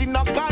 in a gun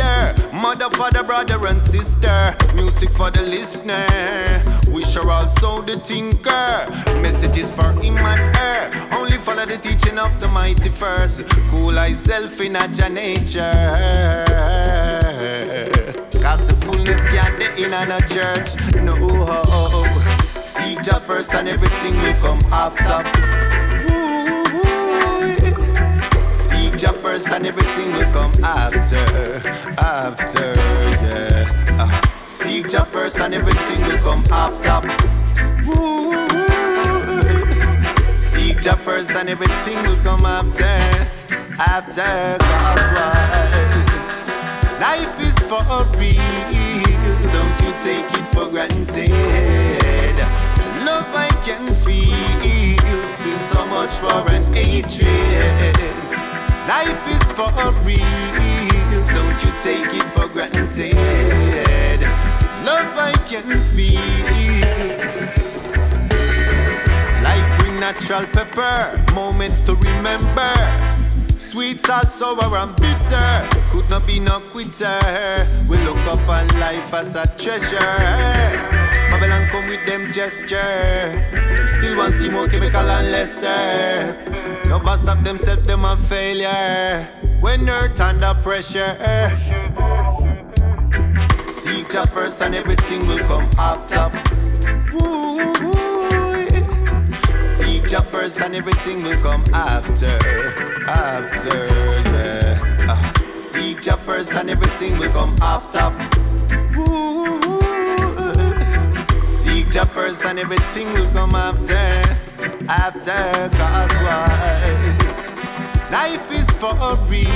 and the elder. Mother, father, brother, and sister. Music for the listener. We are also the thinker. Messages for him and her. Only follow the teaching of the mighty first. Cool thyself in a nature. Cause the fullness be in a church. No. Seek Jah first and everything will come after. Jah first and everything will come after, after, yeah. Uh, seek Jah first and everything will come after. Ooh. Seek Jah first and everything will come after, after. Cause why? Life is for real, don't you take it for granted. Love I can feel, still so much war and hatred. Life is for real, don't you take it for granted. Love I can feel. Life bring natural pepper, moments to remember. Sweet, salt, sour, and bitter. Could not be no quitter. We look up on life as a treasure. Babylon come with them gesture. Them still want see more chemical and lesser. Lovers of themselves, them a failure. When earth under pressure. Seek Jah first and everything will come after. Seek Jah first and everything will come after. After, yeah. Uh, seek Jah first and everything will come after. Jah first and everything will come after, after. Cause why? Life is for real,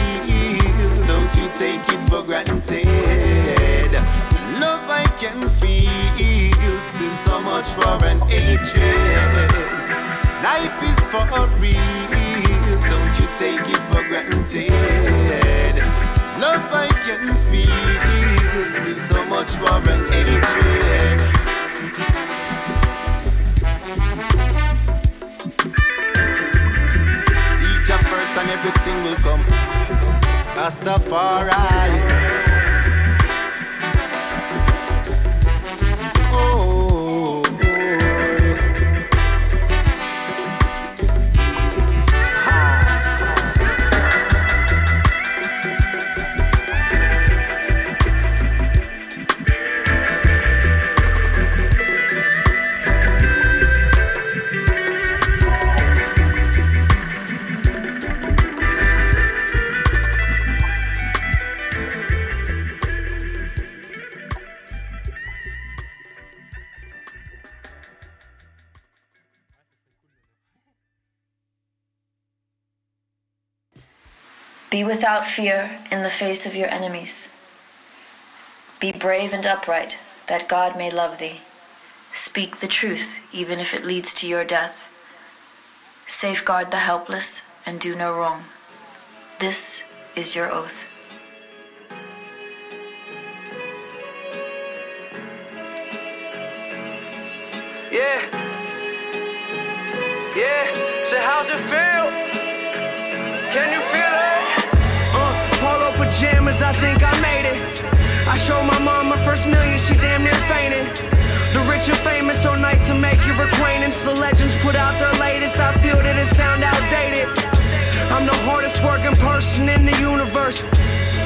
don't you take it for granted. Love I can feel, still so much war and hatred. Life is for real, don't you take it for granted. Love I can feel, still so much war and hatred. Everything will come. Rastafari. Be without fear in the face of your enemies. Be brave and upright, that God may love thee. Speak the truth, even if it leads to your death. Safeguard the helpless and do no wrong. This is your oath. Yeah. Yeah. So how's it feel? Can you feel it? Pajamas, I think I made it. I showed my mom my first million, she damn near fainted. The rich and famous so nice to make your acquaintance. The legends put out their latest, I feel that it sound outdated. I'm the hardest working person in the universe.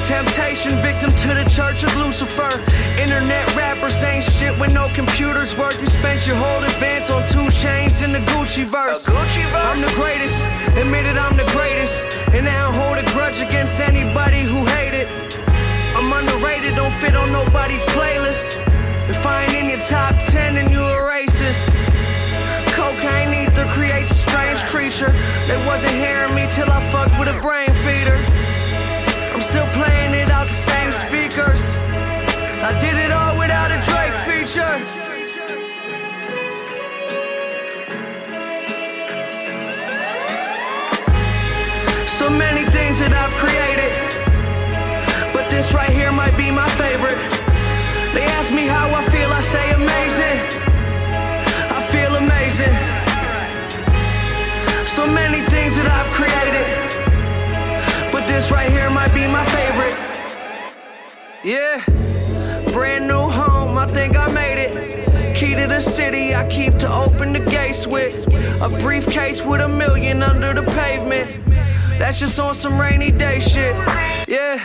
Temptation, victim to the church of Lucifer. Internet rappers ain't shit when no computers work. You spent your whole advance on two chains in the Gucci verse. Gucci verse? I'm the greatest, admitted I'm the greatest. And I don't hold a grudge against anybody who hate it. I'm underrated, don't fit on nobody's playlist. If I ain't in your top 10, then you a racist. Cocaine ether creates a strange creature. They wasn't hearing me till I fucked with a brain feeder still playing it out the same speakers. I did it all without a Drake feature. So many things that I've created, but this right here might be my favorite. They ask me how I feel, I say amazing. I feel amazing. So many things that I've this right here might be my favorite. Yeah, brand new home, I think I made it. Key to the city, I keep to open the gates with. A briefcase with a million under the pavement. That's just on some rainy day shit. Yeah.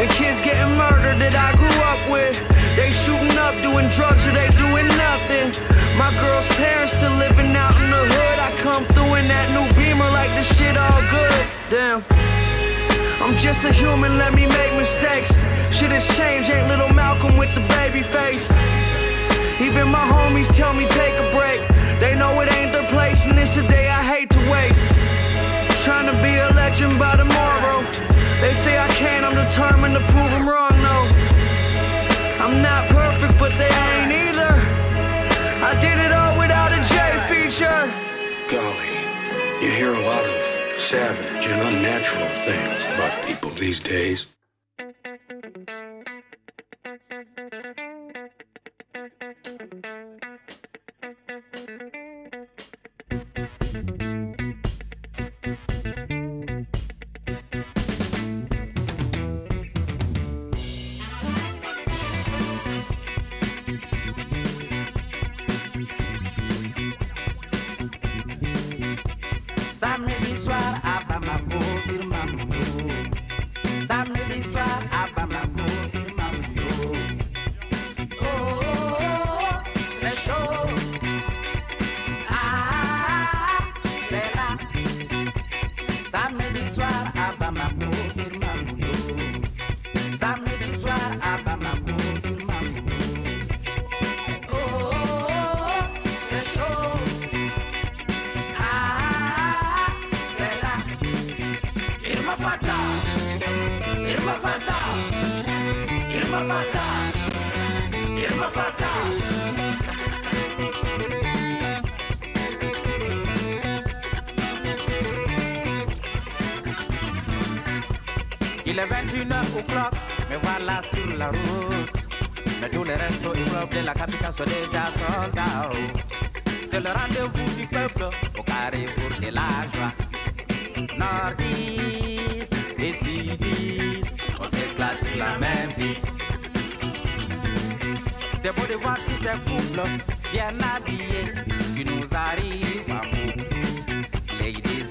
And kids getting murdered that I grew up with. They shooting up, doing drugs, or they doing nothing. My girl's parents still living out in the hood. I come through in that new beamer like the shit all good. Damn. I'm just a human, let me make mistakes. Shit has changed, ain't little Malcolm with the baby face. Even my homies tell me take a break. They know it ain't their place, and it's a day I hate to waste. Trying to be a legend by tomorrow. They say I can't. I'm determined to prove them wrong, no. I'm not perfect, but they ain't either. I did it all without a J feature. Golly, you hear a lot of savage and unnatural things about people these days. Sur la route. Mais tous les restos immeubles de la capitale sont déjà sold out. C'est le rendez-vous du peuple au carrefour de la joie. Nord-Est et Sud-Est, on s'éclate sur la même piste. C'est beau de voir tous ces couples bien habillés qui nous arrivent à. Les idées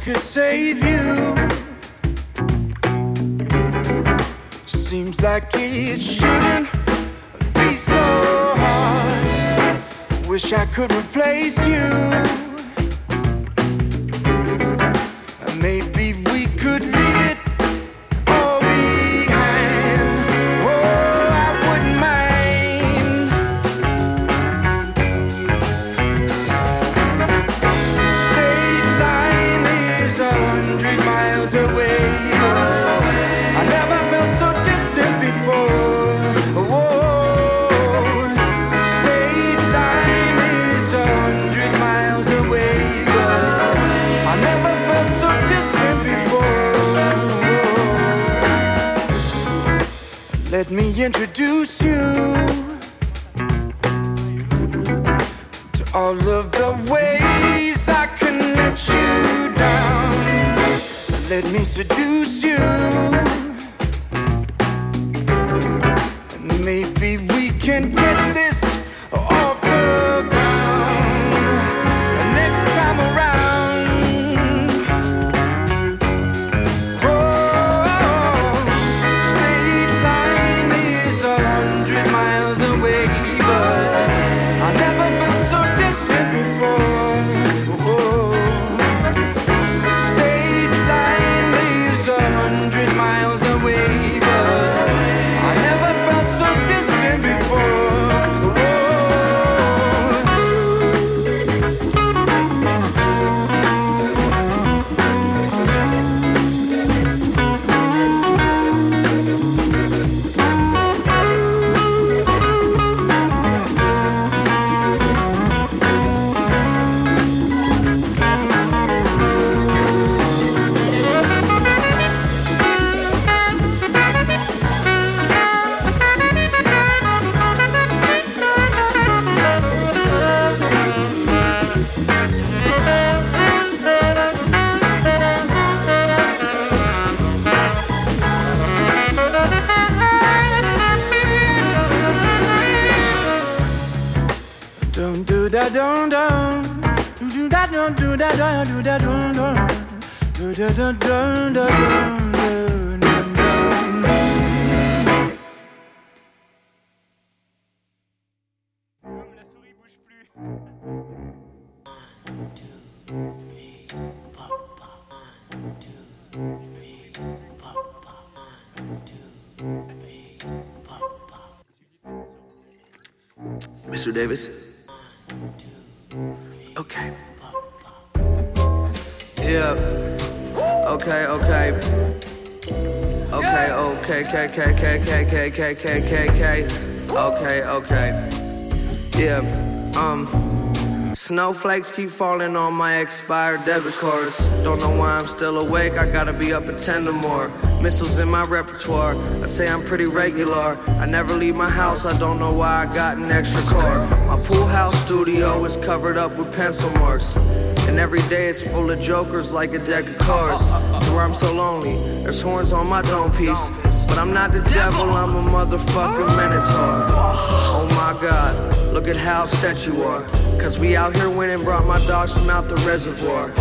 could save you. Seems like it shouldn't be so hard. Wish I could replace you. Okay, okay, okay, okay, okay. Yeah. Um. Snowflakes keep falling on my expired debit cards. Don't know why I'm still awake, I gotta be up at 10 or more. Missiles in my repertoire, I'd say I'm pretty regular. I never leave my house, I don't know why I got an extra car. My pool house studio is covered up with pencil marks. And every day it's full of jokers like a deck of cards. So I'm so lonely, there's horns on my dome piece. But I'm not the devil, I'm a motherfucking ah! minotaur. Oh my god. Look at how set you are. Cause we out here winning, brought my dogs from out the reservoir.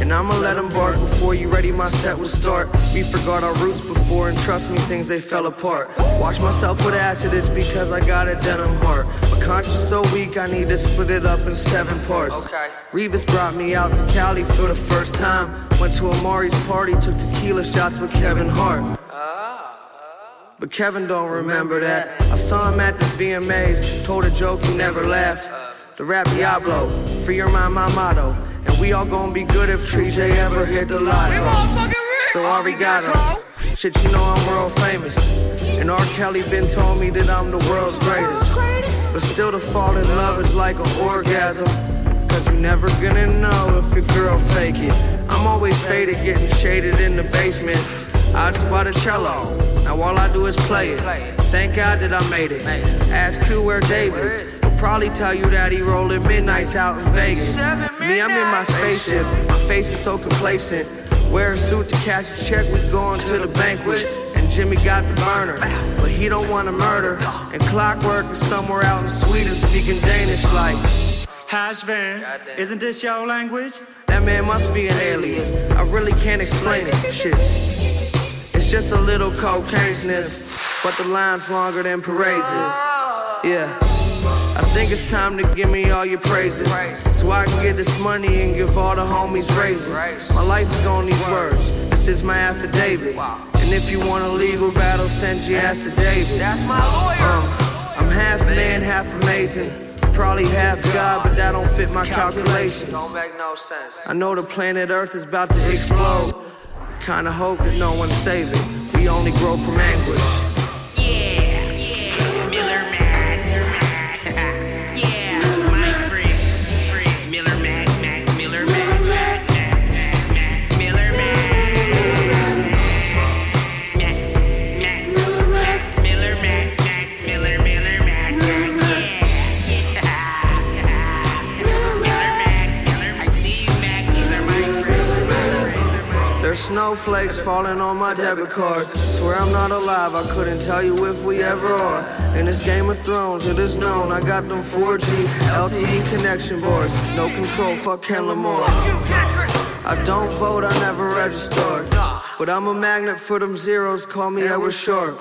And I'ma let them bark before you ready, my set will start. We forgot our roots before, and trust me, things they fell apart. Wash myself with acid, it's because I got a denim heart. My conscience so weak, I need to split it up in seven parts. Okay. Revis brought me out to Cali for the first time. Went to Amari's party, took tequila shots with Kevin Hart. Ah. But Kevin don't remember that. I saw him at the VMAs, told a joke he never laughed. The rap Diablo, free your mind, my motto. And we all gonna be good if Tree J ever hit the lotto. So arigato. Shit, you know I'm world famous. And R. Kelly been told me that I'm the world's greatest. But still to fall in love is like an orgasm. Cause you're never gonna know if your girl fake it. I'm always faded, getting shaded in the basement. I spot a cello. Now all I do is play it. Thank God that I made it. Ask Q where Davis. He'll probably tell you that he rolling midnights out in Vegas. Me, I'm in my spaceship. My face is so complacent. Wear a suit to cash a check. We going to the banquet. And Jimmy got the burner, but he don't want to murder. And Clockwork is somewhere out in Sweden speaking Danish like. Hash van, isn't this your language? That that man must be an alien. I really can't explain it. Shit. Just a little cocaine sniff, but the line's longer than parades is. Yeah. I think it's time to give me all your praises. So I can get this money and give all the homies raises. My life is on these words. This is my affidavit. And if you want a legal battle, send your ass to David. That's my lawyer. Um, I'm half man, half amazing. Probably half God, but that don't fit my calculations. Don't make no sense. I know the planet Earth is about to explode. Kinda hope that no one's saving. We only grow from anguish. Snowflakes falling on my debit card. Swear I'm not alive, I couldn't tell you if we ever are. In this Game of Thrones, it is known I got them 4G LTE connection boards. No control, fuck Ken Lamar. I don't vote, I never registered. But I'm a magnet for them zeros, call me Edward Short.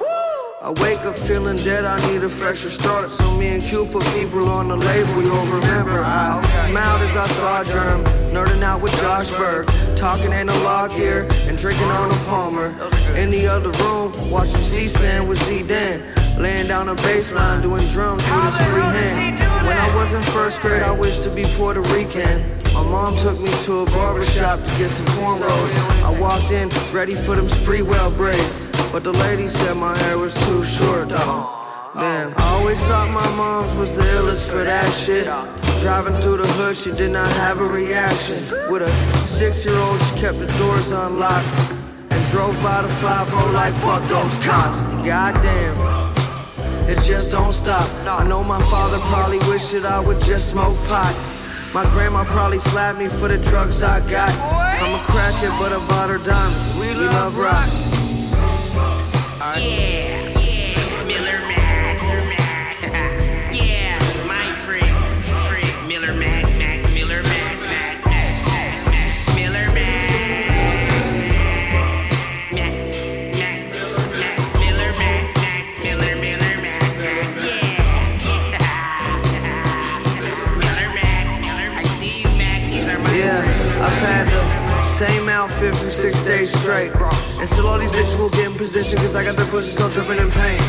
I wake up feeling dead, I need a fresher start. So me and Q put people on the label, you'll remember. I smiled as I saw Germ, nerding out with Josh Berg, talking analog gear and drinking on a Palmer. In the other room, watching C-SPAN with Z-Dan. Laying down a bass line, doing drums with his free hand. When I was in first grade, I wished to be Puerto Rican. My mom took me to a barber shop to get some cornrows. I walked in, ready for them Spreewell braids. But the lady said my hair was too short. Damn, I always thought my mom's was the illest for that shit. Driving through the hood, she did not have a reaction. With a six year old, she kept the doors unlocked. And drove by the 5 like fuck those cops. Goddamn. It just don't stop. I know my father probably wished that I would just smoke pot. My grandma probably slapped me for the drugs I got. I'm a crackhead, but I bought her diamonds. We love rocks. Yeah. Outfit for six days straight. And still all these bitches will get in position cause I got their pussy so dripping in pain.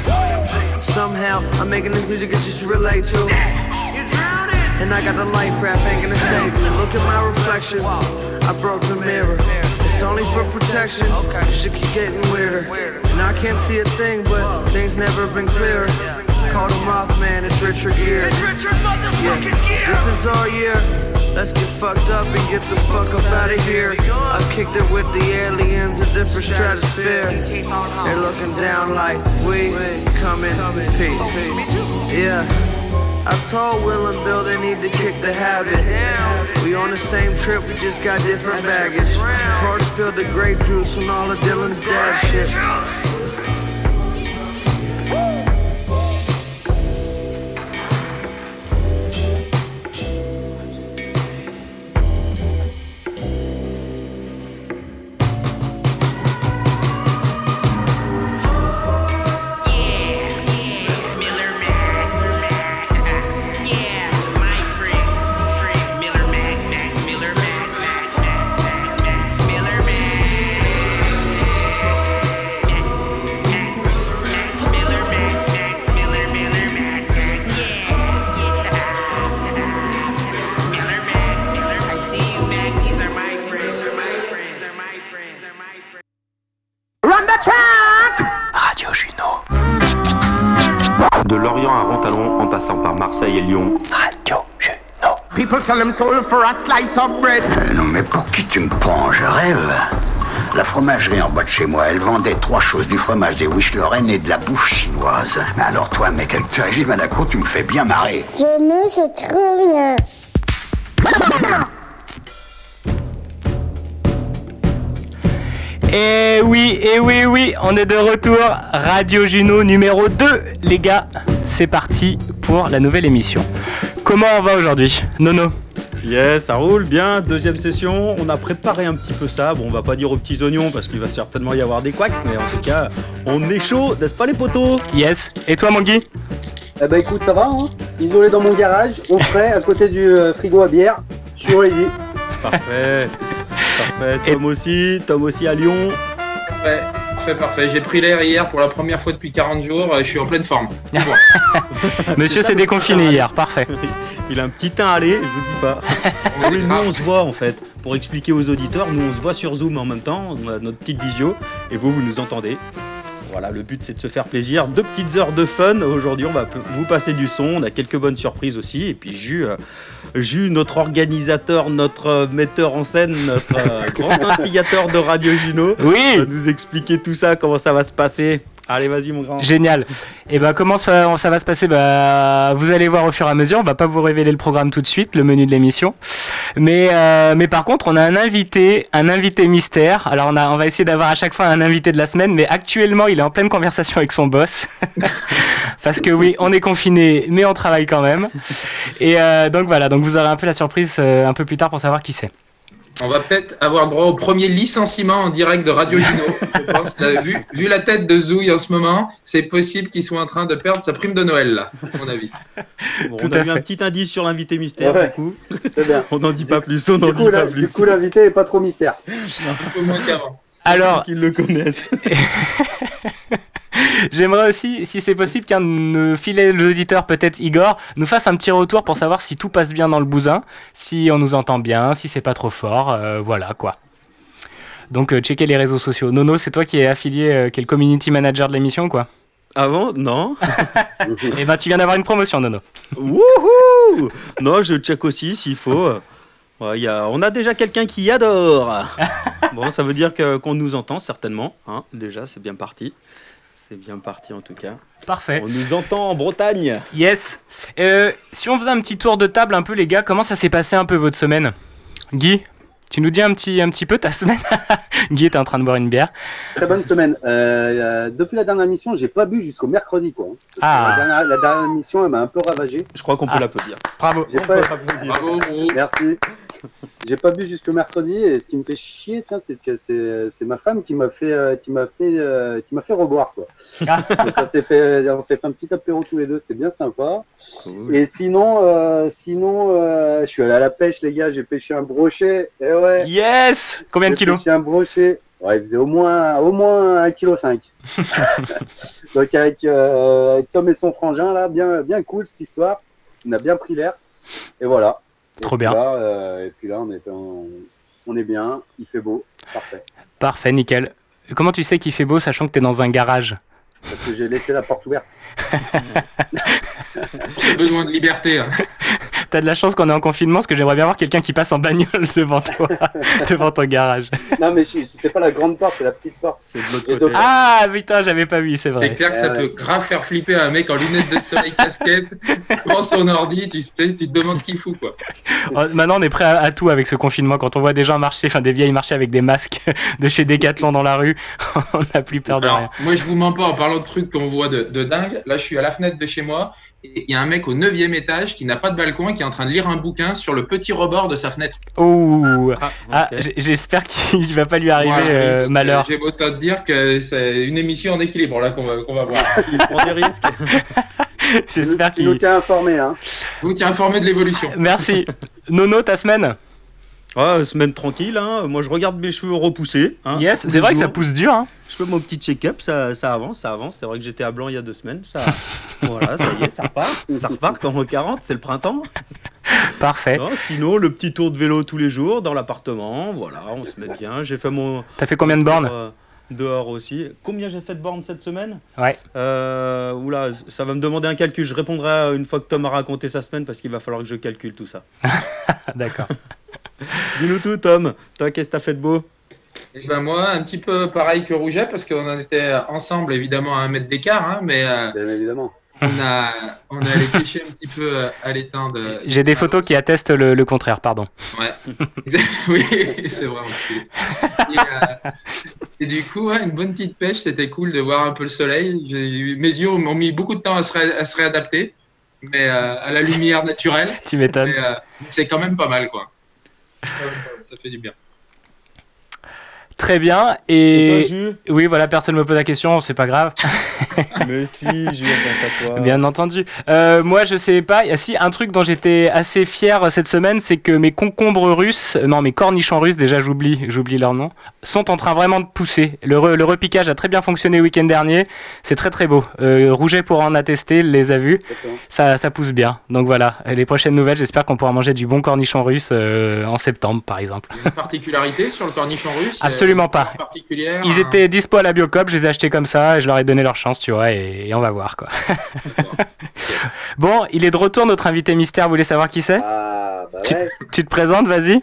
Somehow, I'm making this music that you should relate to. And I got the life rap ain't gonna save me. Look at my reflection. I broke the mirror. It's only for protection. This shit keep getting weirder. And I can't see a thing, but things never been clearer. Call him Mothman, it's Richard Gere. It's Richard motherfucking yeah. This is our year. Let's get fucked up and get the fuck up out of here. I've kicked it with the aliens, a different stratosphere. They're looking down like we coming. in peace. Yeah. I told Will and Bill they need to kick the habit. We on the same trip, we just got different baggage. Clark spilled the grape juice on all of Dylan's dad shit. Euh, non, mais pour qui tu me prends? Je rêve. La fromagerie en bas de chez moi, elle vendait trois choses, du fromage, des wish Lorraine et de la bouffe chinoise. Mais alors toi, mec, avec tes régimes à la con, tu me fais bien marrer. Je ne sais trop rien. Et eh oui, et eh oui, oui, on est de retour. Radio Juno numéro 2, les gars. C'est parti pour la nouvelle émission. Comment on va aujourd'hui Nono? Yes, ça roule bien. Deuxième session. On a préparé un petit peu ça. Bon, on va pas dire aux petits oignons parce qu'il va certainement y avoir des couacs, mais en tout cas, on est chaud, n'est-ce pas les potos Yes. Et toi, Manguy Eh bah écoute, ça va, hein Isolé dans mon garage, au frais, à côté du euh, frigo à bière. Je suis ready. Parfait. Parfait. Tom aussi. Tom aussi à Lyon. Ouais, parfait, parfait. J'ai pris l'air hier pour la première fois depuis 40 jours. euh, Je suis en pleine forme. Monsieur s'est déconfiné hier, parfait. Il a un petit teint allé, je vous dis pas. Oui, nous on se voit en fait. Pour expliquer aux auditeurs, nous on se voit sur Zoom en même temps, on a notre petite visio, et vous, vous nous entendez. Voilà, le but c'est de se faire plaisir. Deux petites heures de fun. Aujourd'hui, on va vous passer du son. On a quelques bonnes surprises aussi. Et puis, Jus, euh, Jus notre organisateur, notre euh, metteur en scène, notre euh, grand instigateur de Radio Juno, Oui. va nous expliquer tout ça, comment ça va se passer. Allez, vas-y, mon grand. Génial. Et ben comment ça, ça va se passer? Bah vous allez voir au fur et à mesure. On va pas vous révéler le programme tout de suite, le menu de l'émission. Mais euh, mais par contre, on a un invité, un invité mystère. Alors on a, on va essayer d'avoir à chaque fois un invité de la semaine, mais actuellement il est en pleine conversation avec son boss. Parce que oui, on est confiné, mais on travaille quand même. Et euh, donc voilà, donc vous aurez un peu la surprise euh, un peu plus tard pour savoir qui c'est. On va peut-être avoir droit au premier licenciement en direct de Radio Juno. je pense. Là, vu, vu la tête de Zouille en ce moment, c'est possible qu'il soit en train de perdre sa prime de Noël, là, à mon avis. Bon, Tout on a à eu un petit indice sur l'invité mystère, Ouais. du coup. Bien. On n'en dit pas plus, on n'en Du dit coup, pas plus. du coup, l'invité est pas trop mystère. Peu moins qu'avant. Alors, qu'ils le connaissent. J'aimerais aussi, si c'est possible, qu'un de nos fidèles auditeurs, peut-être Igor, nous fasse un petit retour pour savoir si tout passe bien dans le bousin, si on nous entend bien, si c'est pas trop fort, euh, voilà quoi. Donc euh, checker les réseaux sociaux. Nono, c'est toi qui es affilié, euh, qui est le community manager de l'émission, quoi. Avant, non. Et ben tu viens d'avoir une promotion, Nono. Wouhou Non, je check aussi s'il faut. Ouais, y a... On a déjà quelqu'un qui adore. bon, ça veut dire qu'on nous entend certainement. hein. Déjà, c'est bien parti. C'est bien parti en tout cas. Parfait. On nous entend en Bretagne. Yes. Euh, si on faisait un petit tour de table un peu, les gars, comment ça s'est passé un peu votre semaine? Guy, tu nous dis un petit, un petit peu ta semaine Guy était en train de boire une bière. Très bonne semaine. Euh, euh, depuis la dernière mission, j'ai pas bu jusqu'au mercredi, quoi. Ah. La, dernière, la dernière mission, elle m'a un peu ravagé. Je crois qu'on peut Ah. l'applaudir. Bravo. Pas... Merci. J'ai pas bu jusqu'au mercredi et ce qui me fait chier, tiens, c'est que c'est ma femme qui m'a fait euh, qui m'a fait euh, qui m'a fait reboire quoi. Ah. Donc, on s'est fait on s'est fait un petit apéro tous les deux, c'était bien sympa. Cool. Et sinon euh, sinon je suis allé à la pêche les gars, j'ai pêché un brochet. Et ouais. Yes Combien de J'ai kilos? pêché un brochet. Ouais, il faisait au moins au moins 1,5 kg. Donc avec, avec Tom et son frangin là, bien bien cool cette histoire. On a bien pris l'air. Et voilà. Et Trop puis bien. Là, euh, et puis là, on est, on, on est bien, il fait beau, parfait. Parfait, nickel. Comment tu sais qu'il fait beau sachant que t'es dans un garage? Parce que j'ai laissé la porte ouverte. J'ai besoin de liberté. hein. T'as de la chance qu'on est en confinement parce que j'aimerais bien voir quelqu'un qui passe en bagnole devant toi, devant ton garage. Non, mais c'est pas la grande porte, c'est la petite porte. C'est de l'autre Et côté. donc- Ah putain, j'avais pas vu, c'est C'est vrai. clair que ça Ouais, peut ouais. grave faire flipper un mec en lunettes de soleil casquette, prend son ordi, tu sais, tu te demandes ce qu'il fout quoi. Oh, Maintenant, on est prêt à, à tout avec ce confinement. Quand on voit des gens marcher, enfin des vieilles marcher avec des masques de chez Decathlon dans la rue, on n'a plus peur de rien. Moi je vous mens pas en parlant de trucs qu'on voit de, de dingue. Là je suis à la fenêtre de chez moi et il y a un mec au 9 étage qui n'a pas de balcon et qui est en train de lire un bouquin sur le petit rebord de sa fenêtre. Oh, Ah, ah, j'espère qu'il va pas lui arriver Voilà, euh, malheur. J'ai autant te dire que c'est une émission en équilibre là qu'on va, qu'on va voir. Il prend des risques. J'espère Tu nous qu'il. tiens informés, hein. Vous tiens informé de l'évolution. Merci. Nono, ta semaine Ah, semaine tranquille, hein. moi je regarde mes cheveux repousser. hein. Yes, c'est vrai que ça pousse dur. Hein. Je fais mon petit check-up, ça, ça avance, ça avance. C'est vrai que j'étais à blanc il y a deux semaines. Ça... voilà, ça y est, ça repart. Ça repart au 40, c'est le printemps. Parfait. Non, sinon, le petit tour de vélo tous les jours dans l'appartement. Voilà, on se met bien. J'ai fait mon. T'as fait combien de bornes euh, Dehors aussi. Combien j'ai fait de bornes cette semaine? Ouais. euh, Oula, ça va me demander un calcul. Je répondrai une fois que Tom a raconté sa semaine parce qu'il va falloir que je calcule tout ça. D'accord. Dis-nous tout, Tom. Toi, qu'est-ce que t'as fait de beau? Et ben moi, un petit peu pareil que Rouget, parce qu'on en était ensemble évidemment à un mètre d'écart, hein, mais euh, Bien évidemment. on a on est allé pêcher un petit peu euh, à l'étang de. J'ai des photos qui attestent le, le contraire, pardon. Ouais. oui, c'est vrai. enculé. Et, euh, et du coup, ouais, une bonne petite pêche, c'était cool de voir un peu le soleil. Eu- Mes yeux m'ont mis beaucoup de temps à se, ré- à se réadapter. mais euh, à la lumière naturelle. Tu m'étonnes. Mais, euh, c'est quand même pas mal, quoi. Ça fait du bien. Très bien. Et, oui, voilà, personne me pose la question, c'est pas grave. Mais si, Jules, toi. Bien entendu. Euh, moi, je sais pas. Il y a si un truc dont j'étais assez fier cette semaine, c'est que mes concombres russes, euh, non, mes cornichons russes, déjà j'oublie, j'oublie leur nom, sont en train vraiment de pousser. Le, re- le repiquage a très bien fonctionné le week-end dernier. C'est très très beau. Euh, Rouget pourra en attester, les a vus. Ça, ça pousse bien. Donc voilà, les prochaines nouvelles, j'espère qu'on pourra manger du bon cornichon russe euh, en septembre, par exemple. Une particularité sur le cornichon russe Absolument pas. particulière Ils hein. étaient dispo à la Biocop, je les ai achetés comme ça et je leur ai donné leur chance, tu vois, et, et on va voir quoi. bon, il est de retour notre invité mystère, vous voulez savoir qui c'est? Ah, bah tu, ouais. tu te présentes, vas-y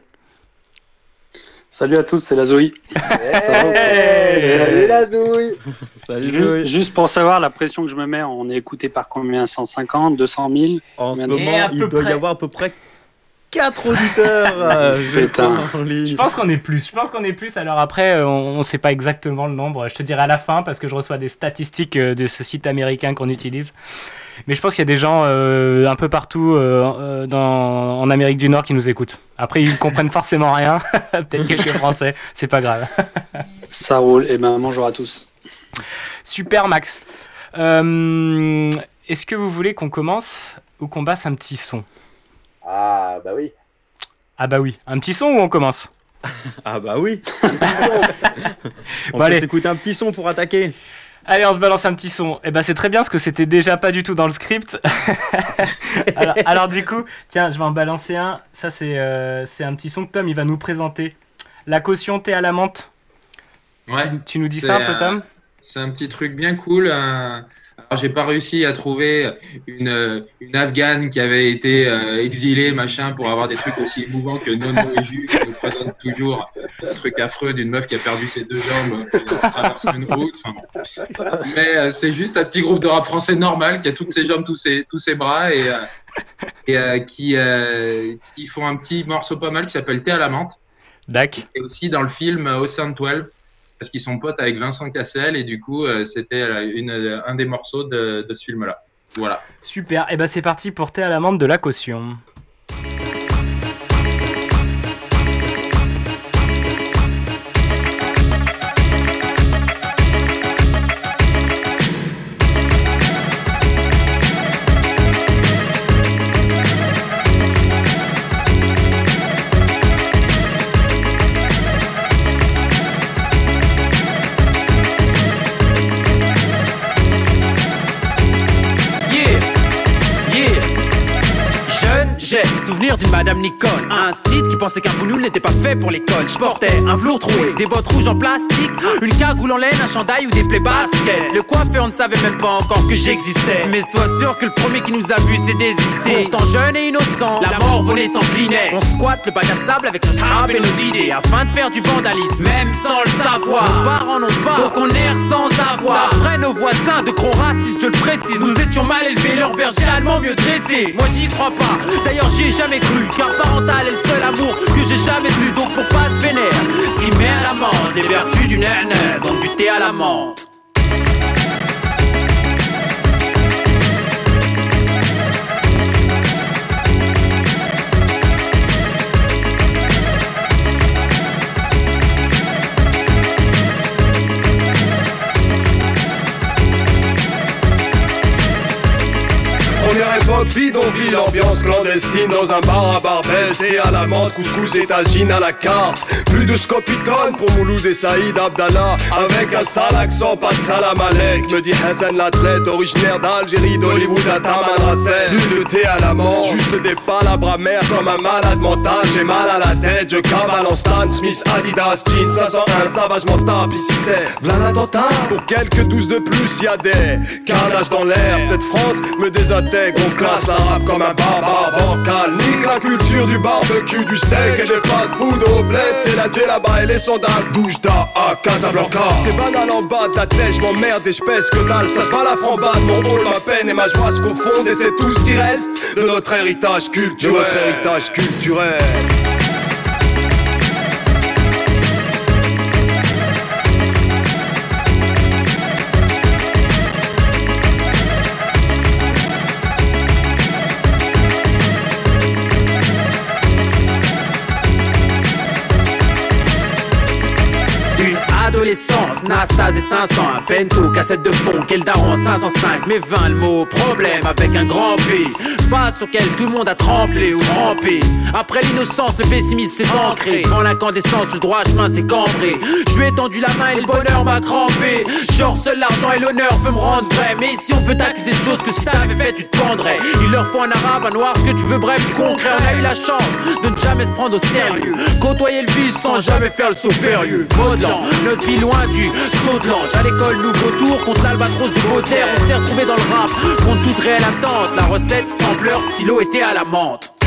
Salut à tous, c'est la Zoé. Ça va Salut la Ju- Juste pour savoir la pression que je me mets, on est écouté par combien? 150, 200 000 En ce moment, il doit y avoir à peu près 4 auditeurs euh, je Putain. Je pense qu'on est plus, je pense qu'on est plus, alors après euh, on ne sait pas exactement le nombre, je te dirai à la fin parce que je reçois des statistiques euh, de ce site américain qu'on utilise. Mais je pense qu'il y a des gens euh, un peu partout euh, dans, en Amérique du Nord qui nous écoutent. Après ils comprennent forcément rien, peut-être quelques Français, c'est pas grave. Ça roule, et ben bonjour à tous. Super Max. Euh, Est-ce que vous voulez qu'on commence ou qu'on passe un petit son? Ah, bah oui. Ah bah oui, un petit son ou on commence Ah bah oui. on Bon, peut allez. s'écouter un petit son pour attaquer. Allez, on se balance un petit son. Et ben c'est très bien parce que c'était déjà pas du tout dans le script. alors, alors, du coup, tiens, je vais en balancer un. Ça c'est euh, c'est un petit son que Tom il va nous présenter. La caution thé à la menthe. Ouais. Tu, tu nous dis ça un peu Tom? C'est un petit truc bien cool. un- j'ai pas réussi à trouver une, une Afghane qui avait été euh, exilée, machin, pour avoir des trucs aussi émouvants que Nono et Jus qui nous présentent toujours un truc affreux d'une meuf qui a perdu ses deux jambes euh, en traversant une route. Enfin, bon. Mais euh, c'est juste un petit groupe de rap français normal qui a toutes ses jambes, tous ses, tous ses bras et, euh, et euh, qui, euh, qui font un petit morceau pas mal qui s'appelle Thé à la menthe. Dac. Et aussi dans le film Ocean 12, qui sont potes avec Vincent Cassel, et du coup, euh, c'était euh, une- un des morceaux de, ce film-là. Voilà. Super. Et ben c'est parti pour thé à la menthe de la caution. J'ai d'une Madame Nicole. Un style qui pensait qu'un bougnoul n'était pas fait pour l'école. Je portais un velours troué, des bottes rouges en plastique, une cagoule en laine, un chandail ou des plaies basket. Le coiffeur ne savait même pas encore que j'existais. Mais sois sûr que le premier qui nous a vus s'est désisté. Pourtant jeune et innocent, la mort sans clinet. On squatte le bac à sable avec son sable et nos idées afin de faire du vandalisme, même sans le savoir. Nos parents n'ont pas, donc on erre sans avoir. Après nos voisins de gros racistes, je le précise, nous étions mal élevés, leur berger allemand mieux dressé. Moi j'y crois pas, d'ailleurs j'y ai car parental est le seul amour que j'ai jamais eu. Donc pour pas se vénère, ce qui met à la menthe les vertus du nana, donc du thé à la menthe. Époque bidonville, ambiance clandestine dans un bar à Barbès Et à la menthe, couscous et tagine à la carte. Plus de scopicone pour Mouloud et Saïd Abdallah. Avec un sale accent, pas de salam alek Me dit Hassan l'athlète, originaire d'Algérie, d'Hollywood à Tamanrasset Plus de thé à la menthe, juste des palabres amères comme un malade mental. J'ai mal à la tête, je cavale en Stan Smith, Adidas, jeans 501, savage mental Ici c'est l'attentat Pour quelques douze de plus, y a des carnages dans l'air. Cette France me désintègre, on classe l'arabe comme un barbare bancal la culture du barbecue, du steak et des fast-food au bled. C'est la là-bas et les sandales Doujda à Casablanca. C'est banal en bas de la tête, je m'emmerde et je pèse que dalle. Ça se bat la frambade, mon rôle, ma peine et ma joie se confondent. Et c'est tout ce qui reste notre héritage culturel. De notre héritage culturel l'essence. Nastas et 500, un pento, cassette de fond, quel daron 505. Mais 20 le mot, problème avec un grand P. Face auquel tout le monde a tremblé ou rampé. Après l'innocence, le pessimisme s'est ancré. Devant l'incandescence, le droit chemin s'est cambré. Je lui ai tendu la main et le bonheur m'a crampé. Genre, seul l'argent et l'honneur peut me rendre vrai. Mais ici, on peut t'accuser de choses que si t'avais fait, tu te pendrais. Il leur faut un arabe, un noir, ce que tu veux, bref, du concret. On a eu la chance de ne jamais se prendre au sérieux. Côtoyer le vice sans jamais faire le saut périlleux. Modelant, notre vie loin du saut de l'ange. À l'école, nouveau tour contre l'albatros de Beauterre. On s'est retrouvé dans le rap contre toute réelle attente. La recette, sampleur, stylo était à la menthe.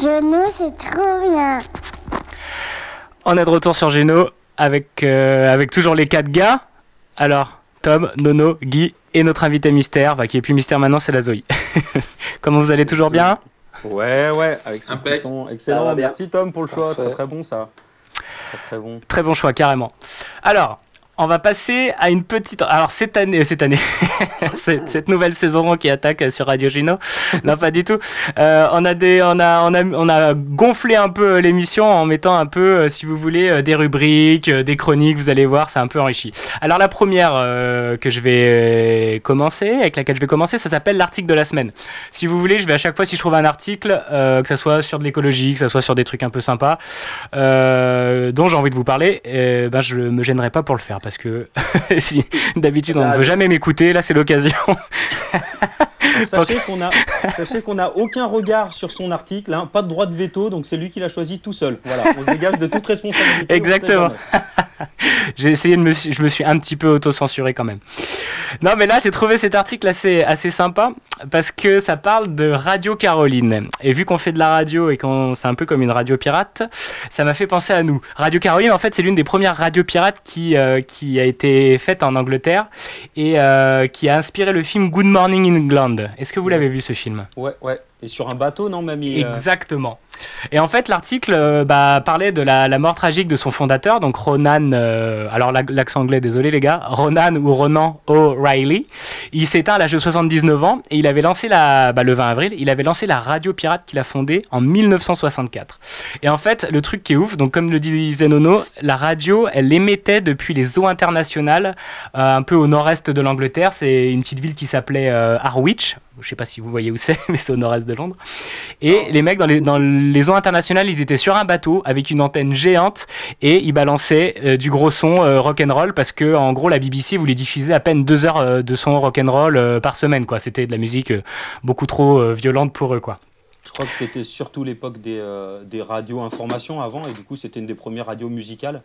Genou, c'est trop bien. On est de retour sur Geno avec, euh, avec toujours les quatre gars. Alors, Tom, Nono, Guy et notre invité mystère, bah, qui est plus mystère maintenant, c'est la Zoé. Comment vous allez toujours bien? Ouais, ouais, avec ce Impec. son excellent. Merci Tom pour le choix, très, très bon ça. Très très bon. Très bon choix, carrément. Alors, on va passer à une petite. Alors, cette année, euh, cette année, cette, cette nouvelle saison qui attaque sur Radio Gino. Non, pas du tout. Euh, on, a des, on, a, on, a, on a gonflé un peu l'émission en mettant un peu, euh, si vous voulez, euh, des rubriques, euh, des chroniques. Vous allez voir, c'est un peu enrichi. Alors, la première euh, que je vais euh, commencer, avec laquelle je vais commencer, ça s'appelle l'article de la semaine. Si vous voulez, je vais à chaque fois, si je trouve un article, euh, que ce soit sur de l'écologie, que ce soit sur des trucs un peu sympas, euh, dont j'ai envie de vous parler, euh, ben je me gênerai pas pour le faire parce que si d'habitude on ne veut jamais m'écouter, là c'est l'occasion. Sachez qu'on a, sachez qu'on a aucun regard sur son article, hein, pas de droit de veto, donc c'est lui qui l'a choisi tout seul. Voilà, on se dégage de toute responsabilité. Exactement. j'ai essayé de me, je me suis un petit peu auto-censuré quand même. Non, mais là j'ai trouvé cet article assez, assez sympa parce que ça parle de Radio Caroline. Et vu qu'on fait de la radio et qu'on c'est un peu comme une radio pirate, ça m'a fait penser à nous. Radio Caroline, en fait, c'est l'une des premières radios pirates qui, euh, qui a été faite en Angleterre et euh, qui a inspiré le film Good Morning England. Est-ce que vous l'avez vu ce film? Ouais, ouais. Et sur un bateau, non, mamie euh, Exactement. Et en fait, l'article euh, bah, parlait de la, mort tragique de son fondateur, donc Ronan, euh, alors la- l'accent anglais, désolé les gars, Ronan ou Ronan O'Reilly. Il s'est éteint à l'âge de 79 ans et il avait lancé la, bah, le 20 avril, il avait lancé la radio pirate qu'il a fondée en 1964. Et en fait, le truc qui est ouf, donc comme le disait Nono, la radio, elle émettait depuis les eaux internationales, un peu au nord-est de l'Angleterre. C'est une petite ville qui s'appelait Harwich. Je sais pas si vous voyez où c'est, mais c'est au nord-est de Londres. Et les mecs dans les, dans les eaux internationales, ils étaient sur un bateau avec une antenne géante et ils balançaient euh, du gros son euh, rock'n'roll parce que en gros la BBC voulait diffuser à peine deux heures euh, de son rock'n'roll par semaine. quoi. C'était de la musique beaucoup trop violente pour eux. quoi. Je crois que c'était surtout l'époque des, des radios informations avant, et du coup, c'était une des premières radios musicales.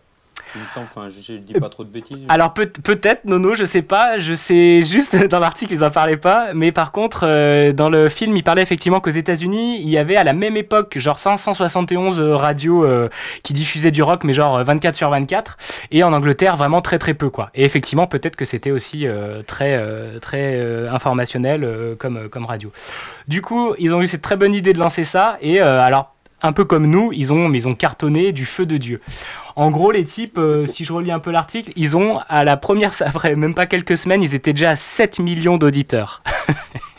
Il me semble, enfin, je, je dis pas trop de bêtises. Alors peut- peut-être, Nono, je sais pas, je sais juste dans l'article ils en parlaient pas, mais par contre euh, dans le film il parlait effectivement qu'aux États-Unis il y avait à la même époque genre 571 euh, radios euh, qui diffusaient du rock mais genre euh, 24 sur 24 et en Angleterre vraiment très très peu quoi. Et effectivement peut-être que c'était aussi très très informationnel comme comme radio. Du coup ils ont eu cette très bonne idée de lancer ça et alors un peu comme nous, ils ont, mais ils ont cartonné du feu de Dieu. En gros, les types, euh, si je relis un peu l'article, ils ont, à la première, ça ferait même pas quelques semaines, ils étaient déjà à 7 millions d'auditeurs.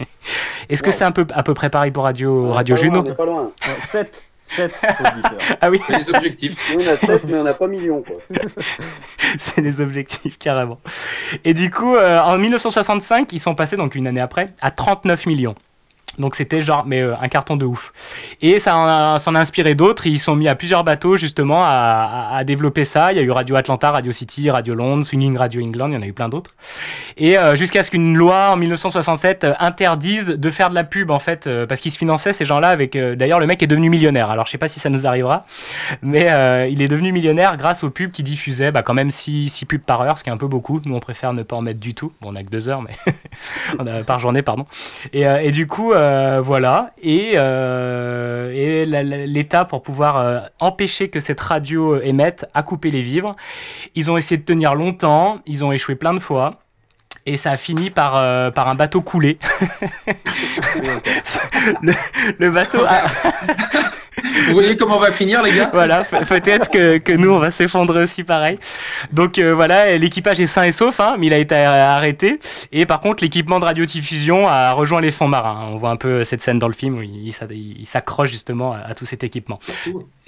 Est-ce que c'est un peu, à peu près pareil pour Radio, Radio Pas loin, Juno On est pas loin. 7, 7 auditeurs. Ah oui, Les objectifs. Nous, on a 7, mais on n'a pas millions, quoi. c'est les objectifs, carrément. Et du coup, euh, en 1965, ils sont passés, donc une année après, à 39 millions. Donc c'était genre mais euh, un carton de ouf. Et ça en a, inspiré d'autres. Ils sont mis à plusieurs bateaux justement à, développer ça. Il y a eu Radio Atlanta, Radio City, Radio Londres, Swinging Radio England. Il y en a eu plein d'autres. Et euh, jusqu'à ce qu'une loi en 1967 euh, interdise de faire de la pub en fait parce qu'ils se finançaient ces gens-là avec. D'ailleurs le mec est devenu millionnaire. Alors je sais pas si ça nous arrivera, mais il est devenu millionnaire grâce aux pubs qui diffusaient bah, quand même 6 pubs par heure, ce qui est un peu beaucoup. Nous on préfère ne pas en mettre du tout. Bon on a que 2 heures mais par journée pardon. Et, du coup, voilà. Et, euh, et l'État, pour pouvoir euh, empêcher que cette radio émette, a coupé les vivres. Ils ont essayé de tenir longtemps. Ils ont échoué plein de fois. et ça a fini par, euh, par un bateau coulé. le, le bateau a... Vous voyez comment on va finir, les gars? Voilà, pe- peut-être que, que nous, on va s'effondrer aussi pareil. Donc euh, voilà, l'équipage est sain et sauf, hein, mais il a été arrêté. Et par contre, l'équipement de radiodiffusion a rejoint les fonds marins. On voit un peu cette scène dans le film où il, s'a- il s'accroche justement à, à tout cet équipement.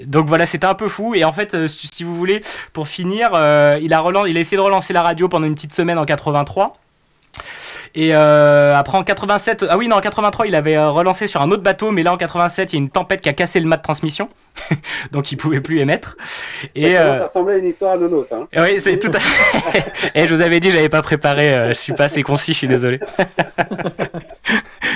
Donc voilà, c'était un peu fou. Et en fait, euh, si vous voulez, pour finir, euh, il, a il a essayé de relancer la radio pendant une petite semaine en 83. Et euh, après en 87, ah oui non en 83 il avait euh, relancé sur un autre bateau, mais là en 87 il y a une tempête qui a cassé le mât de transmission, donc il pouvait plus émettre. Et Ça commence euh, à ressembler à une histoire à Nono, ça. hein. oui c'est tout. À... Et je vous avais dit j'avais pas préparé, euh, je suis pas assez concis, je suis désolé.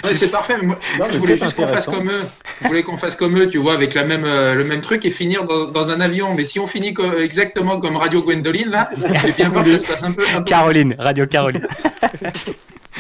Ouais, c'est parfait. mais moi, Non, je voulais juste qu'on fasse comme eux. Je voulais qu'on fasse comme eux, tu vois, avec la même, euh, le même truc et finir dans, dans un avion. Mais si on finit co- exactement comme Radio Gwendoline, là, j'ai bien peur que ça se passe un peu. un peu- Caroline, Radio Caroline.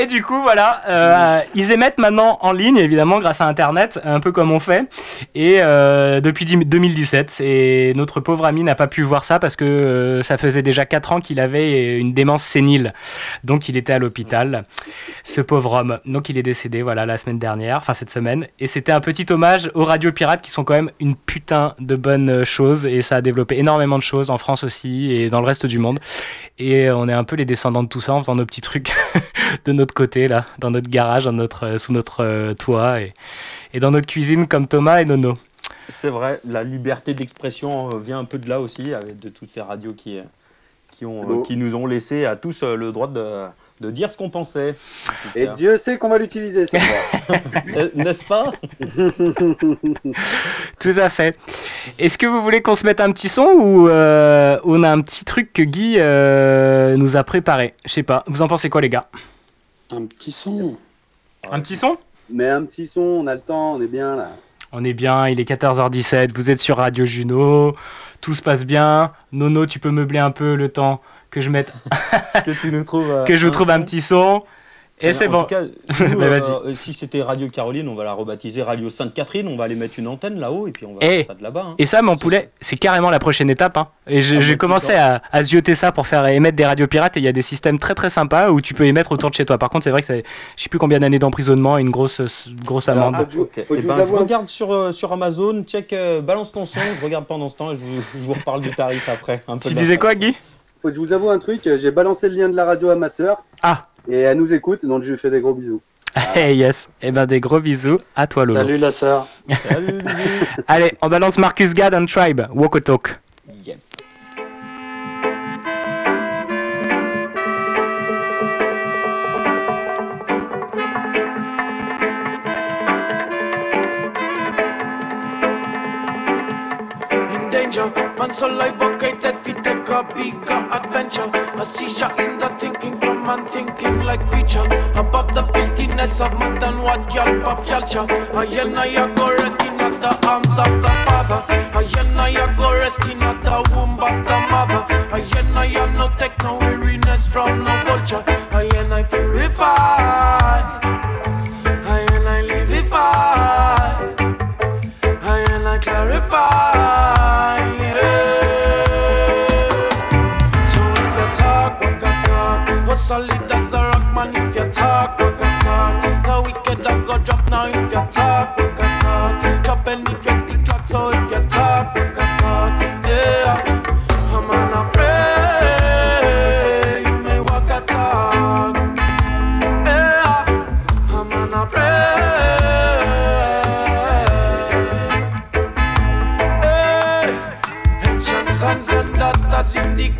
Et du coup, voilà, euh, ils émettent maintenant en ligne, évidemment, grâce à Internet, un peu comme on fait. Et euh, depuis 10 2017, et notre pauvre ami n'a pas pu voir ça parce que euh, ça faisait déjà 4 ans qu'il avait une démence sénile. Donc il était à l'hôpital, ce pauvre homme. Donc il est décédé, voilà, la semaine dernière, enfin cette semaine. Et c'était un petit hommage aux radios pirates qui sont quand même une putain de bonnes choses. Et ça a développé énormément de choses en France aussi et dans le reste du monde. Et on est un peu les descendants de tout ça en faisant nos petits trucs de notre côté, là, dans notre garage, dans notre, euh, sous notre euh, toit et, et dans notre cuisine comme Thomas et Nono. C'est vrai, la liberté d'expression euh, vient un peu de là aussi, avec de toutes ces radios qui, qui, ont, Beau. qui nous ont laissé à tous euh, le droit de, de dire ce qu'on pensait. Et Dieu sait qu'on va l'utiliser, cette fois. Euh, N'est-ce pas? Tout à fait. Est-ce que vous voulez qu'on se mette un petit son ou euh, on a un petit truc que Guy euh, nous a préparé? Je sais pas. Vous en pensez quoi, les gars? Un petit son. Un petit son Mais un petit son, on a le temps, on est bien là. On est bien, il est 14h17, vous êtes sur Radio Juno, tout se passe bien. Nono, tu peux meubler un peu le temps que je mette, que tu nous trouves euh, que je vous un trouve un petit son. Et c'est tout bon. cas, nous, Bah, euh, vas-y. euh, si c'était Radio Caroline, on va la rebaptiser Radio Sainte-Catherine. On va aller mettre une antenne là-haut et puis on va Et, faire ça de là-bas. hein. et ça, mon poulet, c'est carrément la prochaine étape. hein. Et j'ai Ah, j'ai commencé à, à zioter ça pour faire émettre des radios pirates. Et il y a des systèmes très très sympas où tu peux émettre autour de chez toi. Par contre, c'est vrai que c'est, je sais plus combien d'années d'emprisonnement et une grosse, grosse amende. faut que je- Ok. faut que Eh ben, vous je avoue un- regarde sur, euh, sur Amazon, check, euh, balance ton son, je regarde pendant ce temps et je vous, je vous reparle du tarif après. un peu Tu disais quoi, Guy? Faut que je vous avoue un truc, j'ai balancé le lien de la radio à ma sœur. Ah. Et elle nous écoute, donc je lui fais des gros bisous. Hey, yes. Et ben des gros bisous à toi, Lolo. Salut la sœur. Salut. Allez, on balance Marcus Gad and Tribe. Walk a talk. Yep. in danger. Man so located we take a bigger adventure. A seizure in the thinking from man thinking like preacher. Above the filthiness of modern what girl pop culture. I and I go rest in at the arms of the father. I and I go rest in at the womb of the mother. I and I no take no weariness from no vulture. I and I purify.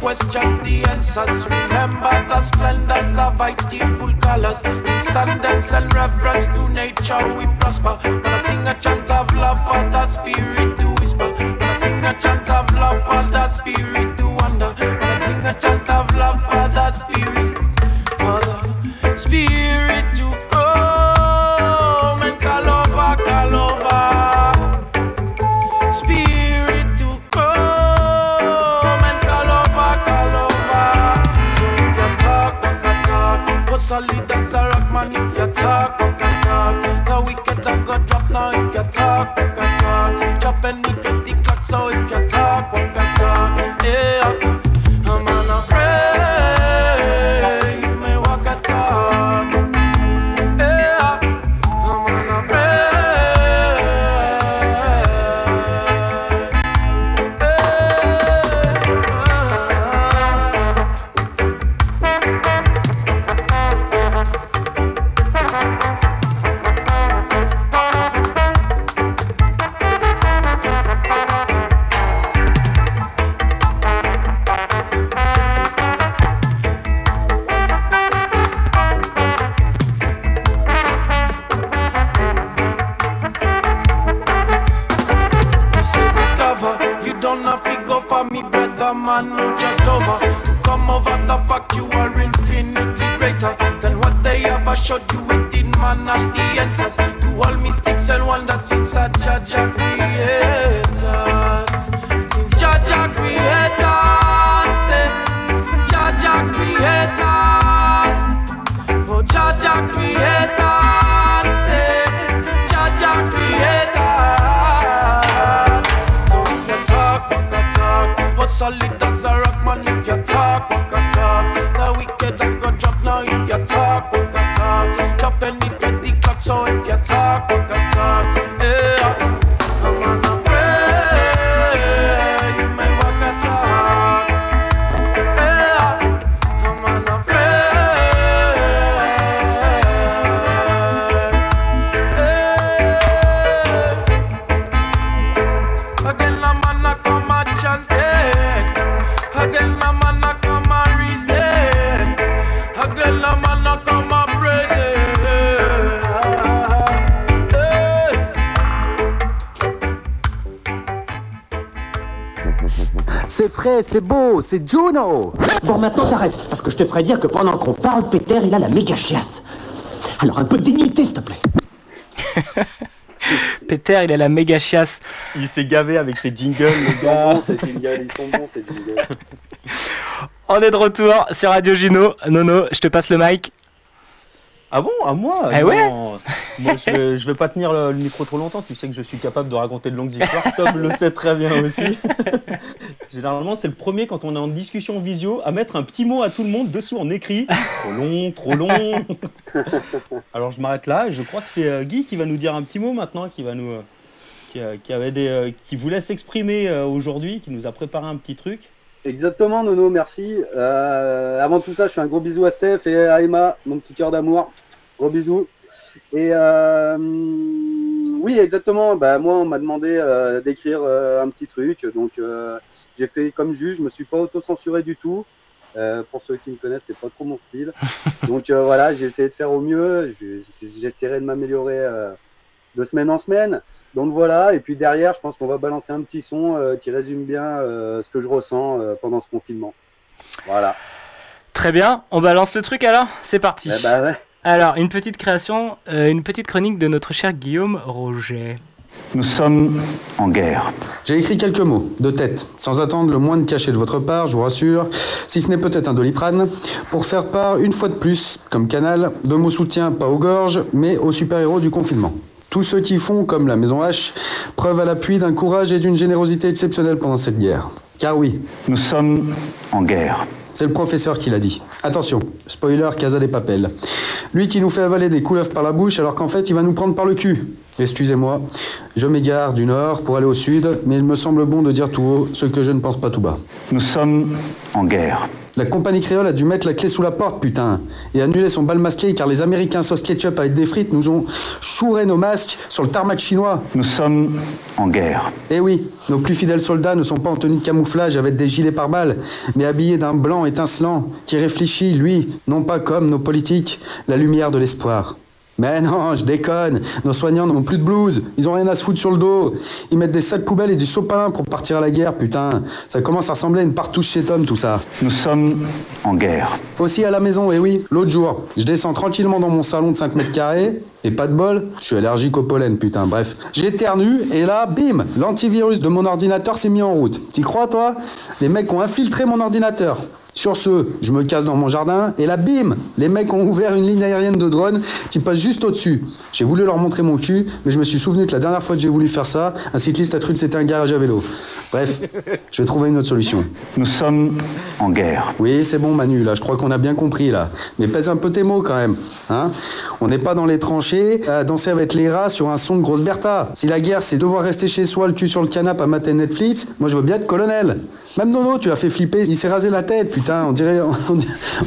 Questions, the answers. Remember the splendors of full colors. In sundance and reverence to nature, we prosper. When I sing a chant of love for the spirit to whisper. When I sing a chant of love for the spirit to wonder. When I sing a chant of love for the spirit, for the spirit solid as a rock man if you talk, walk a talk. The wicked I go drop now if you talk, a C'est beau, c'est Juno Bon, maintenant t'arrêtes, parce que je te ferai dire que pendant qu'on parle, Peter, il a la méga chiasse. Alors un peu de dignité, s'il te plaît. Peter, il a la méga chiasse. Il s'est gavé avec ses jingles, les Ils sont gars. bons, ces jingles, ils sont bons, ces jingles. On est de retour sur Radio Juno. Nono, je te passe le mic. Ah bon À moi Eh Non. ouais Moi, je vais, je vais pas tenir le, le micro trop longtemps. Tu sais que je suis capable de raconter de longues histoires. Tom le sait très bien aussi. Généralement, c'est le premier quand on est en discussion visio à mettre un petit mot à tout le monde dessous en écrit. Trop long, trop long. Alors, je m'arrête là. Je crois que c'est euh, Guy qui va nous dire un petit mot maintenant, qui va nous, euh, qui, euh, qui avait des, euh, qui voulait s'exprimer euh, aujourd'hui, qui nous a préparé un petit truc. Exactement, Nono, merci. Euh, avant tout ça, je fais un gros bisou à Steph et à Emma, mon petit cœur d'amour. Gros bisous. Et euh, oui, exactement. Bah, moi, on m'a demandé euh, d'écrire euh, un petit truc. Donc, j'ai fait comme juge. Je me suis pas auto-censuré du tout. Euh, pour ceux qui me connaissent, c'est pas trop mon style. Donc euh, voilà, j'ai essayé de faire au mieux. Je- J'essaierai de m'améliorer euh, de semaine en semaine. Donc voilà, et puis derrière, je pense qu'on va balancer un petit son qui résume bien ce que je ressens pendant ce confinement. Voilà. Très bien, on balance le truc alors? C'est parti. Eh bah ouais. Alors, une petite création, euh, une petite chronique de notre cher Guillaume Roger. Nous sommes en guerre. J'ai écrit quelques mots, de tête, sans attendre le moindre cachet de votre part, je vous rassure, si ce n'est peut-être un doliprane, pour faire part, une fois de plus, comme canal, de mon soutien pas aux gorges, mais aux super-héros du confinement. Tous ceux qui font, comme la Maison H, preuve à l'appui d'un courage et d'une générosité exceptionnelle pendant cette guerre. Car oui, nous sommes en guerre. C'est le professeur qui l'a dit. Attention, spoiler Casa des Papels. Lui qui nous fait avaler des couleuvres par la bouche alors qu'en fait il va nous prendre par le cul. Excusez-moi, je m'égare du nord pour aller au sud, mais il me semble bon de dire tout haut ce que je ne pense pas tout bas. Nous sommes en guerre. La compagnie créole a dû mettre la clé sous la porte, putain, et annuler son bal masqué car les Américains sauce ketchup avec des frites nous ont chouré nos masques sur le tarmac chinois. Nous sommes en guerre. Eh oui, nos plus fidèles soldats ne sont pas en tenue de camouflage avec des gilets pare-balles, mais habillés d'un blanc étincelant qui réfléchit, lui, non pas comme nos politiques, la lumière de l'espoir. Mais non, je déconne. Nos soignants n'ont plus de blouse. Ils ont rien à se foutre sur le dos. Ils mettent des sacs poubelles et du sopalin pour partir à la guerre, putain. Ça commence à ressembler à une partouche chez Tom, tout ça. Nous sommes en guerre. Aussi à la maison, et oui. L'autre jour, je descends tranquillement dans mon salon de 5 mètres carrés. Et pas de bol, je suis allergique au pollen, putain, bref. J'éternue, et là, bim L'antivirus de mon ordinateur s'est mis en route. T'y crois, toi? Les mecs ont infiltré mon ordinateur. Sur ce, je me casse dans mon jardin et là, bim Les mecs ont ouvert une ligne aérienne de drone qui passe juste au-dessus. J'ai voulu leur montrer mon cul, mais je me suis souvenu que la dernière fois que j'ai voulu faire ça, un cycliste a cru que c'était un garage à vélo. Bref, je vais trouver une autre solution. Nous sommes en guerre. Oui, c'est bon, Manu, là, je crois qu'on a bien compris, là. Mais pèse un peu tes mots, quand même. Hein On n'est pas dans les tranchées à danser avec les rats sur un son de grosse Bertha. Si la guerre, c'est devoir rester chez soi, le cul sur le canapé à mater Netflix, moi, je veux bien être colonel. Même Nono, tu l'as fait flipper, il s'est rasé la tête, putain, on dirait,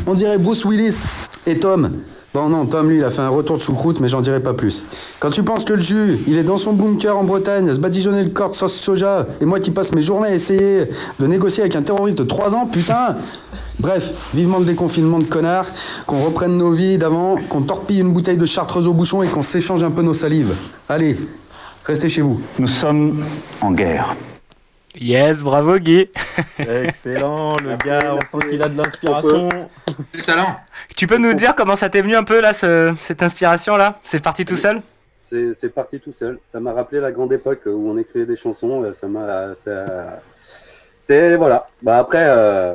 on dirait, Bruce Willis. Et Tom Bon non, Tom lui il a fait un retour de choucroute mais j'en dirai pas plus. Quand tu penses que le jus, il est dans son bunker en Bretagne à se badigeonner le corps de sauce soja, et moi qui passe mes journées à essayer de négocier avec un terroriste de 3 ans, putain Bref, vivement le déconfinement de connards, qu'on reprenne nos vies d'avant, qu'on torpille une bouteille de chartreuse au bouchon et qu'on s'échange un peu nos salives. Allez, restez chez vous. Nous sommes en guerre. Yes, bravo Guy. Excellent, le gars, on sent qu'il a de l'inspiration. Quel talent Tu peux nous dire comment ça t'est venu un peu là, ce- cette inspiration là C'est parti tout seul? C'est parti tout seul. Ça m'a rappelé la grande époque où on écrivait des chansons. euh, Ça m'a. C'est voilà. Bah après, euh,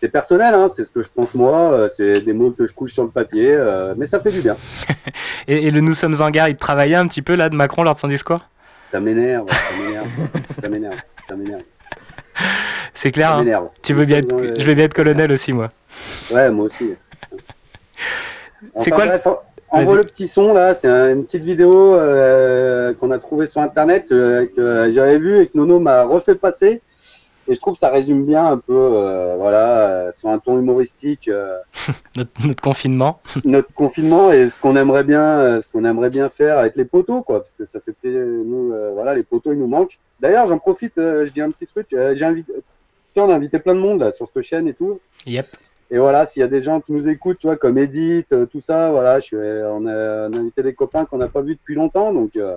c'est personnel. Hein, c'est ce que je pense moi. euh, C'est des mots que je couche sur le papier. euh, mais ça fait du bien. et, et le Nous sommes en guerre, il travaillait un petit peu là de Macron lors de son discours? Ça m'énerve. Ça m'énerve. ça m'énerve. Ça m'énerve. C'est clair. Ça hein tu veux Nous bien être, je vais bien être colonel aussi moi. Ouais, moi aussi. C'est quoi le- bref, Envoie Vas-y. le petit son là, c'est un- une petite vidéo euh, qu'on a trouvée sur internet euh, que j'avais vue et que Nono m'a refait passer. Et je trouve que ça résume bien un peu, euh, voilà, euh, sur un ton humoristique, euh, Notre, notre confinement. notre confinement et ce qu'on aimerait bien, ce qu'on aimerait bien faire avec les poteaux, quoi, parce que ça fait plaisir. Nous, voilà, les poteaux, ils nous manquent. D'ailleurs, j'en profite, je dis un petit truc. j'ai invité, sais, on a invité plein de monde là sur cette chaîne et tout. Yep. Et voilà, s'il y a des gens qui nous écoutent, tu vois, comme Edith, tout ça, voilà, je suis, on, a, on a invité des copains qu'on n'a pas vus depuis longtemps, donc euh,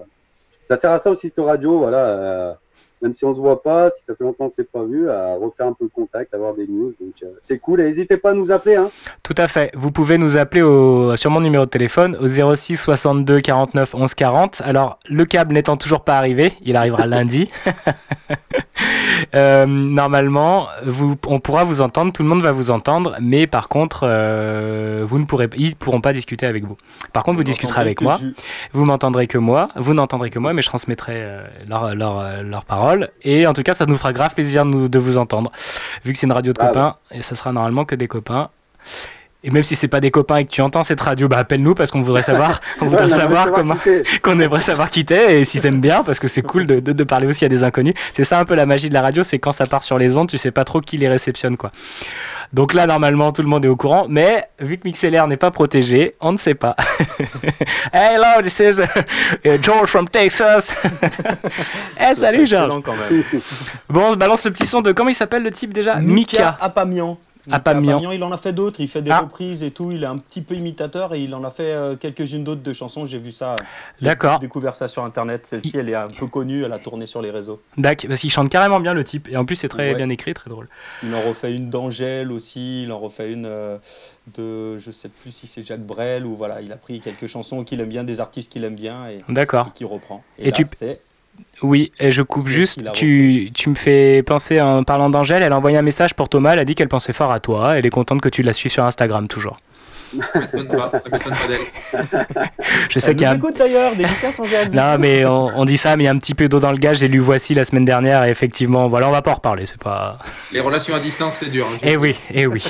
ça sert à ça aussi cette radio, voilà. euh, même si on se voit pas, si ça fait longtemps qu'on s'est pas vu, à refaire un peu le contact, avoir des news, donc euh, c'est cool. Et n'hésitez pas à nous appeler, hein. Tout à fait. Vous pouvez nous appeler au, sur mon numéro de téléphone au 06 62 49 11 40. Alors, le câble n'étant toujours pas arrivé, il arrivera lundi. Euh, normalement, vous, on pourra vous entendre, tout le monde va vous entendre, mais par contre, euh, vous ne pourrez, ils pourront pas discuter avec vous. Par contre, vous, discuterez avec moi. Vous m'entendrez que moi, vous n'entendrez que moi, mais je transmettrai leurs leur, leurs paroles. Et en tout cas, ça nous fera grave plaisir de, nous- de vous entendre. Vu que c'est une radio de Ah copains, et ça sera normalement que des copains. Et même si c'est pas des copains et que tu entends cette radio, bah appelle-nous parce qu'on voudrait savoir, on voudrait savoir comment, qu'on aimerait savoir qui t'es et si t'aimes bien parce que c'est cool de, de- de parler aussi à des inconnus. C'est ça un peu la magie de la radio, c'est quand ça part sur les ondes, tu sais pas trop qui les réceptionne quoi. Donc là normalement tout le monde est au courant, mais vu que MixLR n'est pas protégé, on ne sait pas. Hello, this is uh, George from Texas. Eh salut George. Excellent quand même. Bon, on se balance le petit son de comment il s'appelle le type déjà? Mika Apamian. Mika Apamian. il en a fait d'autres, il fait des Ah. reprises et tout, il est un petit peu imitateur et il en a fait euh, quelques-unes d'autres de chansons, j'ai vu ça. J'ai D'accord. découvert ça sur internet, celle-ci elle est un peu connue, elle a tourné sur les réseaux. Dac, parce qu'il chante carrément bien le type et en plus c'est très Ouais. bien écrit, très drôle. Il en refait une d'Angèle aussi, il en refait une euh, de, je sais plus si c'est Jacques Brel ou voilà, il a pris quelques chansons qu'il aime bien, des artistes qu'il aime bien et, D'accord. et qu'il reprend. Et là, tu- c'est Oui, et je coupe juste. Tu, tu me fais penser en parlant d'Angèle. Elle a envoyé un message pour Thomas. Elle a dit qu'elle pensait fort à toi. Elle est contente que tu la suives sur Instagram toujours. Ça m'étonne pas, ça m'étonne pas d'elle. Je sais qu'il y a un... d'ailleurs. Non, mais on, on dit ça, mais il y a un petit peu d'eau dans le gaz. J'ai lu Voici la semaine dernière et effectivement, voilà, on va pas en reparler. C'est pas. Les relations à distance, c'est dur. hein, Eh oui, eh oui.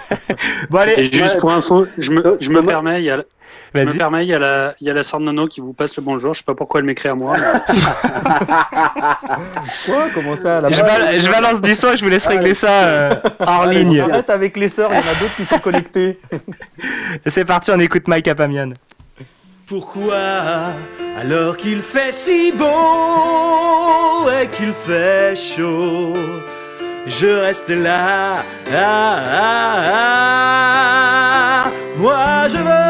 bon, allez. Et juste Ouais, pour info, je me, je me permets, il y a, je me Vas-y. permets, il y a la, il y a la sœur de Nono qui vous passe le bonjour. Je sais pas pourquoi elle m'écrit à moi. Quoi Comment ça là-bas Je, bal- je balance du son et je vous laisse régler ça euh, hors Allez, ligne. Arrête avec les sœurs, il y en a d'autres qui sont connectés. C'est parti, on écoute Mike Apamian. Pourquoi, alors qu'il fait si beau et qu'il fait chaud, je reste là? Ah, ah, ah. Moi, je veux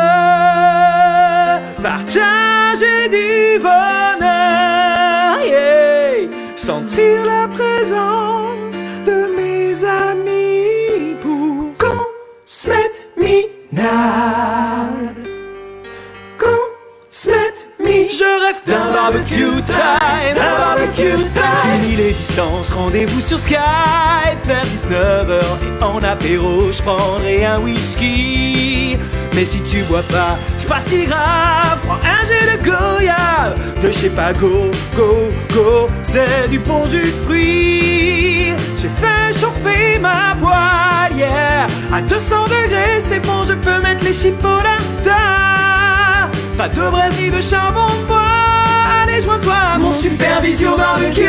partager du bonheur, yeah. sentir la présence de mes amis pour qu'on se mette minable. Je rêve d'un barbecue time, d'un barbecue time. Fini les distances, rendez-vous sur Skype vers 19h et en apéro, je prendrai un whisky. Mais si tu bois pas, c'est pas si grave. Prends un jet de goyave, de chez Pago, go, go. C'est du bon jus de fruits. J'ai fait chauffer ma poêle, yeah. À 200 degrés, c'est bon, je peux mettre les chipolatas. Pas de braise ni de charbon de bois. Allez, joins-toi à mon supervision barbecue.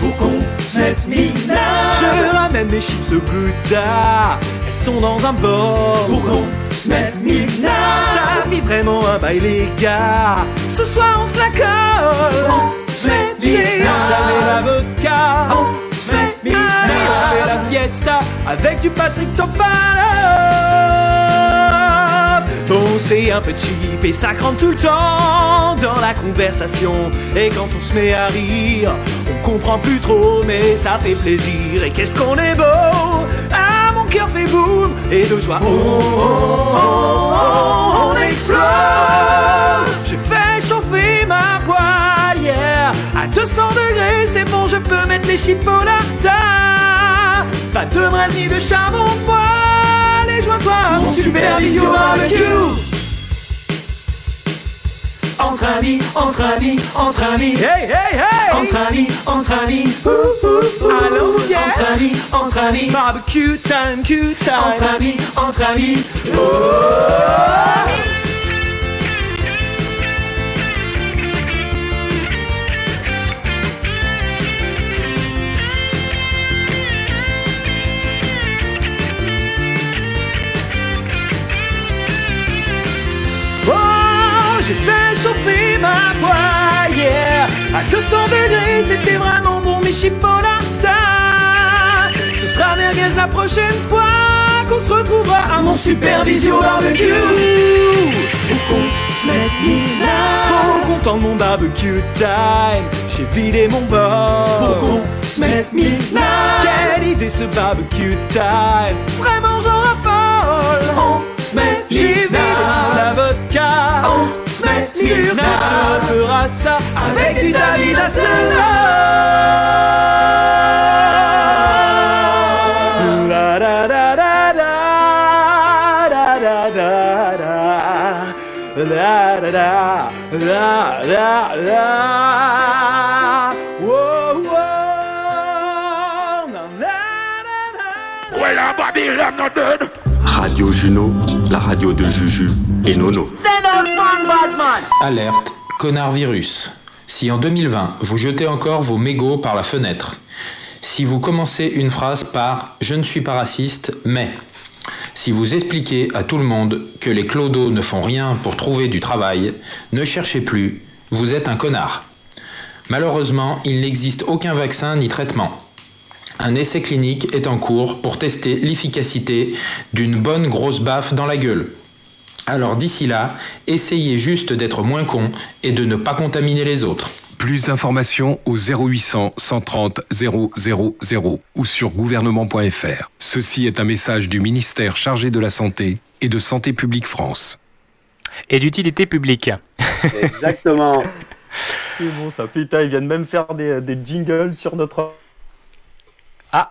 Pour qu'on se mette minable. Je ramène mes chips au Gouda. Elles sont dans un bol. Pour qu'on se mette minable. Ça vit vraiment un bail, les gars. Ce soir, on se la colle. On se met l'avocat. On se met minable. On fait la fiesta avec du Patrick Topalov. Oh, c'est un peu cheap et ça crante tout le temps dans la conversation. Et quand on se met à rire, on comprend plus trop, mais ça fait plaisir. Et qu'est-ce qu'on est beau! Ah, mon cœur fait boum et de joie. Oh, oh, oh, oh, on explose! Je fais chauffer ma poêle, yeah. À 200 degrés, c'est bon, je peux mettre les chipolatas. Pas de braise ni de charbon de. Et joins-toi à mon super visio barbecue. Entre amis, entre amis, entre amis. Hey, hey, hey! Entre amis, entre amis. Ouh, ouh, ouh. À l'ancienne. Entre amis, entre amis. Barbecue time, Q time. Entre amis, entre amis. Oh! J'ai fait chauffer ma poêle, yeah. À 200 degrés, c'était vraiment bon, mes chipolatas. Ce sera merguez la prochaine fois qu'on se retrouvera à mon supervision barbecue. Faut qu'on se mette là. Trop content de mon barbecue time. J'ai vidé mon bord. Faut qu'on se mette là. Quelle idée ce barbecue time. Vraiment, j'en raffole. On se met J'ai tout la vodka. Fera ça avec du David. La da da da da da da da da la da da la la la Wow, wow, na, na, Ouais, la Babylone not dead. Radio Juno, la radio de Juju et Nono. Alerte, connard virus. Si en 2020 vous jetez encore vos mégots par la fenêtre, si vous commencez une phrase par Je ne suis pas raciste, mais si vous expliquez à tout le monde que les clodos ne font rien pour trouver du travail, ne cherchez plus, vous êtes un connard. Malheureusement, il n'existe aucun vaccin ni traitement. Un essai clinique est en cours pour tester l'efficacité d'une bonne grosse baffe dans la gueule. Alors d'ici là, essayez juste d'être moins con et de ne pas contaminer les autres. Plus d'informations au 0800 130 000 ou sur gouvernement.fr. Ceci est un message du ministère chargé de la Santé et de Santé publique France. Et d'utilité publique. Exactement. C'est bon ça, putain, ils viennent même faire des, des jingles sur notre. Ah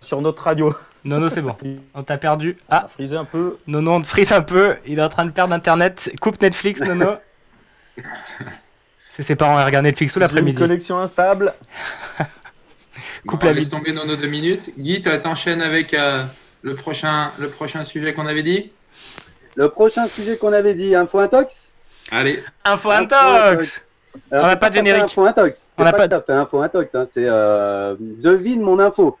Sur notre radio. Non, non, c'est bon. On t'a perdu. Ah Frisé un peu. Non, non, on te frise un peu. Il est en train de perdre internet. Coupe Netflix, Nono. C'est ses parents, ils regardent Netflix tout l'après-midi. Une connexion instable. Coupe On la laisse tomber nos deux minutes. Guy, tu t'enchaînes avec euh, le, prochain, le prochain sujet qu'on avait dit? Le prochain sujet qu'on avait dit, info intox Allez. Info Info intox Alors, On n'a pas de générique. Info intox. On n'a pas, pas à fait info intox, hein, c'est euh, devine mon info.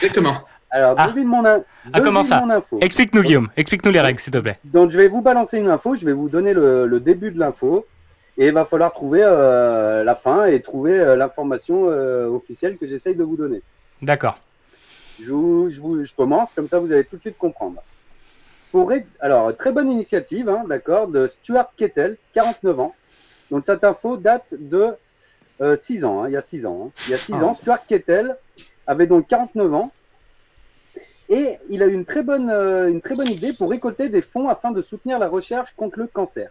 Exactement. Alors, Ah. devine mon, in- Ah, comment devine ça mon info. Explique-nous, Guillaume. Explique-nous les règles, s'il te plaît. Donc, je vais vous balancer une info, je vais vous donner le, le début de l'info. Et il va falloir trouver euh, la fin et trouver euh, l'information euh, officielle que j'essaye de vous donner. D'accord. Je, vous- je, vous- je commence, comme ça vous allez tout de suite comprendre. Pour Alors, très bonne initiative, hein, d'accord, de Stuart Kettle, 49 ans. Donc, cette info date de 6 ans, hein, il y a 6 ans. hein. Il y a 6 Ah. ans, Stuart Kettle avait donc 49 ans. Et il a eu une très, bonne, euh, une très bonne idée pour récolter des fonds afin de soutenir la recherche contre le cancer.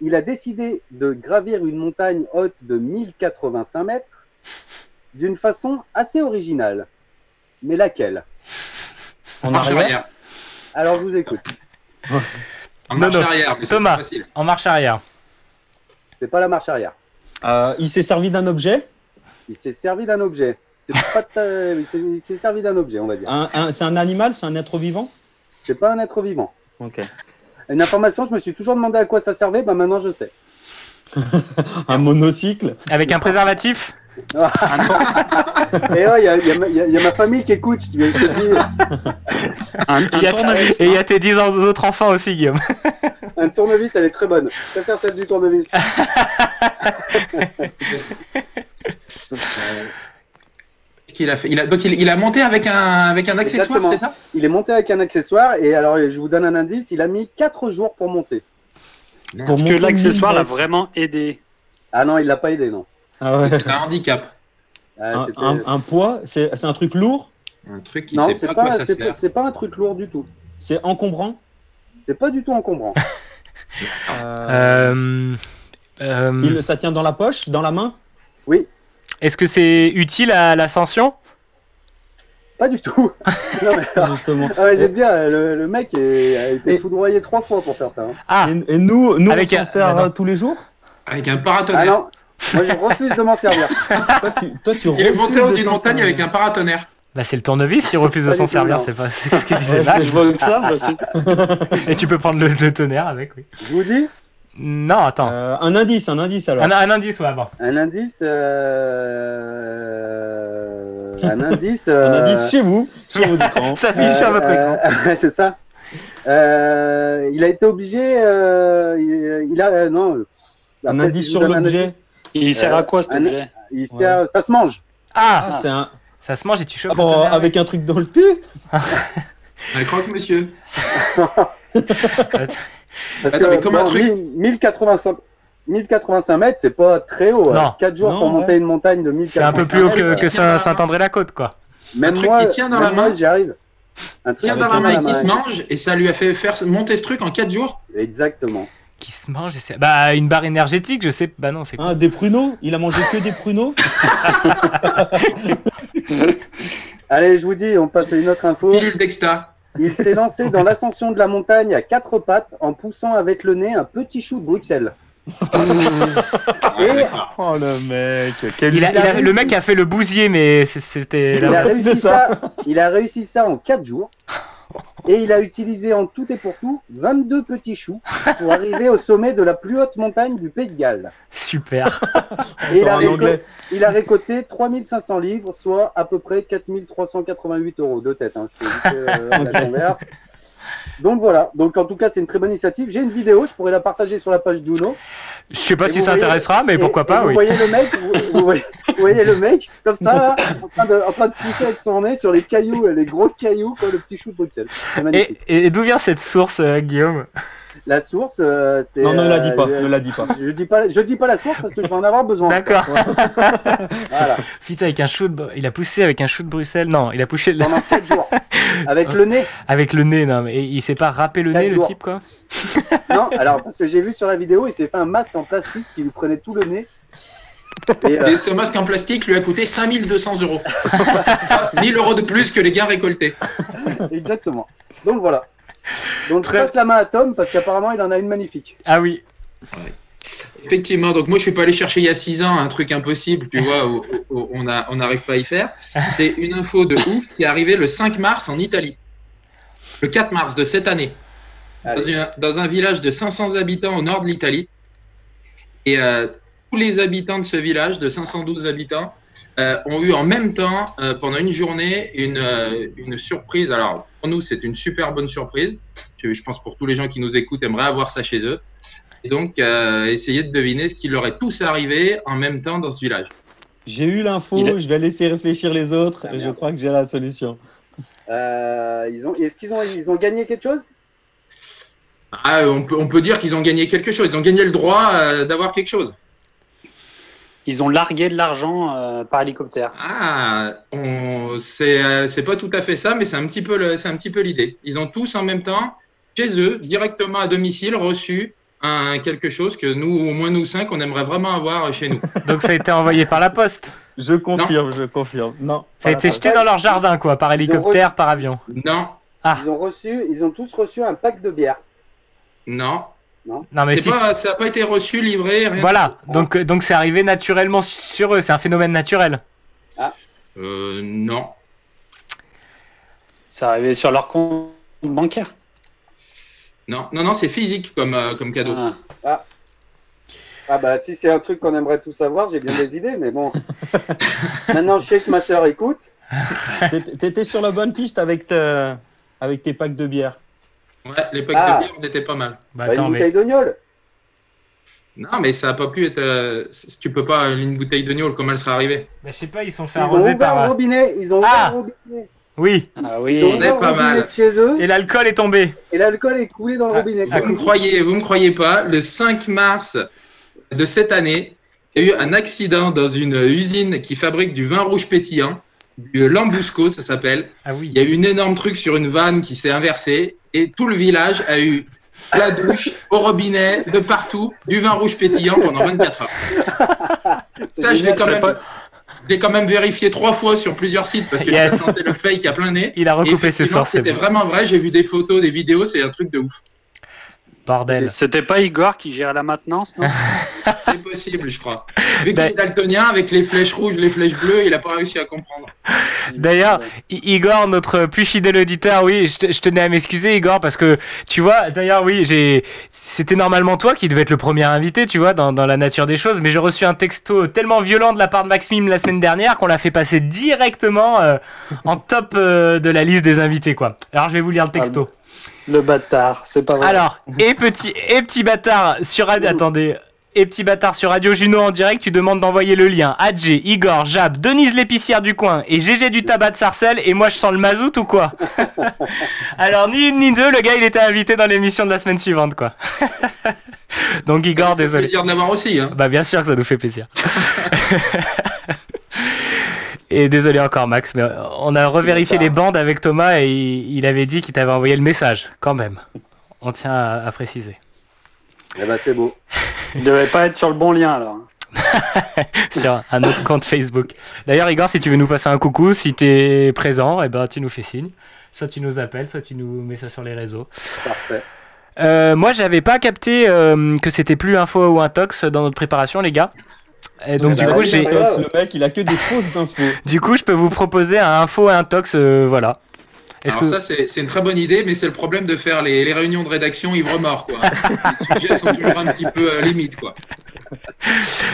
Il a décidé de gravir une montagne haute de 1085 mètres d'une façon assez originale. Mais laquelle? En marche arrière arrière. Alors je vous écoute. En marche arrière, mais c'est Thomas, facile. en marche arrière. C'est pas la marche arrière. Euh, il s'est servi d'un objet? Il s'est servi d'un objet. C'est servi d'un objet, on va dire. Un- un- c'est un animal, c'est un être vivant? C'est pas un être vivant. Ok. Une information, je me suis toujours demandé à quoi ça servait, bah maintenant je sais. Un monocycle? Avec un préservatif? Et oh, il y, a- il y a ma- il y a- il y a ma famille qui écoute, je te dis. Un, Il y a ta- Et il y a tes 10 ans- autres enfants aussi, Guillaume. Un tournevis, elle est très bonne. Je préfère celle du tournevis. Qu'il a fait il a, Donc il, il a monté avec un, avec un accessoire, c'est ça? Il est monté avec un accessoire et alors je vous donne un indice, il a mis 4 jours pour monter. Parce que l'accessoire l'a vraiment aidé. Ah non, il l'a pas aidé, non. Ah ouais. C'est un handicap. Ah, un, c'était- un- un poids, c'est c'est un truc lourd? Un truc qui non, sait c'est pas, quoi ça c'est pas, sert. c'est pas un truc lourd du tout. C'est encombrant? C'est pas du tout encombrant. Euh, euh, Il- Ça tient dans la poche, dans la main? Oui. Est-ce que c'est utile à l'ascension? Pas du tout. Non, mais alors-. Ah ouais, j'ai te dire, le, le mec est- a été foudroyé trois fois pour faire ça. hein. Ah Et, et nous, nous Avec on un- s'en sert bah tous les jours? Avec un Ah paratonnerre. non, moi je refuse de m'en servir. Toi, tu, toi, tu il est monté en haut d'une montagne avec un paratonnerre. Bah c'est le tournevis, il refuse de s'en servir, c'est pas ce qu'il disait Ouais, là. Je vois que ça, moi aussi. Et tu peux prendre le, le tonnerre avec, oui. Je vous dis, Non, attends. Euh, un indice, un indice alors. Un, un indice, ouais, bon. un indice. euh, Un indice. Un euh, indice chez vous, sur votre écran. Ça affiche sur votre écran. euh, c'est ça. Euh, il a été obligé. euh, il, il a. euh, non. Un indice sur un l'objet. Il sert Euh, à quoi cet un- objet il sert- Ça se mange. Ah, Ah, c'est un. Ça se mange et tu chopes Ah bon, avec un truc dans le cul Un croque-monsieur. Parce Attends, que mais comment un bon, truc- 1000 1085, 1085 mètres, c'est pas très haut. Non. 4 jours Non, pour ouais. monter une montagne de 1085 C'est un peu plus haut que, mètres. que Saint- Saint-André-la-Côte, quoi. Même Un truc moi, qui tient dans la main. j'y arrive. Un truc Tient qui dans la main et qui se mange et ça lui a fait faire monter ce truc en 4 jours. Exactement. Qui se mange et c'est- Bah, une barre énergétique, je sais. Bah non, c'est quoi Hein, Des pruneaux? Il a mangé que des pruneaux? Allez, je vous dis, on passe à une autre info. Pilule d'exta. Il s'est lancé dans l'ascension de la montagne à quatre pattes en poussant avec le nez un petit chou de Bruxelles. Et Oh le mec, quel Il a- il a il a- le mec a fait le bousier, mais c'est- c'était. il a, là- réussi ça. il a réussi ça en 4 jours. Et il a utilisé en tout et pour tout 22 petits choux pour arriver au sommet de la plus haute montagne du Pays de Galles. Super. Et il a, en réco- anglais. il a récolté 3500 livres, soit à peu près 4388 euros de tête. hein. Je fais vite, euh, la converse. Donc voilà, donc en tout cas c'est une très bonne initiative. J'ai une vidéo, je pourrais la partager sur la page Juno. Je sais pas Et si ça voyez- intéressera, mais pourquoi et pas, vous oui. Voyez le mec, vous, vous voyez, vous voyez le mec comme ça, là, en, train de, en train de pousser avec son nez sur les cailloux, les gros cailloux, quoi, le petit chou de Bruxelles. Et d'où vient cette source, euh, Guillaume? La source, euh, c'est. Non, ne la dis pas, euh, ne la dis pas. Je dis pas, je dis pas la source parce que je vais en avoir besoin. D'accord. Voilà. Putain, avec un chou de... Il a poussé avec un chou de Bruxelles. Non, il a poussé le- Pendant 4 jours. Avec le nez. avec le nez, non, mais il s'est pas râpé le nez, le type, quoi Non, alors parce que j'ai vu sur la vidéo, il s'est fait un masque en plastique qui lui prenait tout le nez. Et, euh, Et ce masque en plastique lui a coûté 5200 euros. 1000 euros de plus que les gains récoltés. exactement. Donc voilà. Donc Très- je passe la main à Tom parce qu'apparemment il en a une magnifique. Ah oui. Effectivement, donc moi je suis pas allé chercher il y a 6 ans un truc impossible, tu vois, où, où on n'arrive pas à y faire. C'est une info de ouf qui est arrivée le 5 mars en Italie. Le 4 mars de cette année. Dans, Allez. une- dans un village de 500 habitants au nord de l'Italie. Et euh, tous les habitants de ce village, de 512 habitants, euh, ont eu en même temps, euh, pendant une journée, une, euh, une surprise. Alors, pour nous, c'est une super bonne surprise. Je, je pense pour tous les gens qui nous écoutent, aimeraient avoir ça chez eux. Et donc, euh, essayer de deviner ce qui leur est tous arrivé en même temps dans ce village. J'ai eu l'info, est- je vais laisser réfléchir les autres Ah, et je crois que j'ai la solution. Euh, ils ont, est-ce qu'ils ont, ils ont gagné quelque chose? Ah, on, peut, on peut dire qu'ils ont gagné quelque chose. Ils ont gagné le droit euh, d'avoir quelque chose. Ils ont largué de l'argent euh, par hélicoptère. Ah, on- c'est euh, c'est pas tout à fait ça, mais c'est un petit peu le- c'est un petit peu l'idée. Ils ont tous en même temps, chez eux, directement à domicile, reçu un, quelque chose que nous, au moins nous cinq, on aimerait vraiment avoir chez nous. Donc ça a été envoyé par la poste. Je confirme, je confirme. Non. Ça a été jeté dans leur jardin, quoi, par hélicoptère, par avion. Non, Ah. Ils ont reçu, ils ont tous reçu un pack de bière. non. Non, mais C'est si. pas- ça n'a pas été reçu, livré, rien. Voilà, donc donc c'est arrivé naturellement sur eux, c'est un phénomène naturel. Euh, non. C'est arrivé sur leur compte bancaire? Non, non, non, c'est physique comme, euh, comme cadeau. Ah. Ah bah si c'est un truc qu'on aimerait tous savoir, j'ai bien des idées, mais bon. Maintenant je sais que ma sœur écoute. T'étais- sur la bonne piste avec, ta- avec tes packs de bière. Ouais, les packs Ah. de bière, on était pas mal. Bah Bah, attends, une mais. bouteille d'ognol. Non, mais ça a pas pu être. euh, tu peux pas une bouteille de gnôle, comment elle serait arrivée? Bah, je sais pas, ils sont fait Ils arroser par. euh, robinet. Ils ont ouvert Ah le robinet. Oui. Ah Ils ont oui. On est ouvert pas mal. de chez eux. Et l'alcool est tombé. Et l'alcool est coulé dans le Ah, robinet. Vous me croyez, vous me croyez pas, le 5 mars de cette année, il y a eu un accident dans une usine qui fabrique du vin rouge pétillant, du Lambrusco, ça s'appelle. Ah oui. Il y a eu une énorme truc sur une vanne qui s'est inversée et tout le village a eu à la douche, au robinet, de partout, du vin rouge pétillant pendant 24 heures. Ça, je l'ai quand même. Je l'ai quand même vérifié trois fois sur plusieurs sites parce que Yes. je sentais le fake à plein nez. Il a recoupé ses sources, C'était bon. vraiment vrai. J'ai vu des photos, des vidéos. C'est un truc de ouf. Bordel. C'était pas Igor qui gérait la maintenance, non C'est possible, je crois. Vu qu'il Ben- est daltonien, avec les flèches rouges, les flèches bleues, il a pas réussi à comprendre. D'ailleurs, Igor, notre plus fidèle auditeur, oui, je, te- je tenais à m'excuser, Igor, parce que tu vois, d'ailleurs, oui, j'ai, c'était normalement toi qui devais être le premier invité, tu vois, dans, dans la nature des choses, mais j'ai reçu un texto tellement violent de la part de Maxime la semaine dernière qu'on l'a fait passer directement euh, en top euh, de la liste des invités, quoi. Alors, je vais vous lire le texto. Le bâtard, c'est pas vrai. Alors, et petit, et petit bâtard sur Radio. Attendez. Et petit bâtard sur Radio Juno en direct, tu demandes d'envoyer le lien. Adjé, Igor, Jab, Denise l'épicière du coin et GG du tabac de Sarcelles. Et moi, je sens le mazout ou quoi? Alors, ni une ni deux, le gars, il était invité dans l'émission de la semaine suivante, quoi. Donc, Igor, Ça fait désolé. plaisir de l'avoir aussi. Hein. Bah, bien sûr que ça nous fait plaisir. Et désolé encore Max, mais on a revérifié les bandes avec Thomas et il, il avait dit qu'il t'avait envoyé le message, quand même. On tient à, à préciser. Eh ben, c'est beau. Il devait pas être sur le bon lien alors. sur un autre compte Facebook. D'ailleurs, Igor, si tu veux nous passer un coucou, si tu es présent, eh ben, tu nous fais signe. Soit tu nous appelles, soit tu nous mets ça sur les réseaux. Parfait. Euh, moi, j'avais pas capté euh, que c'était plus info ou intox dans notre préparation, les gars. Et donc, du coup, j'ai. Le mec, il a que des fausses infos. Du coup, je peux vous proposer un info et intox, euh, voilà. Alors que ça, c'est une très bonne idée, mais c'est le problème de faire les, les réunions de rédaction ivre-mort. quoi. les sujets sont toujours un petit peu euh, limites. Quoi.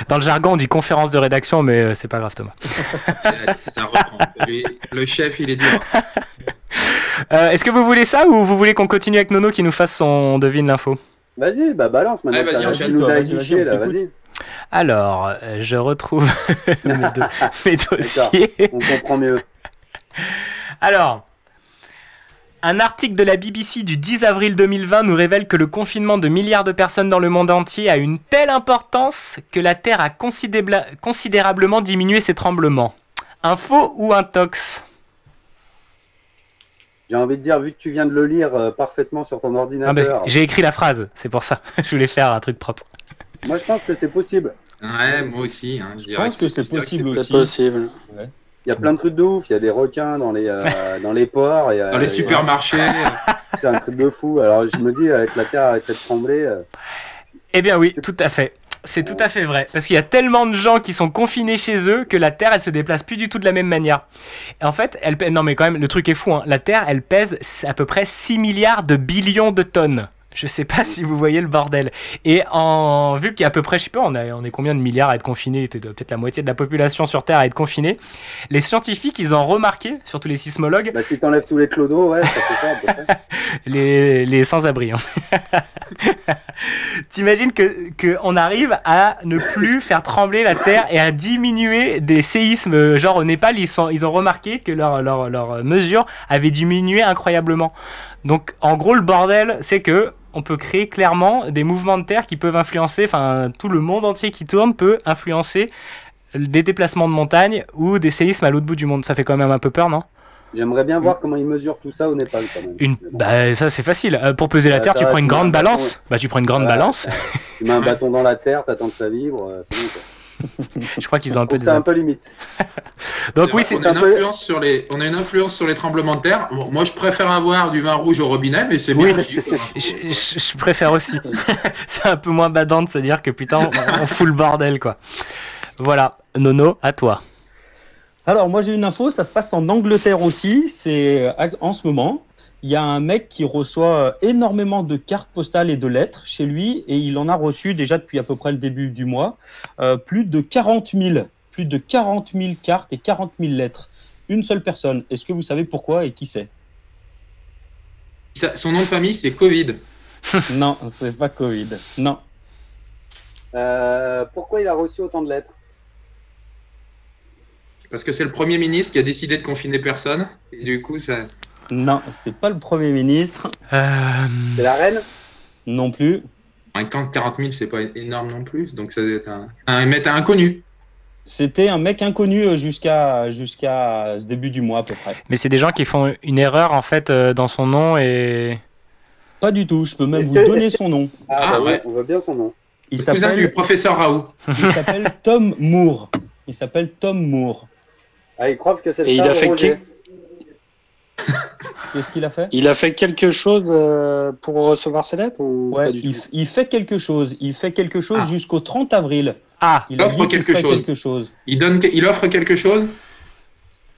dans le jargon, on dit conférence de rédaction, mais euh, c'est pas grave, Thomas. Ça reprend. Lui, le chef, il est dur. Euh, Est-ce que vous voulez ça ou vous voulez qu'on continue avec Nono qui nous fasse son devine l'info? Vas-y, bah balance maintenant. Ouais, vas-y, tu nous toi, as vas-y, là, vas-y. Alors, euh, je retrouve mes, do- mes dossiers. On comprend mieux. Alors, un article de la BBC du 10 avril 2020 nous révèle que le confinement de milliards de personnes dans le monde entier a une telle importance que la Terre a considérablement diminué ses tremblements. Info ou intox? J'ai envie de dire, vu que tu viens de le lire euh, parfaitement sur ton ordinateur, J'ai écrit la phrase, c'est pour ça. je voulais faire un truc propre. Moi je pense que c'est possible. Ouais, moi aussi. Hein, je pense que c'est possible c'est aussi. C'est possible. Il y a plein de trucs de ouf. Il y a des requins dans les, euh, dans les ports. et, euh, Dans les et- supermarchés. C'est un truc de fou. Alors je me dis, avec la terre arrêtée de trembler, euh, Eh bien oui, tout à fait. C'est tout à fait vrai. Parce qu'il y a tellement de gens qui sont confinés chez eux que la Terre, elle se déplace plus du tout de la même manière. En fait, elle pèse... Non mais quand même, le truc est fou. hein. La Terre, elle pèse à peu près 6 milliards de billions de tonnes. Je sais pas si vous voyez le bordel. Et en vu qu'il y a à peu près, je sais pas, on, a, on est combien de milliards à être confinés Peut-être la moitié de la population sur Terre à être confinée. Les scientifiques, ils ont remarqué, surtout les sismologues, bah, si t'enlèves tous les clodos, ouais, ça fait ça les, les sans-abri. hein. T'imagines que, que on arrive à ne plus faire trembler la terre et à diminuer des séismes. Genre au Népal, ils, sont, ils ont remarqué que leur, leur, leur mesure avait diminué incroyablement. Donc en gros, le bordel, c'est que on peut créer clairement des mouvements de terre qui peuvent influencer, enfin tout le monde entier qui tourne peut influencer des déplacements de montagne ou des séismes à l'autre bout du monde. Ça fait quand même un peu peur, non? J'aimerais bien voir comment ils mesurent tout ça au Népal quand même. une... Bah ça c'est facile. Euh, pour peser la Bah, terre, tu prends une grande balance. Bah tu prends une grande balance. Tu mets un bâton dans la terre, t'attends que ça vibre, euh, c'est bon. Je crois qu'ils ont un peu c'est un peu limite. Donc oui, on, c'est a une influence sur les, on a une influence sur les tremblements de terre. Bon, moi, je préfère avoir du vin rouge au robinet, mais c'est bien Oui, aussi. je, je- je préfère aussi. c'est un peu moins badant de se dire que putain, on, on fout le bordel quoi. Voilà, Nono, à toi. Alors, moi, j'ai une info, ça se passe en Angleterre aussi. C'est en ce moment. Il y a un mec qui reçoit euh, énormément de cartes postales et de lettres chez lui, et il en a reçu déjà depuis à peu près le début du mois euh, plus de 40 000. Plus de 40 000 cartes et 40 000 lettres. Une seule personne. Est-ce que vous savez pourquoi et qui c'est? Son nom de famille, c'est Covid. Non, c'est pas Covid. Non. Euh, pourquoi il a reçu autant de lettres? Parce que c'est le Premier ministre qui a décidé de confiner personne. Et du coup, ça. Non, c'est pas le Premier ministre. C'est la reine Non plus. Un camp de 40 000, c'est pas énorme non plus. Donc ça doit être un, un mec inconnu. C'était un mec inconnu euh, jusqu'à jusqu'à ce début du mois à peu près. Mais c'est des gens qui font une erreur en fait euh, dans son nom et. Pas du tout, je peux même vous que- donner son nom. Ah, Ah, bah oui, ouais. on voit bien son nom. Il Le cousin du professeur Raoult. il s'appelle Tom Moore. Il s'appelle Tom Moore. Ah, ils croient que c'est le Et il a de fait Roger. Qu'est-ce qu'il a fait? Il a fait quelque chose euh, pour recevoir ses lettres ou Ouais, pas du il, tout? il fait quelque chose. Il fait quelque chose Ah. jusqu'au 30 avril. Ah, Il offre quelque chose. quelque chose. Il, donne, il offre quelque chose?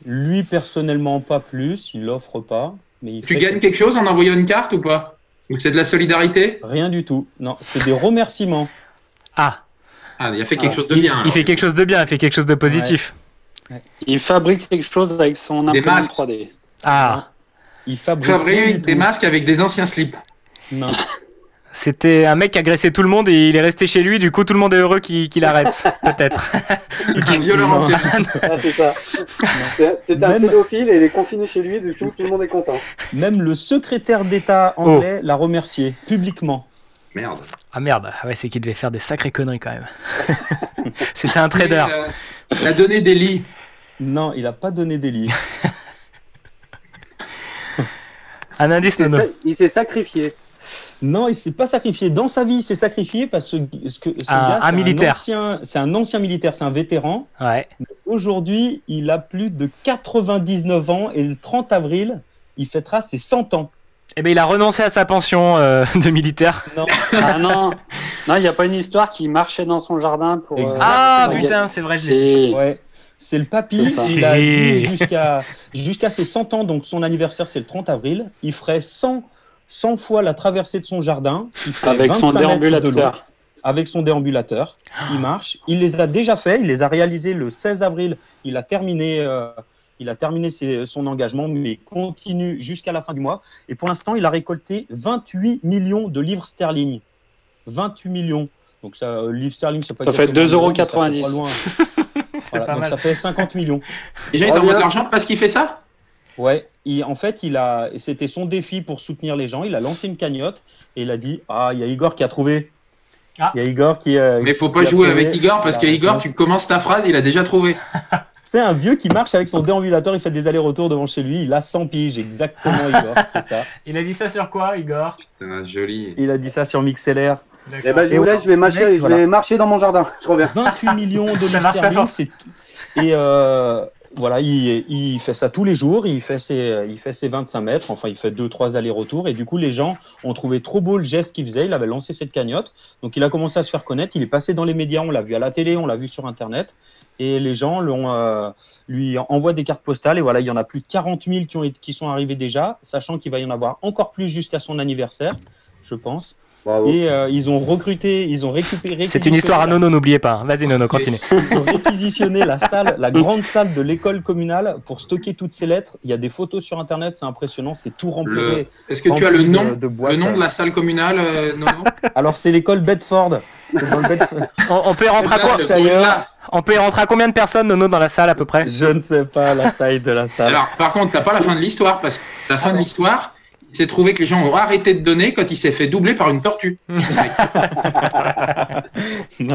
Lui personnellement pas plus, il l'offre pas. Mais il Tu gagnes quelque chose en envoyant une carte ou pas? Ou c'est de la solidarité? Rien du tout. Non, c'est des remerciements. Ah, Ah, il a fait quelque Ah, chose de il, bien. il fait quelque chose de bien, il fait quelque chose de positif. Il fabrique quelque chose avec son imprimante masques. 3D. Ah, Il Il du des tout. masques avec des anciens slips. Non. c'était un mec qui agressait tout le monde et il est resté chez lui, du coup tout le monde est heureux qu'il qu'il arrête, peut-être. Un violeur en série. Ah, c'est ça. C'est- un Même- pédophile et il est confiné chez lui, du coup, tout le monde est content. Même le secrétaire d'État anglais l'a remercié publiquement. Merde. Ah merde, ouais, c'est qu'il devait faire des sacrées conneries quand même. C'était un trader. Et, euh, il a donné des lits. Non, il a pas donné des livres. Un indice, Il sa- Il s'est sacrifié. Non, il s'est pas sacrifié. Dans sa vie, il s'est sacrifié parce que ce, que, ce Un- gars, un c'est militaire. ancien- C'est un ancien militaire, c'est un vétéran. Ouais. Aujourd'hui, il a plus de 99 ans et le 30 avril, il fêtera ses 100 ans. Eh ben, il a renoncé à sa pension euh, de militaire. Non, Ah non, non, il n'y a pas une histoire qui marchait dans son jardin pour. euh, Ah putain, c'est vrai, C'est- ouais. C'est le papy, ça. il a jusqu'à jusqu'à ses 100 ans, donc son anniversaire c'est le 30 avril, il ferait 100, 100 fois la traversée de son jardin. Avec son 25 mètres de long. déambulateur. avec son déambulateur. Il marche. Il les a déjà fait. Il les a réalisés le 16 avril. Il a terminé, euh, il a terminé ses- son engagement, mais continue jusqu'à la fin du mois. Et pour l'instant, il a récolté 28 millions de livres sterling. 28 millions. Donc ça, euh, livres sterling, c'est pas Ça fait exactement 2,90 mais ça fait pas loin. C'est Voilà, pas donc mal. ça fait 50 millions. Gens, ils Oh, envoient de l'argent parce qu'il fait ça? Ouais, il- en fait, il a, c'était son défi pour soutenir les gens. Il a lancé une cagnotte et il a dit Ah, il y a Igor qui a trouvé. Ah. Il y a Igor qui. euh, Mais faut pas jouer trouvé. avec Igor parce que. Igor, tu commences ta phrase, il a déjà trouvé. C'est un vieux qui marche avec son déambulateur, il fait des allers-retours devant chez lui, il a 100 piges, exactement Igor, c'est ça. Il a dit ça sur quoi, Igor? Putain, joli. Il a dit ça sur MixLR. Eh ben, je Et vous ouais, laisse, je vais marcher, mec, je vais voilà. marcher dans mon jardin. Je reviens. 28 millions de c'est Et euh, voilà, il, il fait ça tous les jours, il fait, ses, il fait ses 25 mètres, enfin il fait 2-3 allers-retours, et du coup les gens ont trouvé trop beau le geste qu'il faisait, il avait lancé cette cagnotte, donc il a commencé à se faire connaître, il est passé dans les médias, on l'a vu à la télé, on l'a vu sur Internet, et les gens l'ont, euh, lui envoient des cartes postales, et voilà, il y en a plus de 40 000 qui, ont, qui sont arrivés déjà, sachant qu'il va y en avoir encore plus jusqu'à son anniversaire, je pense. Et euh, ils ont recruté, ils ont récupéré. C'est une histoire à Nono, n'oubliez pas. Vas-y, Nono, continue. Ils ont réquisitionné la salle, la grande salle de l'école communale pour stocker toutes ces lettres. Il y a des photos sur internet, c'est impressionnant, c'est tout rempli. Le- Est-ce que tu as le de- nom, de boîtes. le nom de la salle communale, euh, Nono? Alors c'est l'école Bedford. C'est dans le Bedford. On, on peut y rentrer à quoi. On peut y rentrer à combien de personnes, Nono, dans la salle à peu près? Je ne sais pas la taille de la salle. Alors, par contre, t'as pas la fin de l'histoire, parce que la fin de l'histoire, il s'est trouvé que les gens ont arrêté de donner quand il s'est fait doubler par une tortue. Ils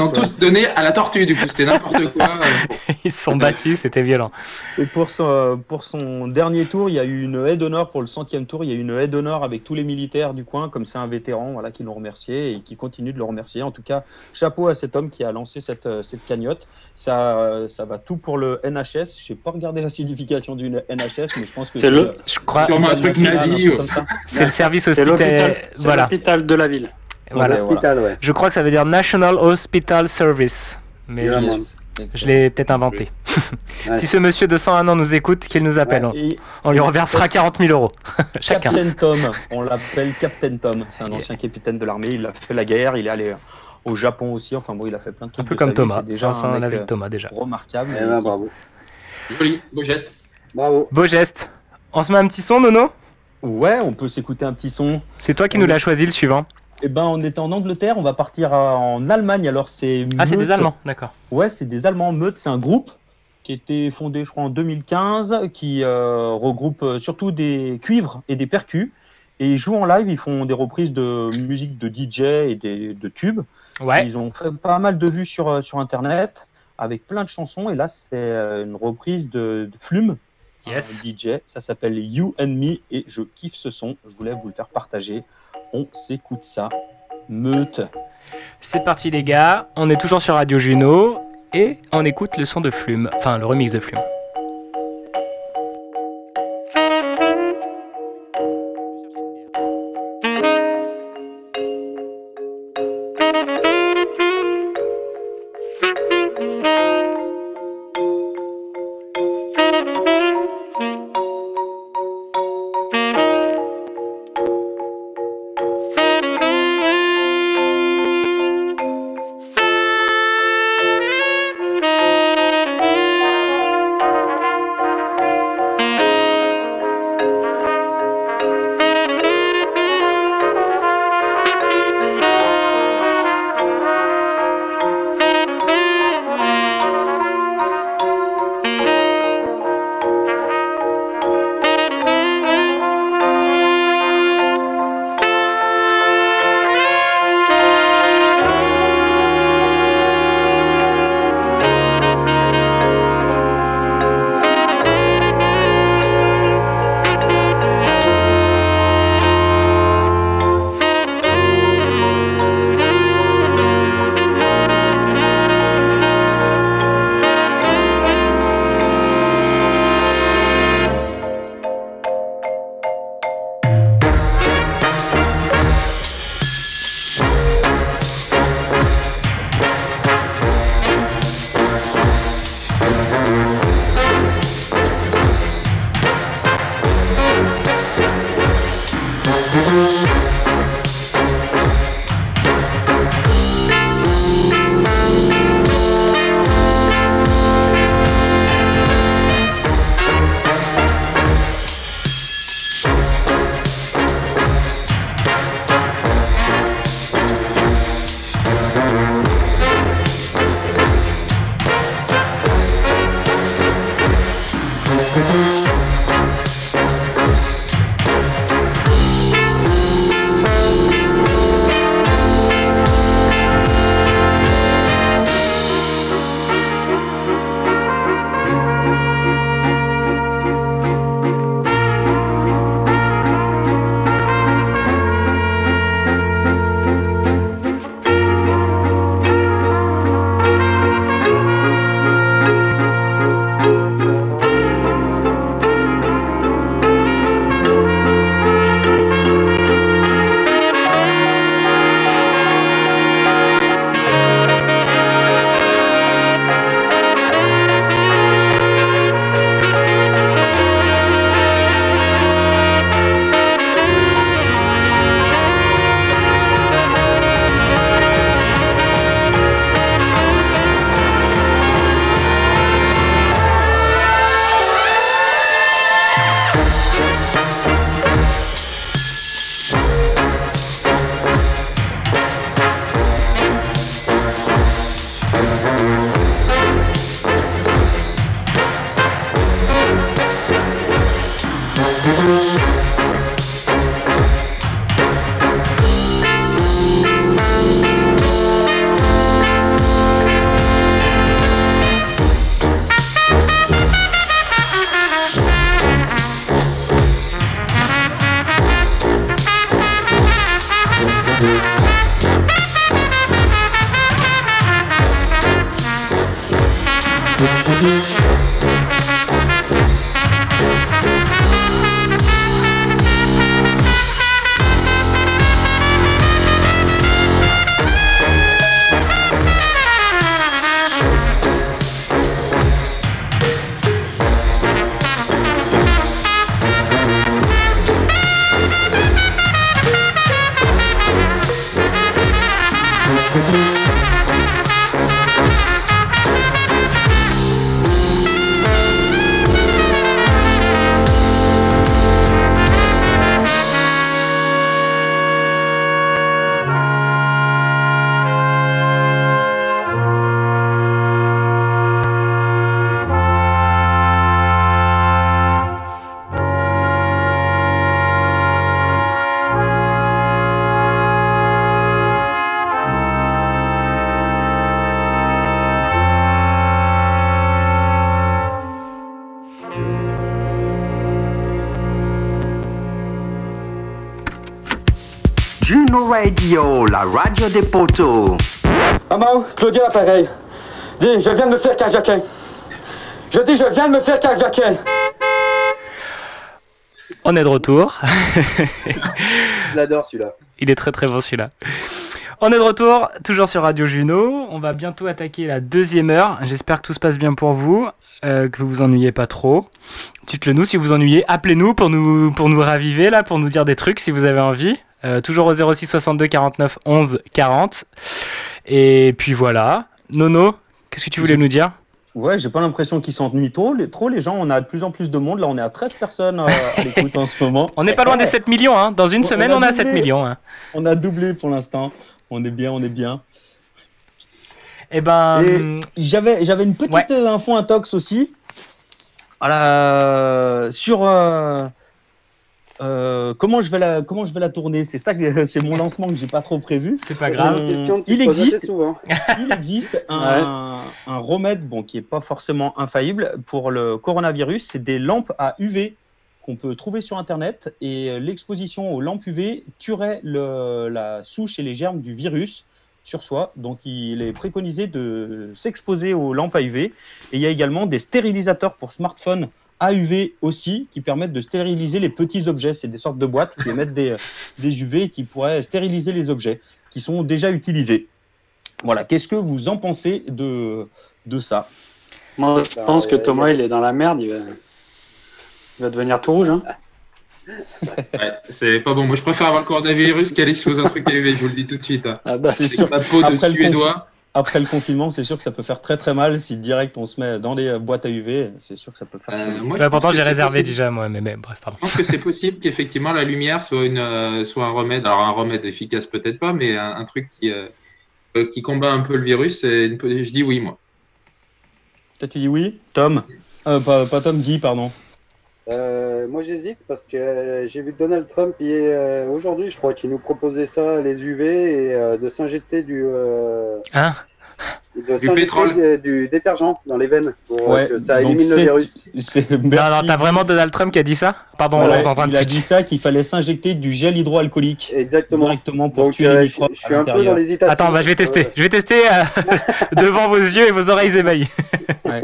ont tous donné à la tortue, du coup, c'était n'importe quoi. Ils se sont battus, c'était violent. Et pour son, pour son dernier tour, il y a eu une haie d'honneur pour le centième tour. Il y a eu une haie d'honneur avec tous les militaires du coin, comme c'est un vétéran, voilà, qui l'ont remercié et qui continue de le remercier. En tout cas, chapeau à cet homme qui a lancé cette, euh, cette cagnotte. Ça, euh, ça va tout pour le NHS. Je n'ai pas regardé la signification du NHS, mais je pense que C'est le- je crois- Sûrement un truc nazi, ou-. C'est le service hospitalier. Voilà. l'hôpital de la ville. Voilà. Ouais. Je crois que ça veut dire National Hospital Service. Mais je, l'ai peut-être inventé. Si ce monsieur de 101 ans nous écoute, qu'il nous appelle. On lui reversera 40 000 euros. Chacun. Captain Tom, on l'appelle Captain Tom. C'est un ancien capitaine de l'armée. Il a fait la guerre. Il est allé au Japon aussi. Enfin bon, il a fait plein de Un trucs. peu de comme. Thomas. C'est déjà Ça, un on a mec, vu euh, Thomas déjà. remarquable. Eh ben, bravo. Joli, beau geste. Bravo. Beau geste. On se met un petit son, Nono? Ouais, on peut s'écouter un petit son. C'est toi qui nous l'as choisi, le suivant. Eh ben, on était en Angleterre, on va partir en Allemagne. Alors, c'est. Ah, c'est des. Allemands, d'accord. Ouais, c'est des Allemands. Meute, c'est un groupe qui a été fondé, je crois, en 2015, qui euh, regroupe euh, surtout des cuivres et des percus. Et ils jouent en live, ils font des reprises de musique de DJ et des, de tubes. Ouais. Ils ont fait pas mal de vues sur, euh, sur Internet avec plein de chansons. Et là, c'est une reprise de, de Flume, Yes. un DJ. Ça s'appelle You and Me et je kiffe ce son. Je voulais vous le faire partager. On s'écoute ça. Meute. C'est parti les gars, on est toujours sur Radio Juno et on écoute le son de Flume, enfin le remix de Flume. Radio, la radio des poteaux. Maman, Claudia l'appareil. Dis, je viens de me faire carjacker. Je dis, je viens de me faire carjacker. On est de retour. Je l'adore celui-là. Il est très très bon celui-là. On est de retour, toujours sur Radio Juno. On va bientôt attaquer la deuxième heure. J'espère que tout se passe bien pour vous, euh, que vous vous ennuyez pas trop. Dites-le nous si vous vous ennuyez. Appelez-nous pour nous, pour nous raviver, là, pour nous dire des trucs si vous avez envie. Euh, toujours au 06 62 49 11 40. Et puis voilà. Nono, qu'est-ce que tu voulais nous dire? Ouais, j'ai pas l'impression qu'ils s'ennuient trop les, trop. les gens, on a de plus en plus de monde. Là, on est à 13 personnes euh, à l'écoute en ce moment. On n'est pas loin des 7 millions, hein. Dans une semaine, on a 7 doublé. millions. hein. On a doublé pour l'instant. On est bien, on est bien. Eh ben, Et j'avais, j'avais une petite euh, info intox aussi. Voilà, sur euh, euh, comment je vais la comment je vais la tourner? C'est ça que c'est mon lancement que j'ai pas trop prévu. C'est pas grave. C'est une question que tu il poses assez existe, souvent. il existe un, un remède bon qui est pas forcément infaillible pour le coronavirus. C'est des lampes à UV qu'on peut trouver sur internet et l'exposition aux lampes UV tuerait le- la souche et les germes du virus sur soi. Donc il est préconisé de s'exposer aux lampes à UV. Et il y a également des stérilisateurs pour smartphones AUV aussi qui permettent de stériliser les petits objets. C'est des sortes de boîtes qui émettent des, des UV et qui pourraient stériliser les objets qui sont déjà utilisés. Voilà, qu'est-ce que vous en pensez de, de ça? Moi, je Bah, pense que euh, Thomas, il est dans la merde. Il va, il va devenir tout rouge. Hein. Ouais, c'est pas bon. Moi, je préfère avoir le coronavirus qu'aller sous un truc UV, je vous le dis tout de suite. hein. Ah bah, C'est ma peau de Après suédois. Après le confinement, c'est sûr que ça peut faire très très mal si direct on se met dans des euh, boîtes à UV. C'est sûr que ça peut faire. Euh, mal. moi, Bah, pourtant, j'ai réservé possible. déjà, moi, mais, mais bref, pardon. Je pense que c'est possible qu'effectivement la lumière soit, une, euh, soit un remède. Alors un remède efficace peut-être pas, mais un, un truc qui, euh, euh, qui combat un peu le virus. une- Je dis oui, moi. Toi, tu dis oui? Tom? Euh, pas, pas Tom, Guy, pardon. Euh, moi j'hésite parce que euh, j'ai vu Donald Trump euh, aujourd'hui, je crois, qui nous proposait ça, les UV, et euh, de s'injecter du, euh, Hein? de s'injecter pétrole. du, du détergent dans les veines pour Ouais, que ça élimine le virus. Non, non, t'as vraiment Donald Trump qui a dit ça? Pardon, Voilà, on est en train de il a dit ça qu'il fallait s'injecter du gel hydroalcoolique Exactement. directement pour Donc tuer euh, les je, microbes je suis un peu dans l'hésitation. Attends, bah, je vais tester. Euh, Je vais tester euh, devant vos yeux et vos oreilles ébahis. Ouais.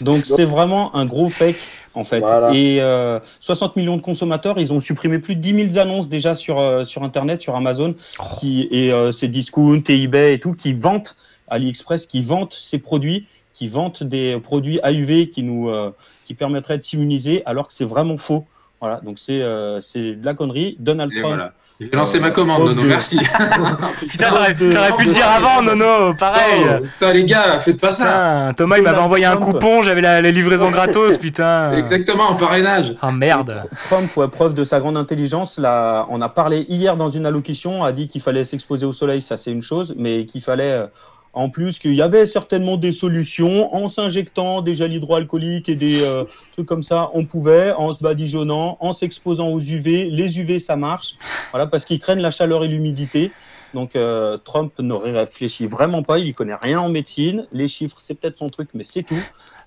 Donc c'est vraiment un gros fake en fait. Voilà. Et euh, 60 millions de consommateurs, ils ont supprimé plus de 10 000 annonces déjà sur, euh, sur Internet, sur Amazon, qui, et euh, c'est Discount et eBay et tout, qui vantent, AliExpress, qui vantent ces produits, qui vantent des produits AUV qui nous euh, qui permettraient de s'immuniser, alors que c'est vraiment faux. Voilà, donc c'est euh, c'est de la connerie. Donald Et Trump. voilà. Je vais lancer ma commande, Nono, merci. Putain, t'aurais t'aurais pu le dire avant, Nono, pareil. Oh, putain, les gars, faites pas ça. Putain, Thomas, il m'avait envoyé un Trump. coupon, j'avais la, la livraison gratos, putain. Exactement, en parrainage. Ah merde. Trump, ouais, preuve de sa grande intelligence, là, on a parlé hier dans une allocution, a dit qu'il fallait s'exposer au soleil, ça c'est une chose, mais qu'il fallait euh, en plus qu'il y avait certainement des solutions en s'injectant des gels hydroalcooliques et des euh, trucs comme ça, on pouvait, en se badigeonnant, en s'exposant aux UV. Les UV, ça marche, voilà, parce qu'ils craignent la chaleur et l'humidité. Donc euh, Trump n'aurait réfléchi vraiment pas, il y connaît rien en médecine. Les chiffres, c'est peut-être son truc, mais c'est tout.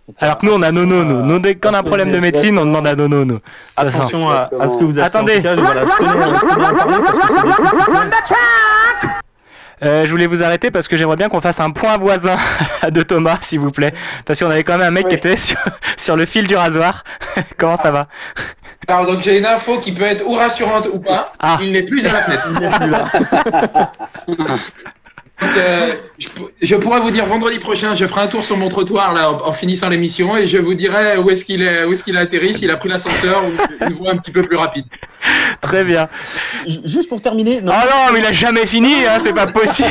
Donc, Alors que nous, on a Nono, nous. Nous, dès qu'on a un problème de médecine, on demande à Nono, nous. Attention à, à ce que vous avez Attendez. Cas, je- voilà, Euh, je voulais vous arrêter parce que j'aimerais bien qu'on fasse un point voisin de Thomas, s'il vous plaît. Parce qu'on avait quand même un mec qui était sur, sur le fil du rasoir. Comment ça va Alors, donc j'ai une info qui peut être ou rassurante ou pas. Ah. Il n'est plus à la fenêtre. Donc, euh, je, pour- je pourrais vous dire vendredi prochain, je ferai un tour sur mon trottoir là, en, en finissant l'émission et je vous dirai où est-ce qu'il est, où est-ce qu'il a atterri, s'il a pris l'ascenseur ou une voie un petit peu plus rapide. Très bien. Juste pour terminer, non, Oh non, mais il a jamais fini, hein, c'est pas possible.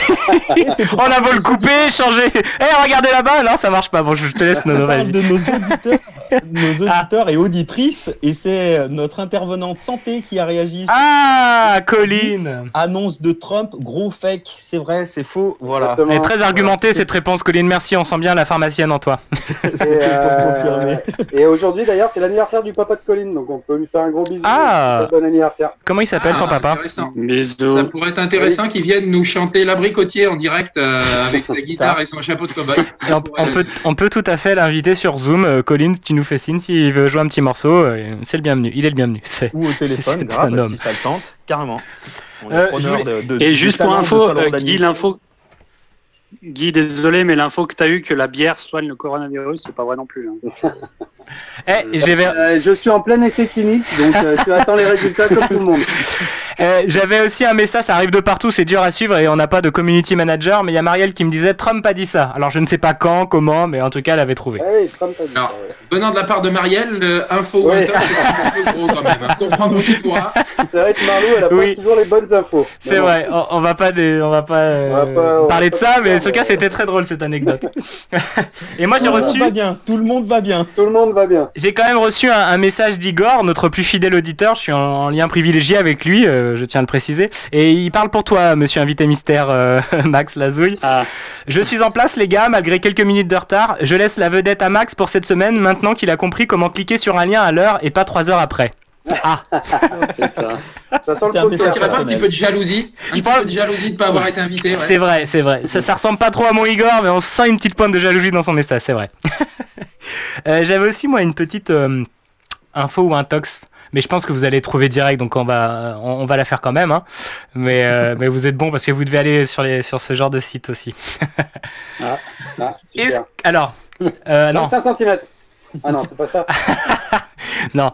On a beau le couper, changer. Eh, regardez là-bas, non, ça marche pas. Bon, je te laisse, Nono, vas-y. de nos auditeurs, nos auditeurs et auditrices, et c'est notre intervenante santé qui a réagi. Ah, Colline Annonce de Trump, gros fake, c'est vrai, c'est faux, voilà. Est très argumentée cette réponse, Colline. Merci, on sent bien la pharmacienne en toi. Et, euh, et aujourd'hui d'ailleurs c'est l'anniversaire du papa de Colline, donc on peut lui faire un gros bisou. Ah. Bon anniversaire. Comment il s'appelle son Ah, papa intéressant. Bisous. Ça pourrait être intéressant qu'il vienne nous chanter l'abricotier en direct euh, avec sa guitare et son chapeau de cow-boy. Et on, on peut, on peut tout à fait l'inviter sur Zoom. Euh, Colline, tu nous fais signe s'il veut jouer un petit morceau. C'est le bienvenu. Il est le bienvenu. C'est Ou au téléphone, C'est grave, un homme. si ça le tente, carrément. On est Euh, preneurs je voulais- de- de- Et juste pour info, euh. Guy, l'info. Guy, désolé, mais l'info que tu as eue que la bière soigne le coronavirus, c'est pas vrai non plus. hein. Eh, j'avais- Euh, je suis en plein essai clinique, donc euh, tu attends les résultats comme tout le monde. Euh, J'avais aussi un message, ça arrive de partout, c'est dur à suivre et on n'a pas de community manager, mais il y a Marielle qui me disait Trump a dit ça. Alors je ne sais pas quand, comment, mais en tout cas elle avait trouvé. Ouais, Trump a dit Alors, venant de la part de Marielle, le info ou un top, c'est un peu gros quand même. hein. Comprendre qui pourra. C'est vrai que Marlou, elle a Oui. pas toujours les bonnes infos. C'est vrai, on, on va pas, des- on va pas, euh, On va pas- on va parler de pas ça, mais tout cas c'était très drôle cette anecdote. et moi j'ai Tout le monde reçu, va bien, tout le monde va bien. Tout le monde va bien. j'ai quand même reçu un, un message d'Igor, notre plus fidèle auditeur. Je suis en, en lien privilégié avec lui, euh, je tiens à le préciser. Et il parle pour toi, monsieur invité mystère euh, Max Lazouille. Je suis en place, les gars, malgré quelques minutes de retard. Je laisse la vedette à Max pour cette semaine, maintenant qu'il a compris comment cliquer sur un lien à l'heure et pas trois heures après. Ah Ça sent le T'irais pas un petit peu de jalousie Un Je petit peu de jalousie de ne pas avoir été invité ouais. C'est vrai, c'est vrai. Ça, ça ressemble pas trop à mon Igor, mais on sent une petite pointe de jalousie dans son message, c'est vrai. Euh, J'avais aussi, moi, une petite euh, info ou un tox. Mais je pense que vous allez trouver direct, donc on va, on, on va la faire quand même. hein. Mais, euh, mais vous êtes bon parce que vous devez aller sur, les, sur ce genre de site aussi. Ah, ah, super. Alors, euh, non, 25 cm. Ah non, c'est pas ça. non.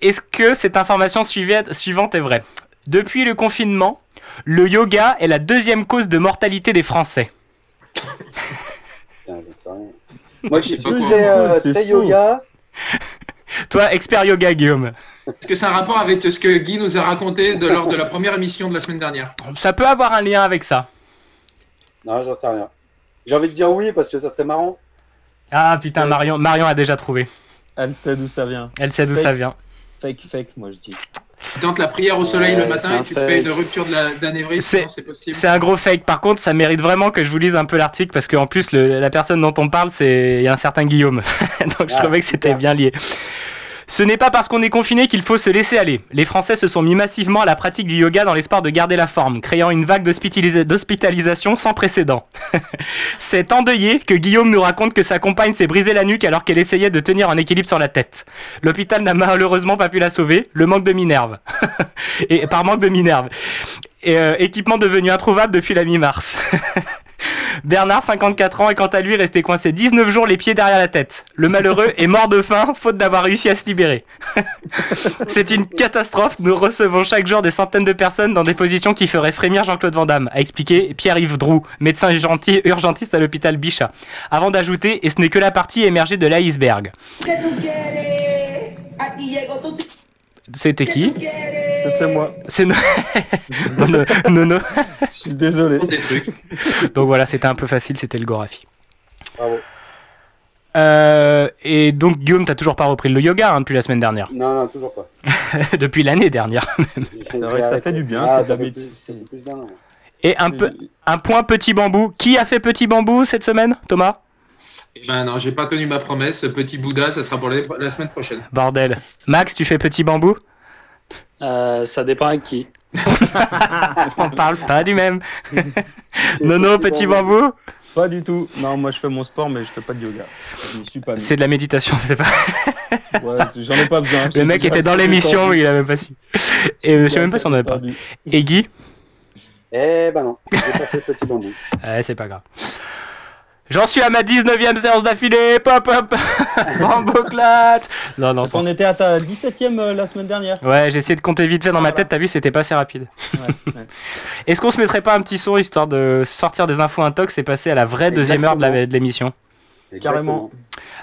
Est-ce que cette information suivante est vraie? Depuis le confinement, le yoga est la deuxième cause de mortalité des Français. Putain, j'en sais rien. Moi, je suis pas plus euh, yoga. Toi, expert yoga, Guillaume. Est-ce que c'est un rapport avec ce que Guy nous a raconté de, lors de la première émission de la semaine dernière? Ça peut avoir un lien avec ça. Non, j'en sais rien. J'ai envie de dire oui parce que ça serait marrant. Ah putain, Marion, Marion a déjà trouvé. Elle sait d'où ça vient. Elle sait d'où ça vient. Fake, fake, moi je dis. Tu tentes la prière au soleil Ouais, le matin et tu te fake. fais une rupture de la- d'anévrisme, C'est- possible. C'est un gros fake. Par contre, ça mérite vraiment que je vous lise un peu l'article parce qu'en plus, le- la personne dont on parle, c'est un certain Guillaume. Donc je Ah, trouvais que c'était bien lié. Ce n'est pas parce qu'on est confiné qu'il faut se laisser aller. Les Français se sont mis massivement à la pratique du yoga dans l'espoir de garder la forme, créant une vague d'hospitalisa- d'hospitalisation sans précédent. C'est endeuillé que Guillaume nous raconte que sa compagne s'est brisé la nuque alors qu'elle essayait de tenir un équilibre sur la tête. L'hôpital n'a malheureusement pas pu la sauver, le manque de minerve. Et par manque de minerve. Euh, équipement devenu introuvable depuis la mi-mars. Bernard, 54 ans, est quant à lui resté coincé 19 jours les pieds derrière la tête. Le malheureux est mort de faim, faute d'avoir réussi à se libérer. C'est une catastrophe. Nous recevons chaque jour des centaines de personnes dans des positions qui feraient frémir Jean-Claude Van Damme, a expliqué Pierre-Yves Drou, médecin urgentiste à l'hôpital Bichat. Avant d'ajouter, et ce n'est que la partie émergée de l'iceberg. C'était qui C'était moi. C'est no- Nono. Nono. Je suis désolé. Donc voilà, c'était un peu facile, c'était le Gorafi. Bravo. Euh, et donc Guillaume, t'as toujours pas repris le yoga hein, depuis la semaine dernière. Non, non, toujours pas. depuis l'année dernière. C'est vrai que ça fait du bien, Ah, ça fait plus, plus. Et un, peu, un point petit bambou. Qui a fait petit bambou cette semaine, Thomas? Eh Ben non, j'ai pas tenu ma promesse. Petit Bouddha, ça sera pour la semaine prochaine. Bordel. Max, tu fais petit bambou? Euh, ça dépend à qui. On parle pas du même. Nono, petit bambou? Pas du tout. Non, moi je fais mon sport, mais je fais pas de yoga. C'est de la méditation, c'est pas. Ouais, j'en ai pas besoin. Le mec était dans l'émission, il a même pas su. Et euh, je sais même pas si on en avait pas. Et Guy? Eh ben non, j'ai pas fait petit bambou. Ouais, c'est pas grave. J'en suis à ma 19ème séance d'affilée. Pop, pop. Bamboclate. Non, non, On était à ta 17ème euh, la semaine dernière. Ouais, j'ai essayé de compter vite fait dans ma tête, t'as vu, c'était pas assez rapide. Ouais, ouais. Est-ce qu'on se mettrait pas un petit son histoire de sortir des infos intox et passer à la vraie deuxième heure de l'émission? Carrément.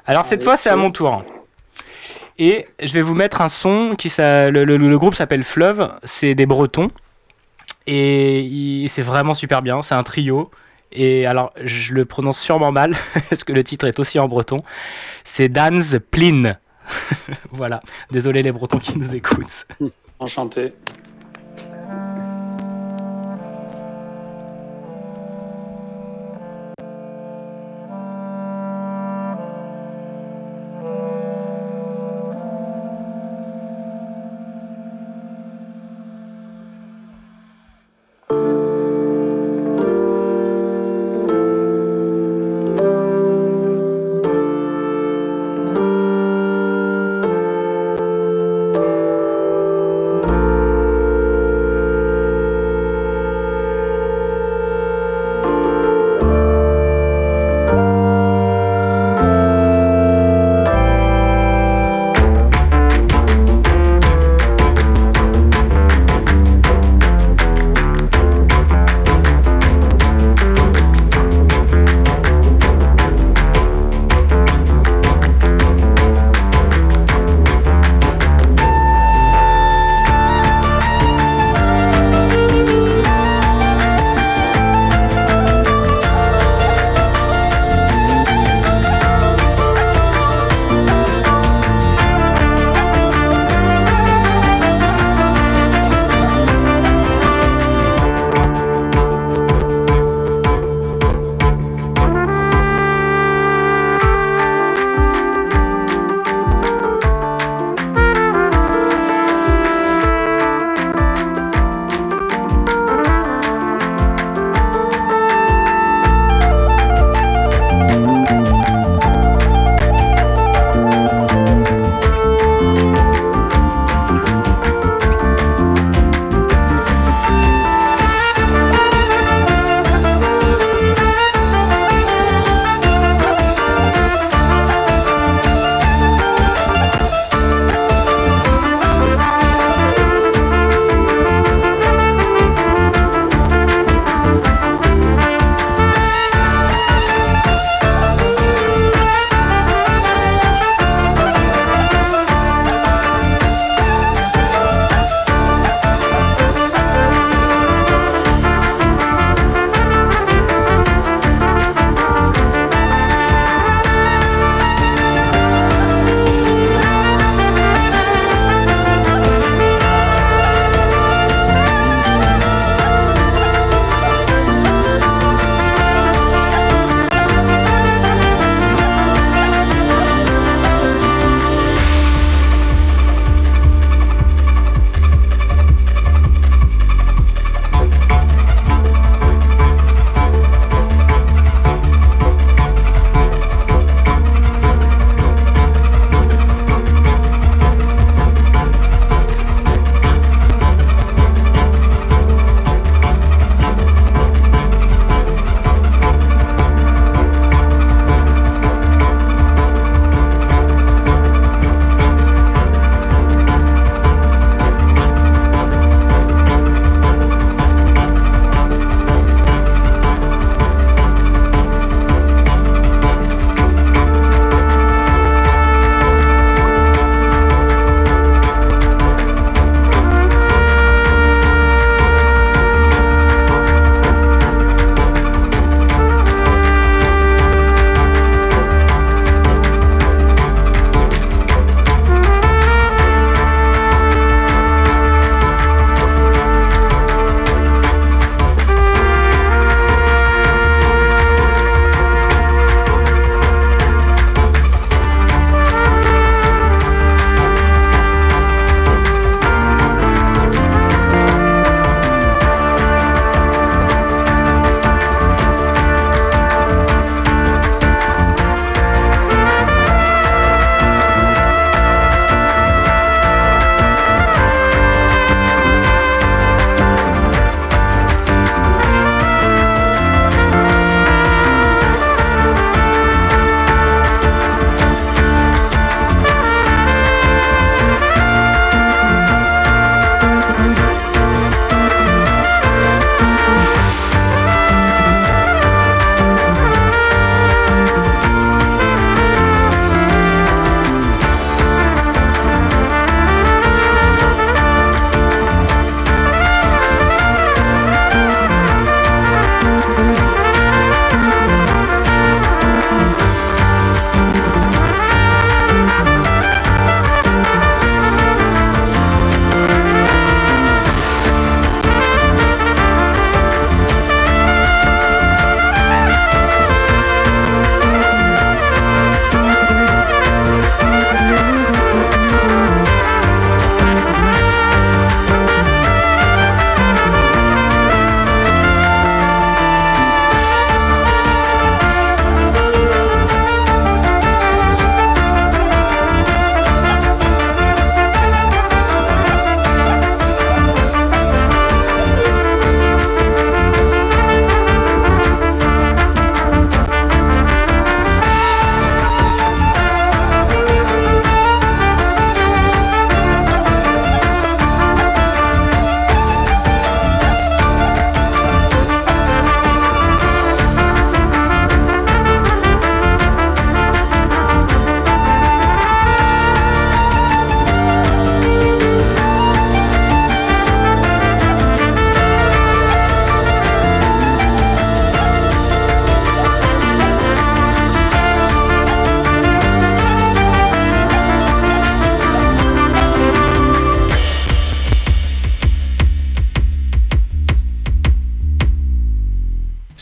Alors cette Allez, fois, c'est à mon tour. Et je vais vous mettre un son qui s'a- le, le- le groupe s'appelle Fleuve, c'est des Bretons et c'est vraiment super bien, c'est un trio. Et alors, je le prononce sûrement mal, parce que le titre est aussi en breton. C'est Dan's Plin. voilà. Désolé les Bretons qui nous écoutent. Enchanté.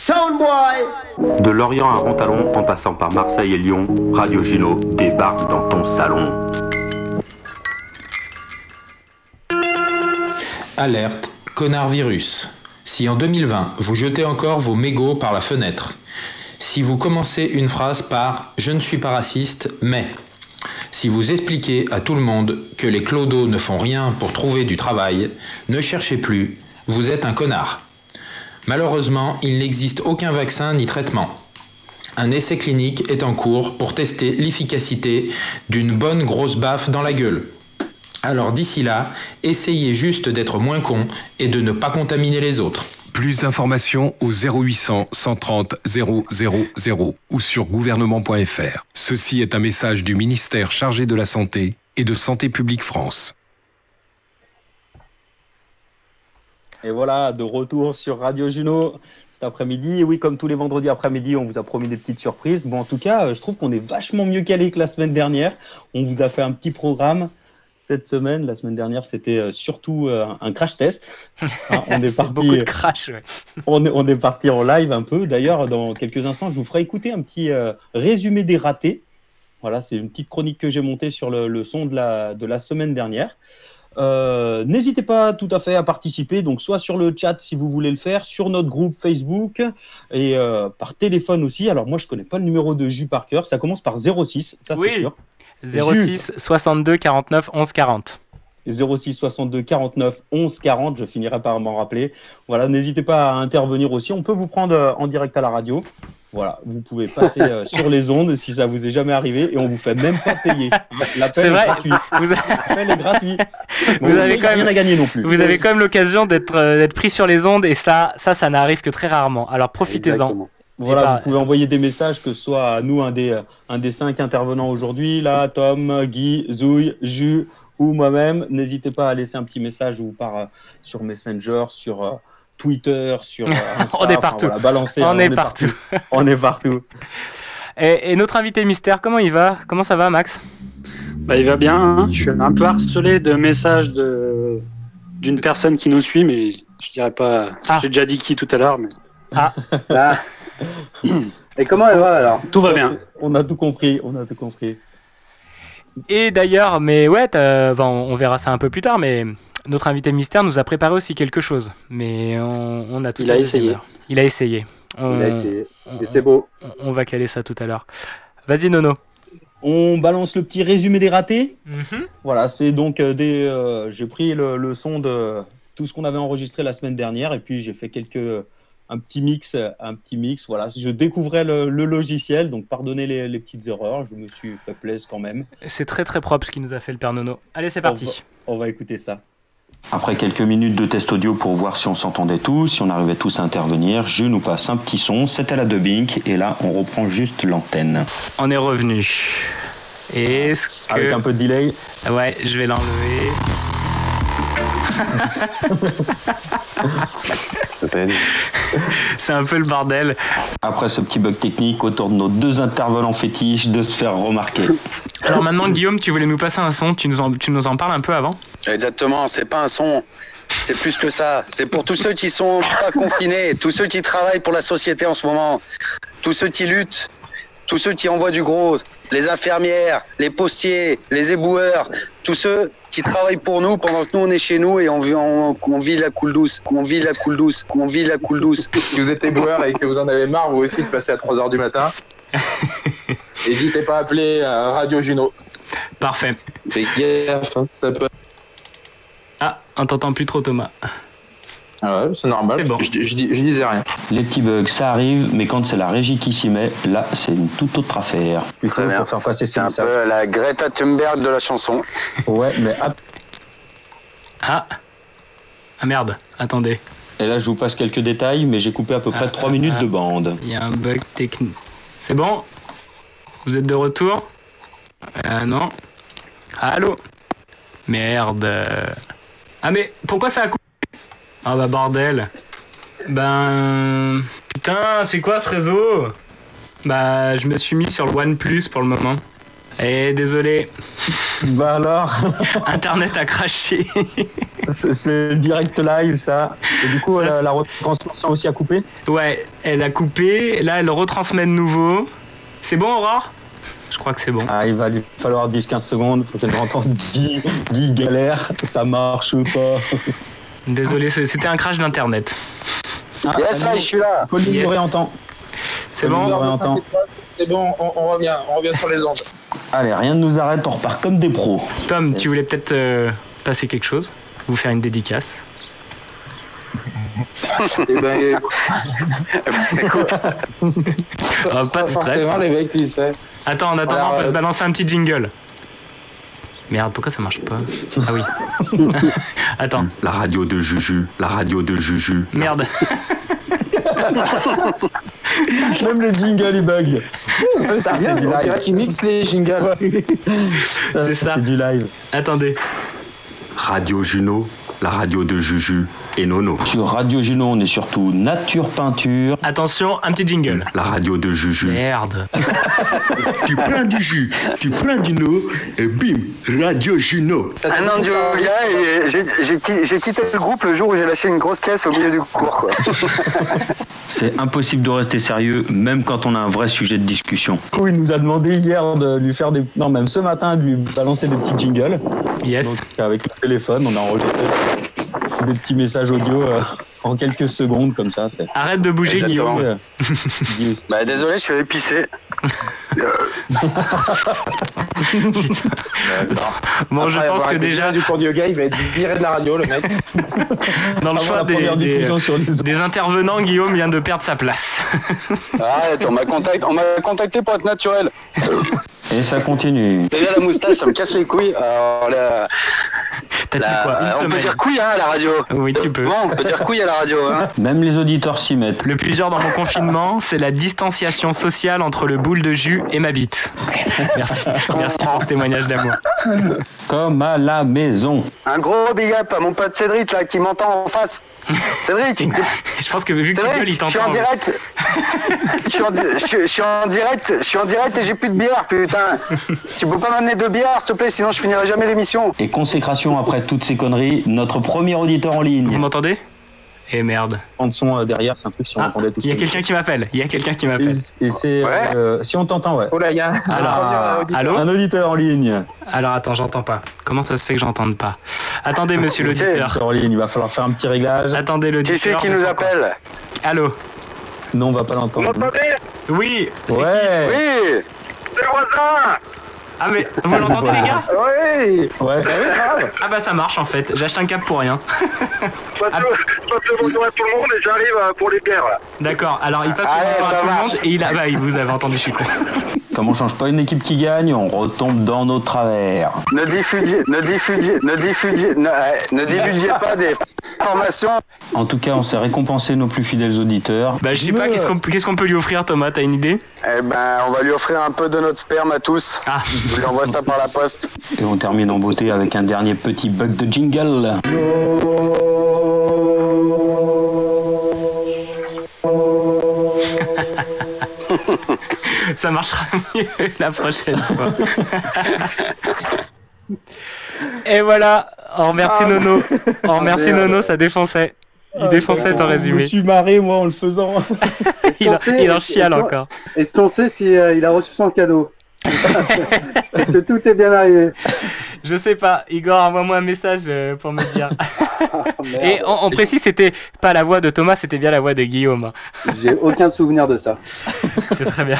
De Lorient à Rontalon, en passant par Marseille et Lyon, Radio Juno débarque dans ton salon. Alerte, connard virus. Si en 2020, vous jetez encore vos mégots par la fenêtre, si vous commencez une phrase par Je ne suis pas raciste, mais si vous expliquez à tout le monde que les clodos ne font rien pour trouver du travail, ne cherchez plus, vous êtes un connard. Malheureusement, il n'existe aucun vaccin ni traitement. Un essai clinique est en cours pour tester l'efficacité d'une bonne grosse baffe dans la gueule. Alors d'ici là, essayez juste d'être moins con et de ne pas contaminer les autres. Plus d'informations au 0800 130 000 ou sur gouvernement.fr. Ceci est un message du ministère chargé de la Santé et de Santé publique France. Et voilà, de retour sur Radio Juno cet après-midi. Et oui, comme tous les vendredis après-midi, on vous a promis des petites surprises. Bon, en tout cas, je trouve qu'on est vachement mieux calé que la semaine dernière. On vous a fait un petit programme cette semaine. La semaine dernière, c'était euh, surtout euh, un crash test. On est C'est parti, beaucoup de crash, ouais. on, est, on est parti en live un peu. D'ailleurs, dans quelques instants, je vous ferai écouter un petit euh, résumé des ratés. Voilà, c'est une petite chronique que j'ai montée sur le, le son de la, de la semaine dernière. Euh, N'hésitez pas tout à fait à participer, donc soit sur le chat si vous voulez le faire, sur notre groupe Facebook et euh, par téléphone aussi. Alors moi je connais pas le numéro de Jus par cœur, ça commence par 06, ça c'est Oui. sûr. 06 62 49 11 40. 06 62 49 11 40, je finirai par m'en rappeler. Voilà, n'hésitez pas à intervenir aussi. On peut vous prendre euh, en direct à la radio. Voilà, vous pouvez passer euh, sur les ondes si ça vous est jamais arrivé et on vous fait même pas payer. L'appel C'est est vrai. gratuit. Vous, L'appel est gratuit. Bon, vous avez a quand rien même, à gagner non plus. Vous avez quand même l'occasion d'être euh, d'être pris sur les ondes et ça, ça, ça n'arrive que très rarement. Alors profitez-en. Voilà, bah, vous pouvez envoyer des messages, que ce soit à nous, un des, un des cinq intervenants aujourd'hui, là, Tom, Guy, Zouille, Jus ou moi-même. N'hésitez pas à laisser un petit message ou par, euh, sur Messenger, sur euh, Twitter, sur. euh, Insta, On est enfin, partout. voilà, balancez, On hein, est partout. on est partout. Et, et notre invité mystère, comment il va? Comment ça va, Max? Bah, il va bien. hein. Je suis un peu harcelé de messages de d'une personne qui nous suit, mais je dirais pas. J'ai déjà dit qui tout à l'heure, mais. Ah. Et comment elle va alors? Tout va bien. On a tout compris, on a tout compris. Et d'ailleurs, mais ouais, enfin, on verra ça un peu plus tard, mais notre invité mystère nous a préparé aussi quelque chose. Mais on, on a tout Il a essayé. Il a essayé. On- Il a essayé. on- Et c'est beau. On, on va caler ça tout à l'heure. Vas-y, Nono. On balance le petit résumé des ratés. Mhm. Voilà, c'est donc euh, des. euh, j'ai pris le, le son de tout ce qu'on avait enregistré la semaine dernière et puis j'ai fait quelques un petit mix, un petit mix. Voilà, je découvrais le, le logiciel, donc pardonnez les, les petites erreurs. Je me suis fait plaisir quand même. C'est très très propre ce qu'il nous a fait le Père Nono. Allez, c'est On parti. va, on va écouter ça. Après quelques minutes de test audio pour voir si on s'entendait tous, si on arrivait tous à intervenir, je nous passe un petit son, c'était la dubbing, et là on reprend juste l'antenne. On est revenu. Est-ce que... Avec un peu de delay. Ouais, je vais l'enlever. C'est un peu le bordel. Après ce petit bug technique autour de nos deux intervenants fétiches de se faire remarquer. Alors maintenant, Guillaume, tu voulais nous passer un son, tu nous en, tu nous en parles un peu avant Exactement, c'est pas un son. C'est plus que ça. C'est pour tous ceux qui sont pas confinés, tous ceux qui travaillent pour la société en ce moment, tous ceux qui luttent, tous ceux qui envoient du gros, les infirmières, les postiers, les éboueurs, tous ceux qui travaillent pour nous pendant que nous on est chez nous et on vit, on, on vit la coule douce, qu'on vit la coule douce, qu'on vit la coule douce. Si vous êtes éboueur et que vous en avez marre, vous aussi, de passer à 3h du matin, n'hésitez pas à appeler euh, Radio Juno. Parfait. Faites gaffe, hein, ça peut. Ah, on t'entend plus trop, Thomas. Ah ouais, c'est normal. C'est bon. Je, je dis- je disais rien. Les petits bugs, ça arrive, mais quand c'est la régie qui s'y met, là c'est une toute autre affaire. Très bien. C'est un peu la Greta Thunberg de la chanson. Ouais, mais Ah Ah merde, attendez. Et là je vous passe quelques détails, mais j'ai coupé à peu près Ah, 3 ah, minutes ah. de bande. Il y a un bug technique. C'est bon? Vous êtes de retour? Ah non Allô? Merde. Ah mais pourquoi ça a coupé? Ah bah bordel. Ben... Putain, c'est quoi ce réseau? Bah je me suis mis sur le OnePlus pour le moment. Et désolé. Bah alors Internet a craché. C'est direct live, ça. Et du coup, Ça, la, retransmission aussi a coupé? Ouais, elle a coupé. Là, elle retransmet de nouveau. C'est bon, Aurore? Je crois que c'est bon. Ah, il va lui falloir 10-15 secondes. Faut qu'elle entende Guy, Guy galère. Ça marche ou pas? Désolé, c'était un crash d'internet. Ah, Yes, ça là, je suis là. Pauline Yes. nous réentend. C'est bon. C'est bon, on, on revient, on revient sur les ondes. Allez, rien ne nous arrête, on repart comme des pros. Tom, tu voulais peut-être euh, passer quelque chose? Vous faire une dédicace? Eh ben, Ah, Pas de stress. les mecs, tu sais. Attends, en attendant, Alors, on peut euh, se balancer un petit jingle. Merde, pourquoi ça marche pas Ah oui. Attends, La radio de Juju, la radio de Juju. merde. Même le jingle, il bug. C'est bien, qu'ils mixent les jingles. C'est ça. C'est du live. Attendez. Radio Juno, la radio de Juju et Nono. Sur Radio Juno, on est surtout nature peinture. Attention, un petit jingle. La radio de Juju. Merde. tu prends du jus, tu prends du no et bim, Radio Juno. Un an et j'ai- j'ai qui- j'ai quitté le groupe le jour où j'ai lâché une grosse caisse au milieu du cours. Quoi. C'est impossible de rester sérieux, même quand on a un vrai sujet de discussion. Coup, il nous a demandé hier de lui faire des. Non, même ce matin, de lui balancer des petits jingles. Yes. Donc, avec le téléphone, on a enregistré des petits messages audio euh, en quelques secondes, comme ça. c'est- Arrête de bouger, Exactement. Guillaume. Guillaume. Bah, désolé, je suis allé pisser. Bon, je pense que déjà, du cours de yoga, il va être viré de la radio, le mec. dans le choix des, intervenants, Guillaume vient de perdre sa place. Arrête, on m'a contacté, on m'a contacté pour être naturel. Et ça continue. Déjà, la moustache, ça me casse les couilles. Alors, la- T'as la- dit quoi Une on peut dire couille hein, à la radio. Oui, tu peux. Bon, on peut dire couille à la radio. Hein. Même les auditeurs s'y mettent. Le plus dur dans mon confinement, c'est la distanciation sociale entre le boule de jus et ma bite. Merci, merci pour ce témoignage d'amour. Comme à la maison. Un gros big up à mon pote Cédric là qui m'entend en face. Cédric, Je pense que vu que tu gueules, il Cédric, je suis en t'entend. direct. je, suis en, di- je suis- je suis en direct. Je suis en direct et j'ai plus de bière, putain. tu peux pas m'amener de bière, s'il te plaît, sinon je finirai jamais l'émission. Et consécration après toutes ces conneries, notre premier auditeur en Vous ligne. m'entendez? Eh merde. En son euh, derrière, c'est un peu si on Ah, entendait tout il y a quelqu'un qui m'appelle. Il y a quelqu'un qui m'appelle. Et, et c'est. Ouais. euh, si on t'entend, ouais. Oh là, il y a un Alors, premier auditeur. allô? Un auditeur en ligne. Alors attends, j'entends pas. Comment ça se fait que j'entende pas? Attendez, monsieur l'auditeur. Auditeur en ligne, il va falloir faire un petit réglage. Attendez, Qui l'auditeur. c'est qui nous appelle? Allô? Non, on va pas l'entendre. Oui c'est qui? Ouais. Oui Ah mais vous l'entendez les gars Oui Ouais. Ah oui, grave Ah bah ça marche en fait. J'achète un câble pour rien. Passe le bonjour à tout le monde et j'arrive euh, pour les bières là. D'accord. Alors il passe le bonjour à tout le monde et il a. Bah il vous avez entendu, je suis con. Comme on change pas une équipe qui gagne, on retombe dans nos travers. Ne diffusiez, ne diffusiez, ne diffusiez, ne, ne pas des informations. En tout cas, on s'est récompensé nos plus fidèles auditeurs. Bah je sais pas. Qu'est-ce qu'on qu'est-ce qu'on peut lui offrir, Thomas T'as une idée? Eh ben, on va lui offrir un peu de notre sperme à tous. Ah. Je lui envoie ça par la poste. Et on termine en beauté avec un dernier petit bug de jingle. Ça marchera mieux la prochaine fois. Et voilà. On remercie Ah. Nono. On remercie merde. Nono, ça défonçait. Il défonçait ton Je me résumé. suis marré, moi, en le faisant. Il, en- il en chiale encore. Est-ce qu'on sait si euh, il a reçu son cadeau? Est-ce que tout est bien arrivé Je sais pas. Igor, envoie-moi un message euh, pour me dire. merde. Et on, on précise, c'était pas la voix de Thomas, c'était bien la voix de Guillaume. J'ai aucun souvenir de ça. C'est très bien.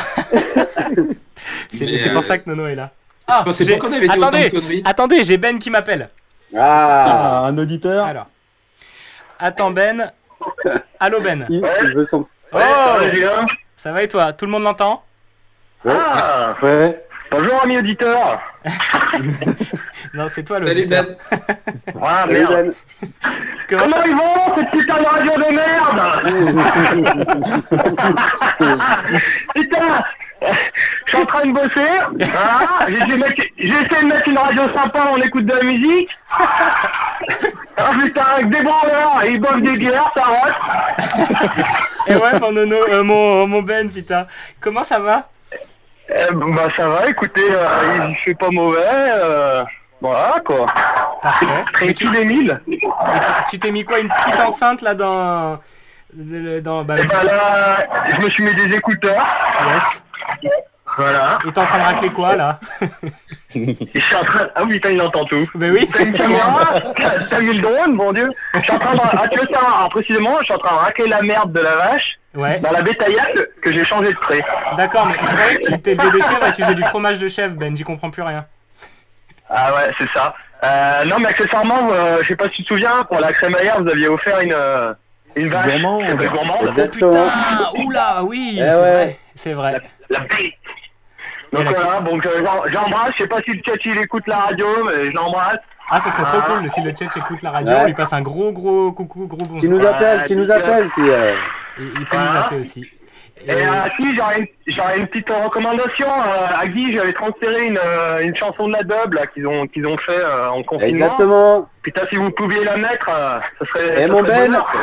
c'est c'est pour euh, ça que Nono est là. Ah, j'ai- pas qu'on avait dit attendez, conneries. attendez, j'ai Ben qui m'appelle. Ah, Ah, un auditeur. Alors. Attends Ben. Allô Ben. il, il veut son. Oh Ça va et toi? Tout le monde l'entend? Ah Ouais. Bonjour ami auditeur Non, c'est toi Salut l'auditeur. Ben. Ah Salut, merde Ben. Comment Comment ça- ils vont cette putain de radio de merde Putain Je suis en train de bosser voilà. J'ai essayé de mettre- de une radio sympa, on écoute de la musique Ah putain, avec des branleurs, ils boivent des bières, ça rote Et ouais, mon Nono, euh, mon, mon Ben, putain. Comment ça va? Eh, bah ça va, écoutez, euh, il fait pas mauvais. euh, voilà quoi. Parfait. Tranquille Emile. Et tu- Tu t'es mis quoi Une petite enceinte là dans. dans bah, Et bah là, je me suis mis des écouteurs. Yes. Voilà. Et t'es en train de racler quoi là? Je suis en train... Ah putain, il entend tout. Mais oui. T'as une caméra? T'as le drone, mon dieu? Je suis en train de... Ah, tu veux savoir, alors, précisément, je suis en train de racler la merde de la vache Ouais. dans la bétaillade que j'ai changé de trait. D'accord, mais je croyais que tu étais de chèvre et tu faisais du fromage de chèvre, Ben, j'y comprends plus rien. Ah ouais, c'est ça. Euh, non, mais accessoirement, euh, je sais pas si tu te souviens, pour la crémaillère, vous aviez offert une, euh, une vache. S'appelle gourmande. Exactement. Ah, oula, oui, Eh c'est ouais. vrai. C'est vrai. La bête. Donc voilà, donc euh, j'embrasse, je sais pas si le chat il écoute la radio, mais je l'embrasse. Ah, ça serait trop Ah. cool si le chat écoute la radio, Ouais. on lui passe un gros gros coucou, gros bonjour. Qui nous appelle, qui nous appelle si. euh, il peut nous appeler aussi. Et euh, si, j'aurais une, j'aurais une petite recommandation. Euh, à Guy, j'avais transféré une, euh, une chanson de la dub qu'ils ont, qu'ils ont fait euh, en confinement. Exactement. Putain, si vous pouviez la mettre, euh, ça serait. Et ça mon serait Ben, bonheur.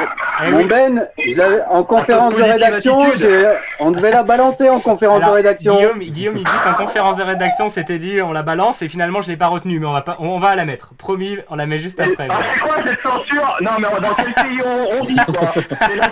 Eh mon oui. Ben, en conférence de rédaction, on devait la balancer en conférence Alors, de rédaction. Guillaume, Guillaume, il dit qu'en conférence de rédaction, c'était dit on la balance et finalement je l'ai pas retenu, mais on va pas, on va la mettre. Promis, on la met juste après. Ah, c'est quoi cette censure? Non, mais dans quel pays on, on vit quoi? C'est la-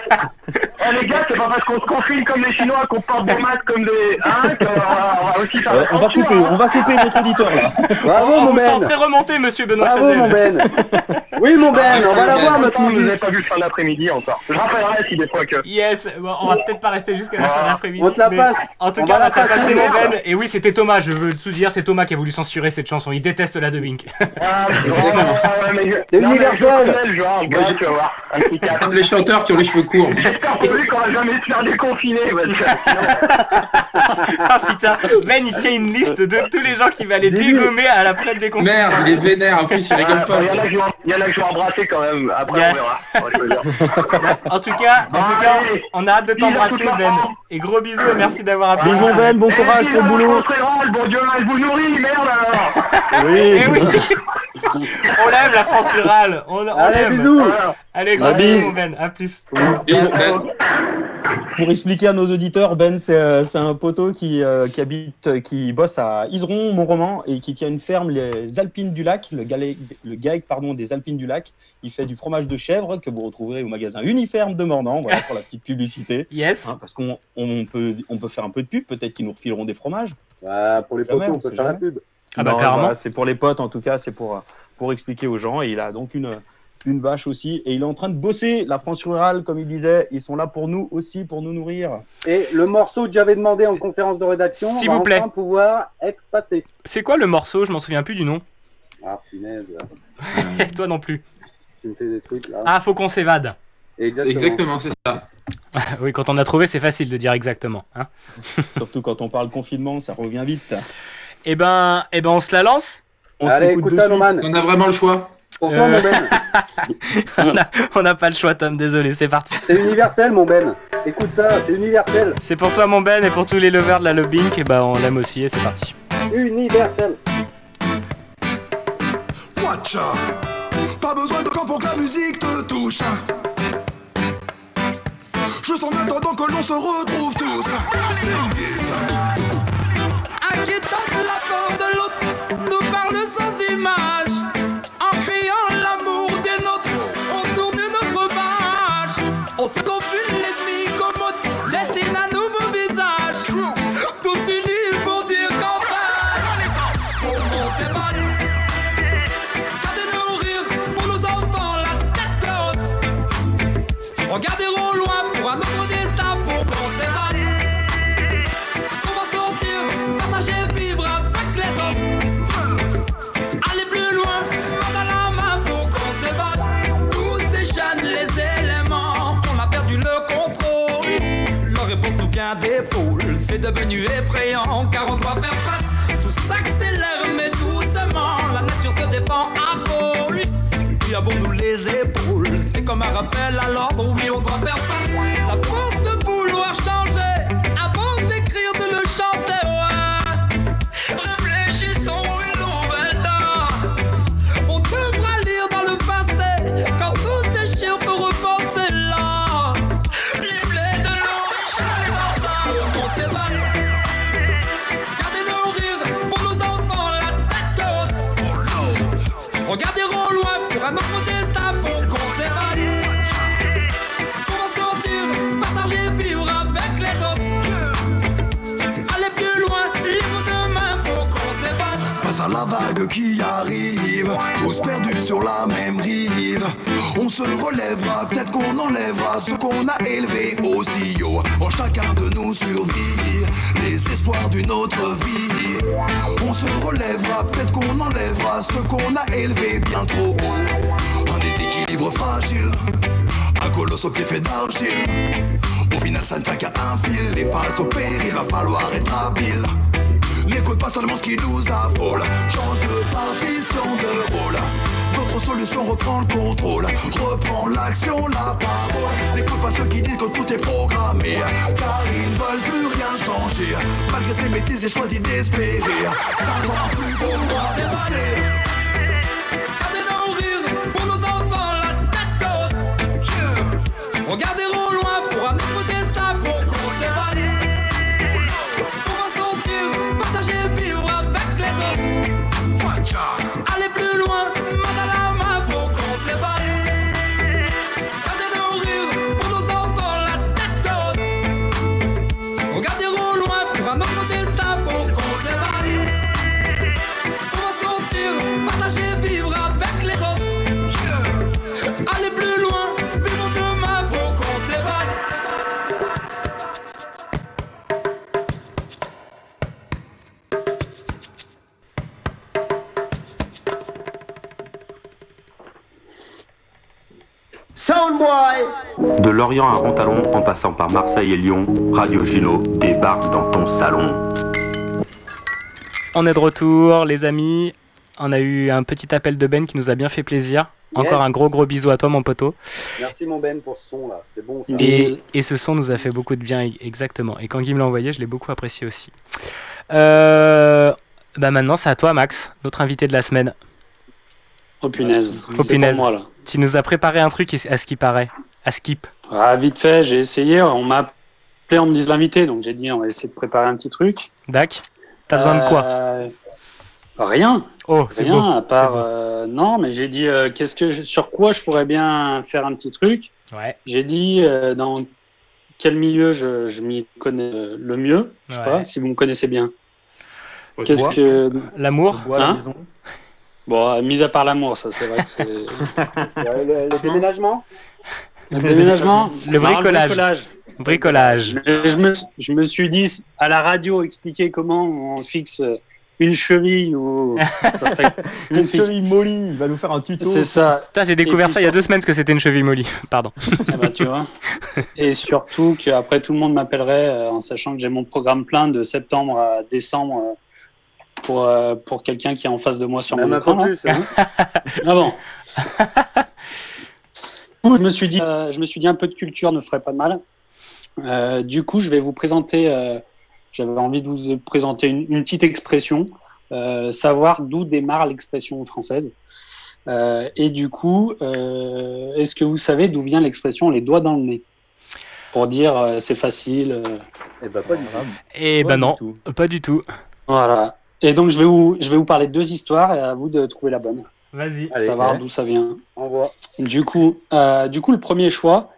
Oh les gars, c'est pas parce qu'on se confine comme les Chinois qu'on porte des masques comme des. Hein va, on va aussi faire Euh, on va couper, hein. on va couper notre auditeur là. Bravo on mon vous sent Ben. très remonté, monsieur Benoît Bravo Chazelle. mon Ben. Oui mon Ben, on va la voir notre vous n'avez pas vu fin d'après-midi encore. Je rappellerai si des fois que. Yes, bon, on va peut-être pas rester jusqu'à la fin de l'après-midi. On te la mais passe. En tout On cas, va on va la la passer, passer, mon merde. Ben. Et oui, c'était Thomas, je veux tout dire, c'est Thomas qui a voulu censurer cette chanson. Il déteste la dubbing. Ah, ouais, ouais, ouais, mais je- C'est non, mais universel. je connais le genre, le gars, tu vas voir. Un petit cap. Comme les chanteurs qui ont les cheveux courts. J'espère pour lui qu'on va jamais se faire déconfiner. Parce que sinon- ah putain, Ben il tient une liste de tous les gens qui va les dégommer à la prête des consignes. Merde, il est vénère. En plus, il rigole Ah, pas. Il y en a que je vais- il y en a que je vais embrasser quand même. Après, Yeah. on verra. Dire. En tout cas, en tout cas, on a hâte de t'embrasser Ben. Et gros bisous et merci d'avoir appelé. Bisous Ben, bon courage Eh, pour le dis, boulot. râle, bon Dieu, elle vous nourrit, merde alors Eh oui. on l'aime la France rurale. On, on Allez l'aime. bisous. Allez, Bah, gros bisous Ben. À plus. Bis, Ben. Pour expliquer à nos auditeurs, Ben, c'est euh, c'est un poteau qui, euh, qui habite, euh, qui bosse à Iseron, Mont-Roman, et qui tient une ferme, les Alpines du Lac, le GAEC, le GAEC, pardon, des Alpines du Lac. Il fait du fromage de chèvre que vous retrouverez au magasin Uniferme de Mornan, voilà pour la petite publicité. Yes. Hein, parce qu'on on peut, on peut faire un peu de pub, peut-être qu'ils nous refileront des fromages. Bah, pour les potos, on peut faire la pub. Ah bah, Non, carrément. voilà, c'est pour les potes en tout cas, c'est pour, pour expliquer aux gens. Et il a donc une, une vache aussi. Et il est en train de bosser. La France rurale, comme il disait, ils sont là pour nous aussi, pour nous nourrir. Et le morceau que j'avais demandé en conférence de rédaction S'il va vous plaît. enfin pouvoir être passé. C'est quoi le morceau? Je m'en souviens plus du nom. Ah punaise, Toi non plus. tu me fais des trucs là. Ah, faut qu'on s'évade. Exactement. Exactement, c'est ça. oui, quand on a trouvé, c'est facile de dire exactement. Hein Surtout quand on parle confinement, ça revient vite. eh ben, eh ben, on se la lance? On Allez, écoute de ça, suite. On a vraiment le choix? Pour toi, Euh. mon Ben. on a- on n'a pas le choix, Tom. Désolé, c'est parti. C'est universel, mon Ben. Écoute ça, c'est universel. C'est pour toi, mon Ben, et pour tous les lovers de la lobbying. Et ben, on l'aime aussi. Et c'est parti. Universel. Watcha Pas besoin de camp pour que la musique te touche Juste en attendant que l'on se retrouve tous it Inquiétant de la part de l'autre nous parle sans image. Page. On c'est devenu effrayant car on doit faire face. Tout s'accélère, mais doucement, la nature se défend à foule. Puis avons-nous les épaules C'est comme un rappel à l'ordre, oui, on doit faire face. La force de vouloir tous perdus sur la même rive. On se relèvera, peut-être qu'on enlèvera ce qu'on a élevé aussi haut. En chacun de nous survit les espoirs d'une autre vie. On se relèvera, peut-être qu'on enlèvera ce qu'on a élevé bien trop haut. Un déséquilibre fragile, un colosse au pied fait d'argile. Au final, ça ne tient qu'à un fil. Les phases au péril, va falloir être habile. N'écoute pas seulement ce qui nous affole. Change de partition de rôle. D'autres solutions, reprends le contrôle. Reprends l'action, la parole. N'écoute pas ceux qui disent que tout est programmé. Car ils ne veulent plus rien changer. Malgré ces bêtises, j'ai choisi d'espérer. Plus pour moi, c'est. Regardez au loin pour un De Lorient à Rontalon, en passant par Marseille et Lyon, Radio Juno débarque dans ton salon. On est de retour, les amis. On a eu un petit appel de Ben qui nous a bien fait plaisir. Encore Yes. un gros gros bisou à toi, mon poteau. Merci mon Ben pour ce son là, c'est bon ça. Et, et ce son nous a fait beaucoup de bien, e- exactement. Et quand Guy me l'a envoyé, je l'ai beaucoup apprécié aussi. Euh, bah maintenant, c'est à toi, Max, notre invité de la semaine. Oh punaise. Oh C'est punaise. pour moi, là. Tu nous as préparé un truc à ce qui paraît. À skip. Ah, vite fait, j'ai essayé. On m'a appelé en me disant l'invité, donc j'ai dit on va essayer de préparer un petit truc. Dac. T'as besoin de quoi Euh, Rien. Oh, c'est Rien, beau. à part. Beau. euh, non, mais j'ai dit euh, qu'est-ce que je- sur quoi je pourrais bien faire un petit truc. Ouais. J'ai dit euh, dans quel milieu je, je m'y connais le mieux. Je sais pas si vous me connaissez bien. Qu'est-ce bois. que L'amour Hein Bon, euh, mis à part l'amour, ça c'est vrai que c'est. Le, le- le déménagement Le déménagement Le Non, bricolage. Bricolage. Je, me, je me suis dit, à la radio, expliquer comment on fixe une cheville ou. ça serait Une cheville molly, il va nous faire un tuto. C'est ça. J'ai découvert ça il y a deux semaines ce que c'était une cheville molly. Pardon. Ah bah, tu vois. Et surtout qu'après, tout le monde m'appellerait euh, en sachant que j'ai mon programme plein de septembre à décembre euh, pour, euh, pour quelqu'un qui est en face de moi sur Même mon écran. là. plus, hein. Ah bon Du coup, je me suis dit, euh, je me suis dit un peu de culture ne ferait pas de mal. Euh, du coup, je vais vous présenter. euh, J'avais envie de vous présenter une, une petite expression, euh, savoir d'où démarre l'expression française. Euh, et du coup, euh, est-ce que vous savez d'où vient l'expression les doigts dans le nez? Pour dire euh, c'est facile. euh. Eh ben pas du tout. Et ben non, pas du tout. Voilà. Et donc je vais vous, je vais vous parler de deux histoires et à vous de trouver la bonne. Vas-y. Savoir d'où ça vient. Envoie. Du coup, euh, du coup, le premier choix,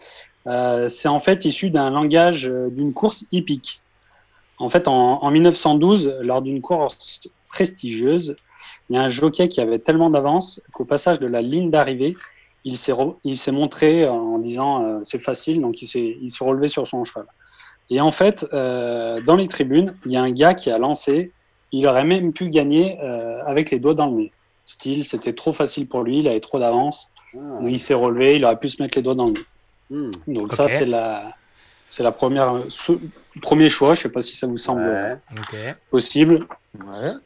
euh, c'est en fait issu d'un langage euh, d'une course hippique. En fait, en, en 1912, lors d'une course prestigieuse, il y a un jockey qui avait tellement d'avance qu'au passage de la ligne d'arrivée, il s'est re- il s'est montré en disant euh, c'est facile, donc il s'est il s'est relevé sur son cheval. Et en fait, euh, dans les tribunes, il y a un gars qui a lancé, il aurait même pu gagner euh, avec les doigts dans le nez. Style, c'était trop facile pour lui, il avait trop d'avance. Donc, il s'est relevé, il aurait pu se mettre les doigts dans le nez. Hmm. Donc ça, c'est la, c'est la première, ce- premier choix. Je sais pas si ça vous semble euh, possible,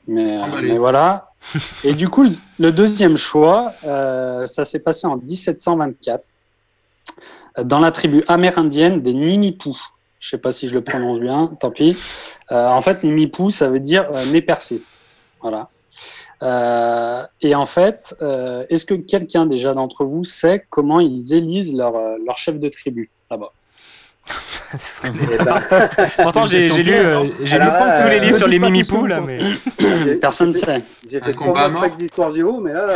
mais, euh, Emballé. mais voilà. Et du coup, le- deuxième choix, euh, ça s'est passé en 1724 euh, dans la tribu amérindienne des Nimipou. Je sais pas si je le prononce bien, tant pis. Euh, en fait, Nimipou, ça veut dire euh, nez percé. Voilà. Euh, et en fait, euh, est-ce que quelqu'un déjà d'entre vous sait comment ils élisent leur, leur chef de tribu là-bas? Pourtant, j'ai j'ai lu, euh, j'ai lu tous les livres sur les mimipous là, mais. Personne ne sait. J'ai fait trois mois de fac d'histoire géo, mais là.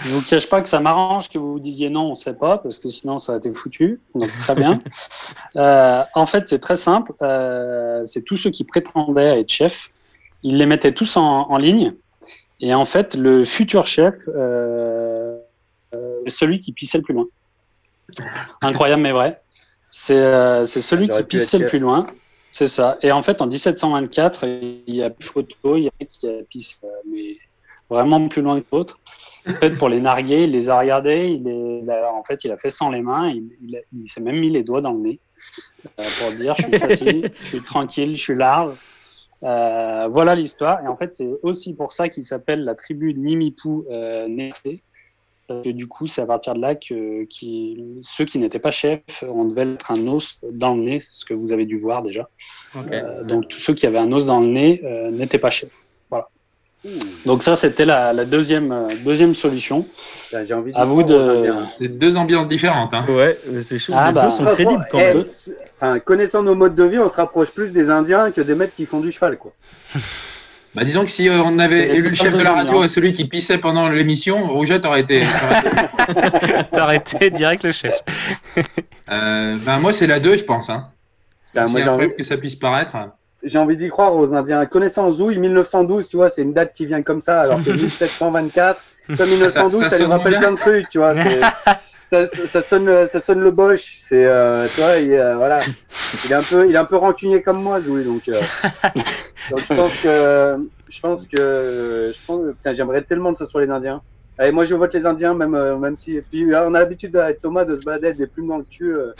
Je vous cache pas que ça m'arrange que vous disiez non, on sait pas, parce que sinon ça a été foutu. Donc très bien. Euh, en fait, c'est très simple. Euh, c'est tous ceux qui prétendaient être chefs. Ils les mettaient tous en, en ligne Et en fait, le futur chef, euh, euh, celui qui pissait le plus loin. Incroyable mais vrai. C'est celui qui pissait le chef. plus loin. C'est ça. Et en fait, en 1724, il y a plus de photos, il y a qui a pissé mais vraiment plus loin que l'autre. En fait, pour les narguer, il les a regardés, il les- il a- en fait, il a fait sans les mains, il, il a- il s'est même mis les doigts dans le nez euh, pour dire je suis facile, je suis tranquille, je suis large. Euh, voilà l'histoire. Et en fait, c'est aussi pour ça qu'il s'appelle la tribu de Nimipou euh. Parce que du coup, c'est à partir de là que qui, ceux qui n'étaient pas chefs, on devait mettre un os dans le nez, ce que vous avez dû voir déjà. Euh, donc tous ceux qui avaient un os dans le nez n'étaient pas chefs. Donc ça, c'était la, la deuxième, euh, deuxième solution. J'ai envie À vous de. C'est deux ambiances différentes. Hein. Ouais, c'est chaud. Ah les bah. deux sont crédibles quand Eh, même. enfin, connaissant nos modes de vie, on se rapproche plus des Indiens que des mecs qui font du cheval, quoi. Bah, disons que si euh, on avait élu le chef de la de radio et celui qui pissait pendant l'émission, Rougette aurait été. T'as arrêté direct le chef. Euh, bah, moi, c'est la 2, je pense. Hein. Bah, Aussi moi, j'ai incroyable envie- que ça puisse paraître. J'ai envie d'y croire aux Indiens. Connaissant Zouille, 1912, tu vois, c'est une date qui vient comme ça, alors que 1724, comme 1912, ça, Ça- ça nous rappelle plein de trucs, tu vois. Ça, ça- ça sonne, ça sonne le Bosch. C'est, euh, tu vois, il, euh, voilà. il est un peu, il est un peu rancunier comme moi, Zouille. Donc, euh, donc je pense que, je pense que, je pense, putain, j'aimerais tellement que ce soit les Indiens. Allez, moi, je vote les Indiens, même, euh, même si. Puis, euh, on a l'habitude avec Thomas de se balader avec des plumes dans le cul. euh.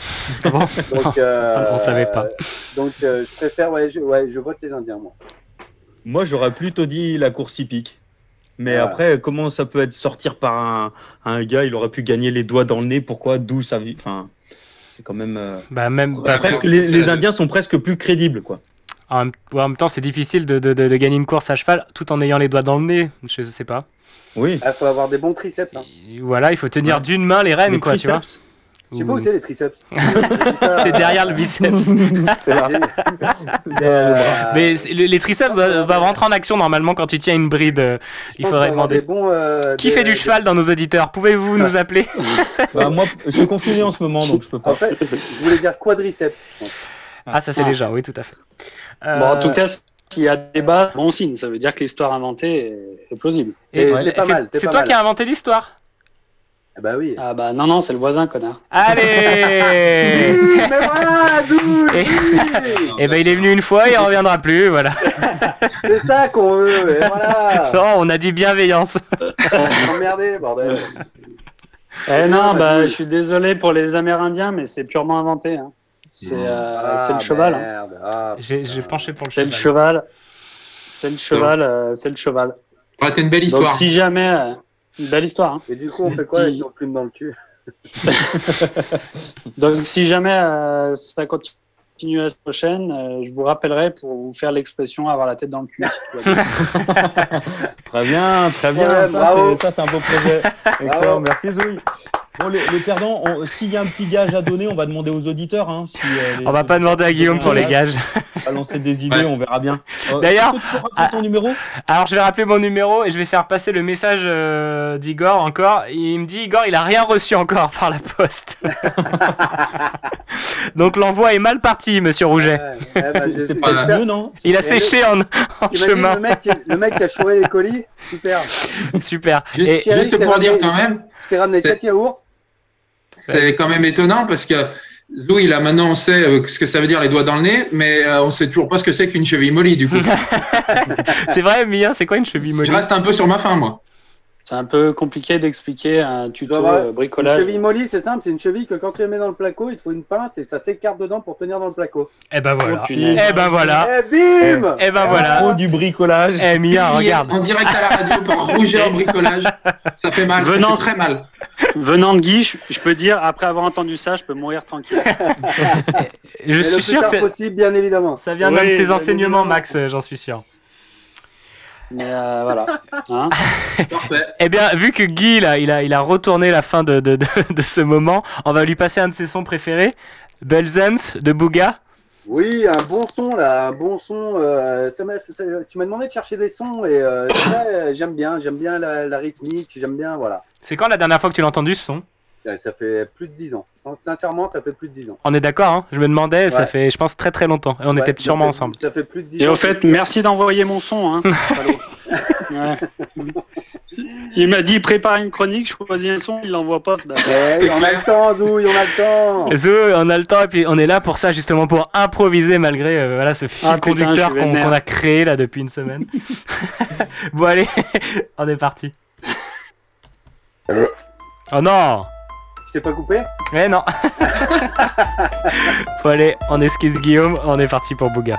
donc, euh, On savait pas. Donc, euh, je préfère, ouais, je, ouais, je vote les Indiens, moi. Moi, j'aurais plutôt dit la course hippique. Mais Voilà. après, comment ça peut être sortir par un, un gars Il aurait pu gagner les doigts dans le nez. Pourquoi D'où ça vit Enfin, c'est quand même. euh, Bah même. bah, presque- les, les Indiens sont presque plus crédibles, quoi. En même, ouais, en même temps, c'est difficile de, de- de- de gagner une course à cheval tout en ayant les doigts dans le nez. Je sais pas. Oui. Il Ah, faut avoir des bons triceps. hein. Voilà, il faut tenir d'une main les rênes, Les quoi, tu vois. Je sais pas où c'est les triceps. C'est derrière le biceps. Euh, Mais les triceps doivent doivent rentrer en action normalement quand tu tiens une bride. euh, Il faudrait demander. bons, euh, Qui des- fait du des- cheval dans nos auditeurs? Pouvez-vous nous appeler? Bah, moi, je suis confiné en ce moment, donc je peux pas. En fait, je voulais dire quadriceps. Ah, ça c'est Ah. déjà, oui, tout à fait. Bon, en tout cas, s'il y a débat, bon signe. Ça veut dire que l'histoire inventée est, est plausible. et- c'est- C'est toi qui as inventé l'histoire? Ah bah oui. Ah bah non, non, c'est le voisin, connard. Allez Mais voilà, Doud, Et, et ben il est venu une fois, il reviendra plus, voilà. C'est ça qu'on veut, et voilà. Non, on a dit bienveillance. Emmerdé, bordel. Eh non, bah, je suis désolé pour les Amérindiens, mais c'est purement inventé. hein. C'est euh, Ah, c'est le cheval. hein. Ah, J'ai penché pour le C'est cheval. le cheval. C'est le cheval. euh, c'est le cheval. Ça aurait été une belle Donc histoire. si jamais, euh, une belle histoire. hein. Et du coup, on fait quoi avec nos plumes dans le cul Donc si jamais euh, ça continue la semaine prochaine, euh, je vous rappellerai pour vous faire l'expression avoir la tête dans le cul. Très bien, très bien. Ouais, ça, bravo. c'est- ça, c'est un beau projet. Excellent, merci Zoé. Bon, les, les perdants, on- s'il y a un petit gage à donner, on va demander aux auditeurs. Hein, si, euh, les- On va pas demander à Guillaume pour les gages. On va lancer des idées, on verra bien. Euh, D'ailleurs, ton numéro? Alors je vais rappeler mon numéro et je vais faire passer le message euh, d'Igor encore. Il me dit Igor il a rien reçu encore par la poste. Donc l'envoi est mal parti Monsieur Rouget. J'ai- C'est pas mieux, non? Il a Et séché le- en, chemin. Le mec, qui- le mec qui a chouré les colis, super. Super. Juste, Et- juste pour dire quand même, Je t'ai ramené C'est- 4 yaourts. C'est quand même étonnant parce que Lou, il a maintenant, on sait euh, ce que ça veut dire les doigts dans le nez, mais euh, on sait toujours pas ce que c'est qu'une cheville molly du coup. C'est vrai Mia, c'est quoi une cheville Je molly reste un peu sur ma faim, moi. C'est un peu compliqué d'expliquer un Tu tuto avoir euh, Une bricolage. cheville molly, c'est simple, c'est une cheville que quand tu la mets dans le placo, il te faut une pince et ça s'écarte dedans pour tenir dans le placo. Eh ben voilà. Oh, punaise. Eh ben voilà. Eh bim Eh ben voilà. Pro du bricolage. Eh Mia, regarde. En direct à la radio par Roger en bricolage. Ça fait mal, Venant- ça fait très mal. Venant de Guy, je, je peux dire, après avoir entendu ça, je peux mourir tranquille. Je Et le suis plus sûr que c'est- possible, bien évidemment. ça vient Oui, d'un de tes enseignements évidemment. Max, euh, j'en suis sûr. Mais euh, voilà. Hein Parfait. Eh bien, vu que Guy, là, il a, il a retourné la fin de, de, de, de ce moment, on va lui passer un de ses sons préférés, Belzens de Bouga. Oui, un bon son là, un bon son. euh, ça m'a- ça- tu m'as demandé de chercher des sons et euh, ça, euh, j'aime bien, j'aime bien la, la rythmique, j'aime bien, voilà. C'est quand la dernière fois que tu l'as entendu ce son? Euh, Ça fait plus de 10 ans. Sin- Sincèrement, ça fait plus de 10 ans. On est d'accord, hein Je me demandais, ça fait, je pense, très très longtemps. Et on Ouais, était sûrement fait- ensemble. Ça fait plus de 10 Et ans. au fait, merci d'envoyer mon son. Hein. Ouais. Il m'a dit prépare une chronique, je choisis un son, il l'envoie pas. on a le temps, Zouille, on a le temps. Zou, on a le temps et puis on est là pour ça justement pour improviser malgré euh, voilà ce fil Ah, conducteur qu'on a créé là depuis une semaine. bon allez, on est parti. Oh non Pas coupé Mais non Bon allez, on excuse Guillaume, on est parti pour Bouga.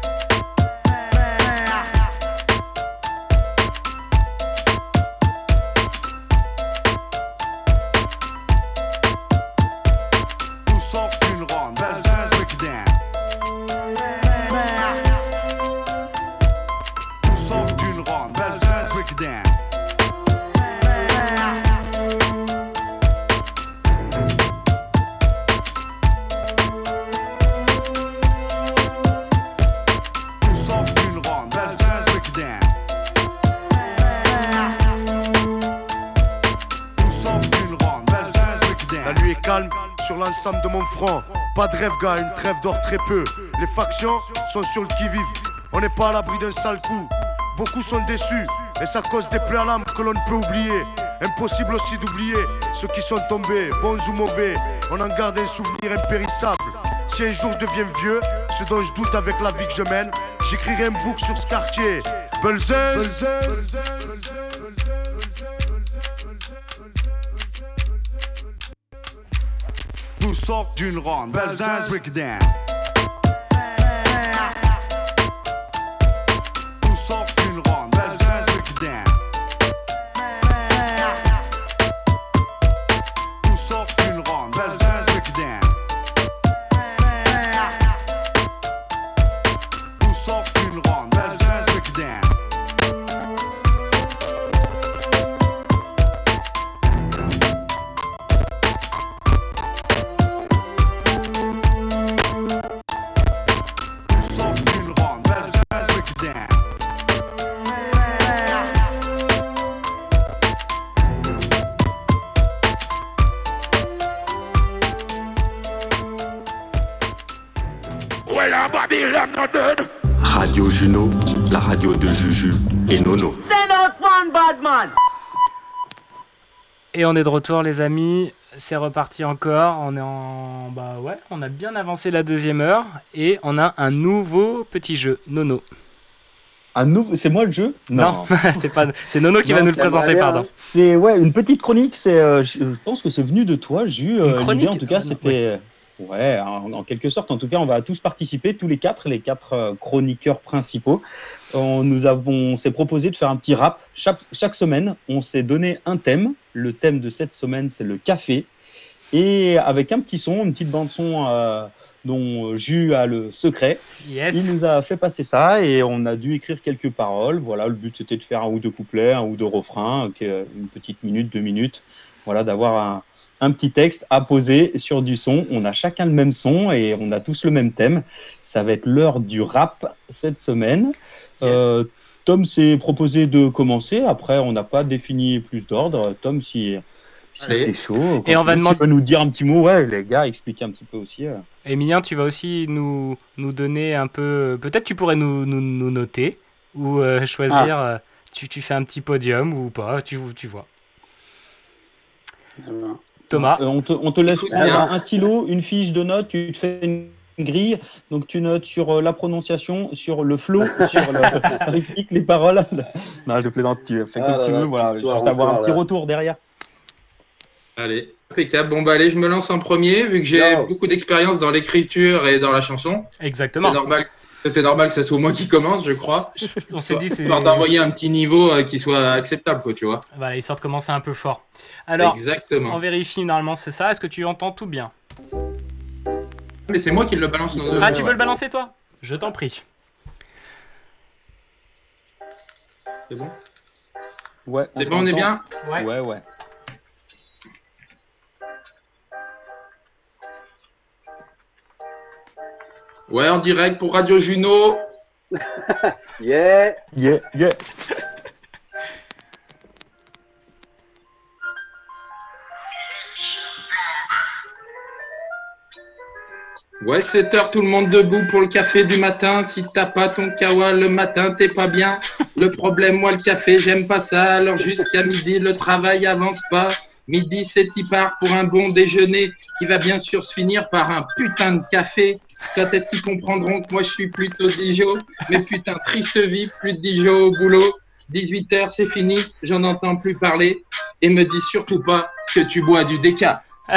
Sur l'ensemble de mon front. Pas de rêve, gars, une trêve d'or très peu. Les factions sont sur le qui-vive. On n'est pas à l'abri d'un sale coup. Beaucoup sont déçus, et ça cause des plaies à que l'on ne peut oublier. Impossible aussi d'oublier ceux qui sont tombés, bons ou mauvais. On en garde un souvenir impérissable. Si un jour je deviens vieux, ce dont je doute avec la vie que je mène, j'écrirai un bouc sur ce quartier. Sort d'une ronde, Belzins Breakdown. Et on est de retour les amis, c'est reparti encore, on est en... Bah ouais, on a bien avancé la deuxième heure et on a un nouveau petit jeu, Nono. Un nouveau, c'est moi le jeu? Non, c'est pas, c'est Nono qui va nous le présenter, pardon. C'est ouais, une petite chronique. C'est, euh, je, pense que c'est venu de toi, Jus. euh, Une chronique en tout cas, Ah, c'était ouais, en, en quelque sorte. En tout cas, on va tous participer, tous les quatre, les quatre euh, chroniqueurs principaux. On nous avons, on s'est proposé de faire un petit rap chaque, chaque semaine. On s'est donné un thème. Le thème de cette semaine, c'est le café. Et avec un petit son, une petite bande son euh, dont Jus a le secret. Yes. Il nous a fait passer ça et on a dû écrire quelques paroles. Voilà, le but c'était de faire un ou deux couplets, un ou deux refrains, une petite minute, deux minutes. Voilà, d'avoir un, un petit texte à poser sur du son. On a chacun le même son et on a tous le même thème. Ça va être l'heure du rap cette semaine. Euh, Tom s'est proposé de commencer. Après, on n'a pas défini plus d'ordre. Tom, si, si Allez. t'es chaud, Et on va tu demander- peux nous dire un petit mot. Ouais, les gars, expliquer un petit peu aussi. euh. Emilien, tu vas aussi nous, nous donner un peu. Peut-être tu pourrais nous, nous, nous noter ou euh, choisir. Ah. euh, tu, tu fais un petit podium ou pas, tu, tu vois. Thomas. Euh, on, te, on te laisse un, un stylo, une fiche de notes, tu te fais une grille, donc tu notes sur euh, la prononciation, sur le flow, sur le- la rythmique, les paroles. Non, je plaisante, tu fais Ah comme là tu là, veux, voilà, histoire juste avoir un petit là. retour derrière. Allez, impeccable. Bon, bah allez, je me lance en premier, vu que j'ai beaucoup d'expérience dans l'écriture et dans la chanson. Exactement. C'est normal, c'était normal que ce soit moi qui commence, je crois. On s'est dit, c'est. Histoire d'envoyer un petit niveau euh, qui soit acceptable, quoi, tu vois. Voilà, histoire de commencer un peu fort. Alors, Exactement. on vérifie normalement, c'est ça. Est-ce que tu entends tout bien? Mais c'est moi qui le balance. dans Ah, tu veux le balancer toi? Je t'en prie. C'est bon? Ouais. C'est bon, on est bien? Ouais. Ouais, ouais. Ouais, en direct pour Radio Juno. yeah Yeah, yeah. Ouais, 7 heures, tout le monde debout pour le café du matin. Si t'as pas ton kawa le matin, t'es pas bien. Le problème, moi, le café, j'aime pas ça. Alors jusqu'à midi, le travail avance pas. Midi, c'est y part pour un bon déjeuner qui va bien sûr se finir par un putain de café. Quand est-ce qu'ils comprendront que moi, je suis plutôt Dijon Mais putain, triste vie, plus de Dijon au boulot. 18 heures, c'est fini, j'en entends plus parler. Et me dis surtout pas que tu bois du déca.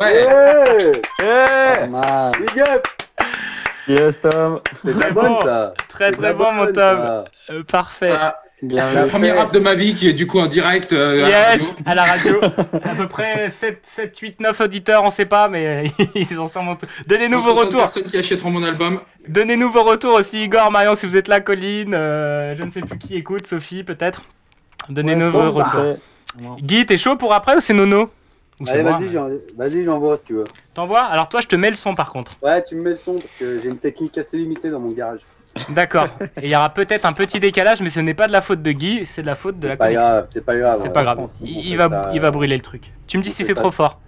Ouais. Big up Yes, Tom. C'est Très bon. ça. Très très bon, mon Tom. ça. Euh, parfait. Bien La fait. première rap de ma vie qui est du coup en direct. euh, à la Yes, radio. à la radio. à peu près 7, 7, 8, 9 auditeurs, on sait pas, mais ils ont sûrement. tout- Donnez-nous vos retours. personnes qui achèteront mon album. Donnez-nous vos retours aussi, Igor, Marion, si vous êtes là, Colline, euh, je ne sais plus qui écoute, Sophie peut-être. Donnez-nous Ouais, vos bon, bah. retours. Guy, t'es chaud pour après ou c'est Nono? Ou c'est Allez, moi? vas-y, j'en- vas-y, j'envoie si tu veux. T'envoies? Alors toi, je te mets le son par contre. Ouais, tu me mets le son parce que j'ai une technique assez limitée dans mon garage. D'accord. Et il y aura peut-être un petit décalage, mais ce n'est pas de la faute de Guy, c'est de la faute de la pas connexion. c'est pas grave, C'est pas grave. Il, va, ça, il va brûler le truc. Tu me dis si c'est trop fort.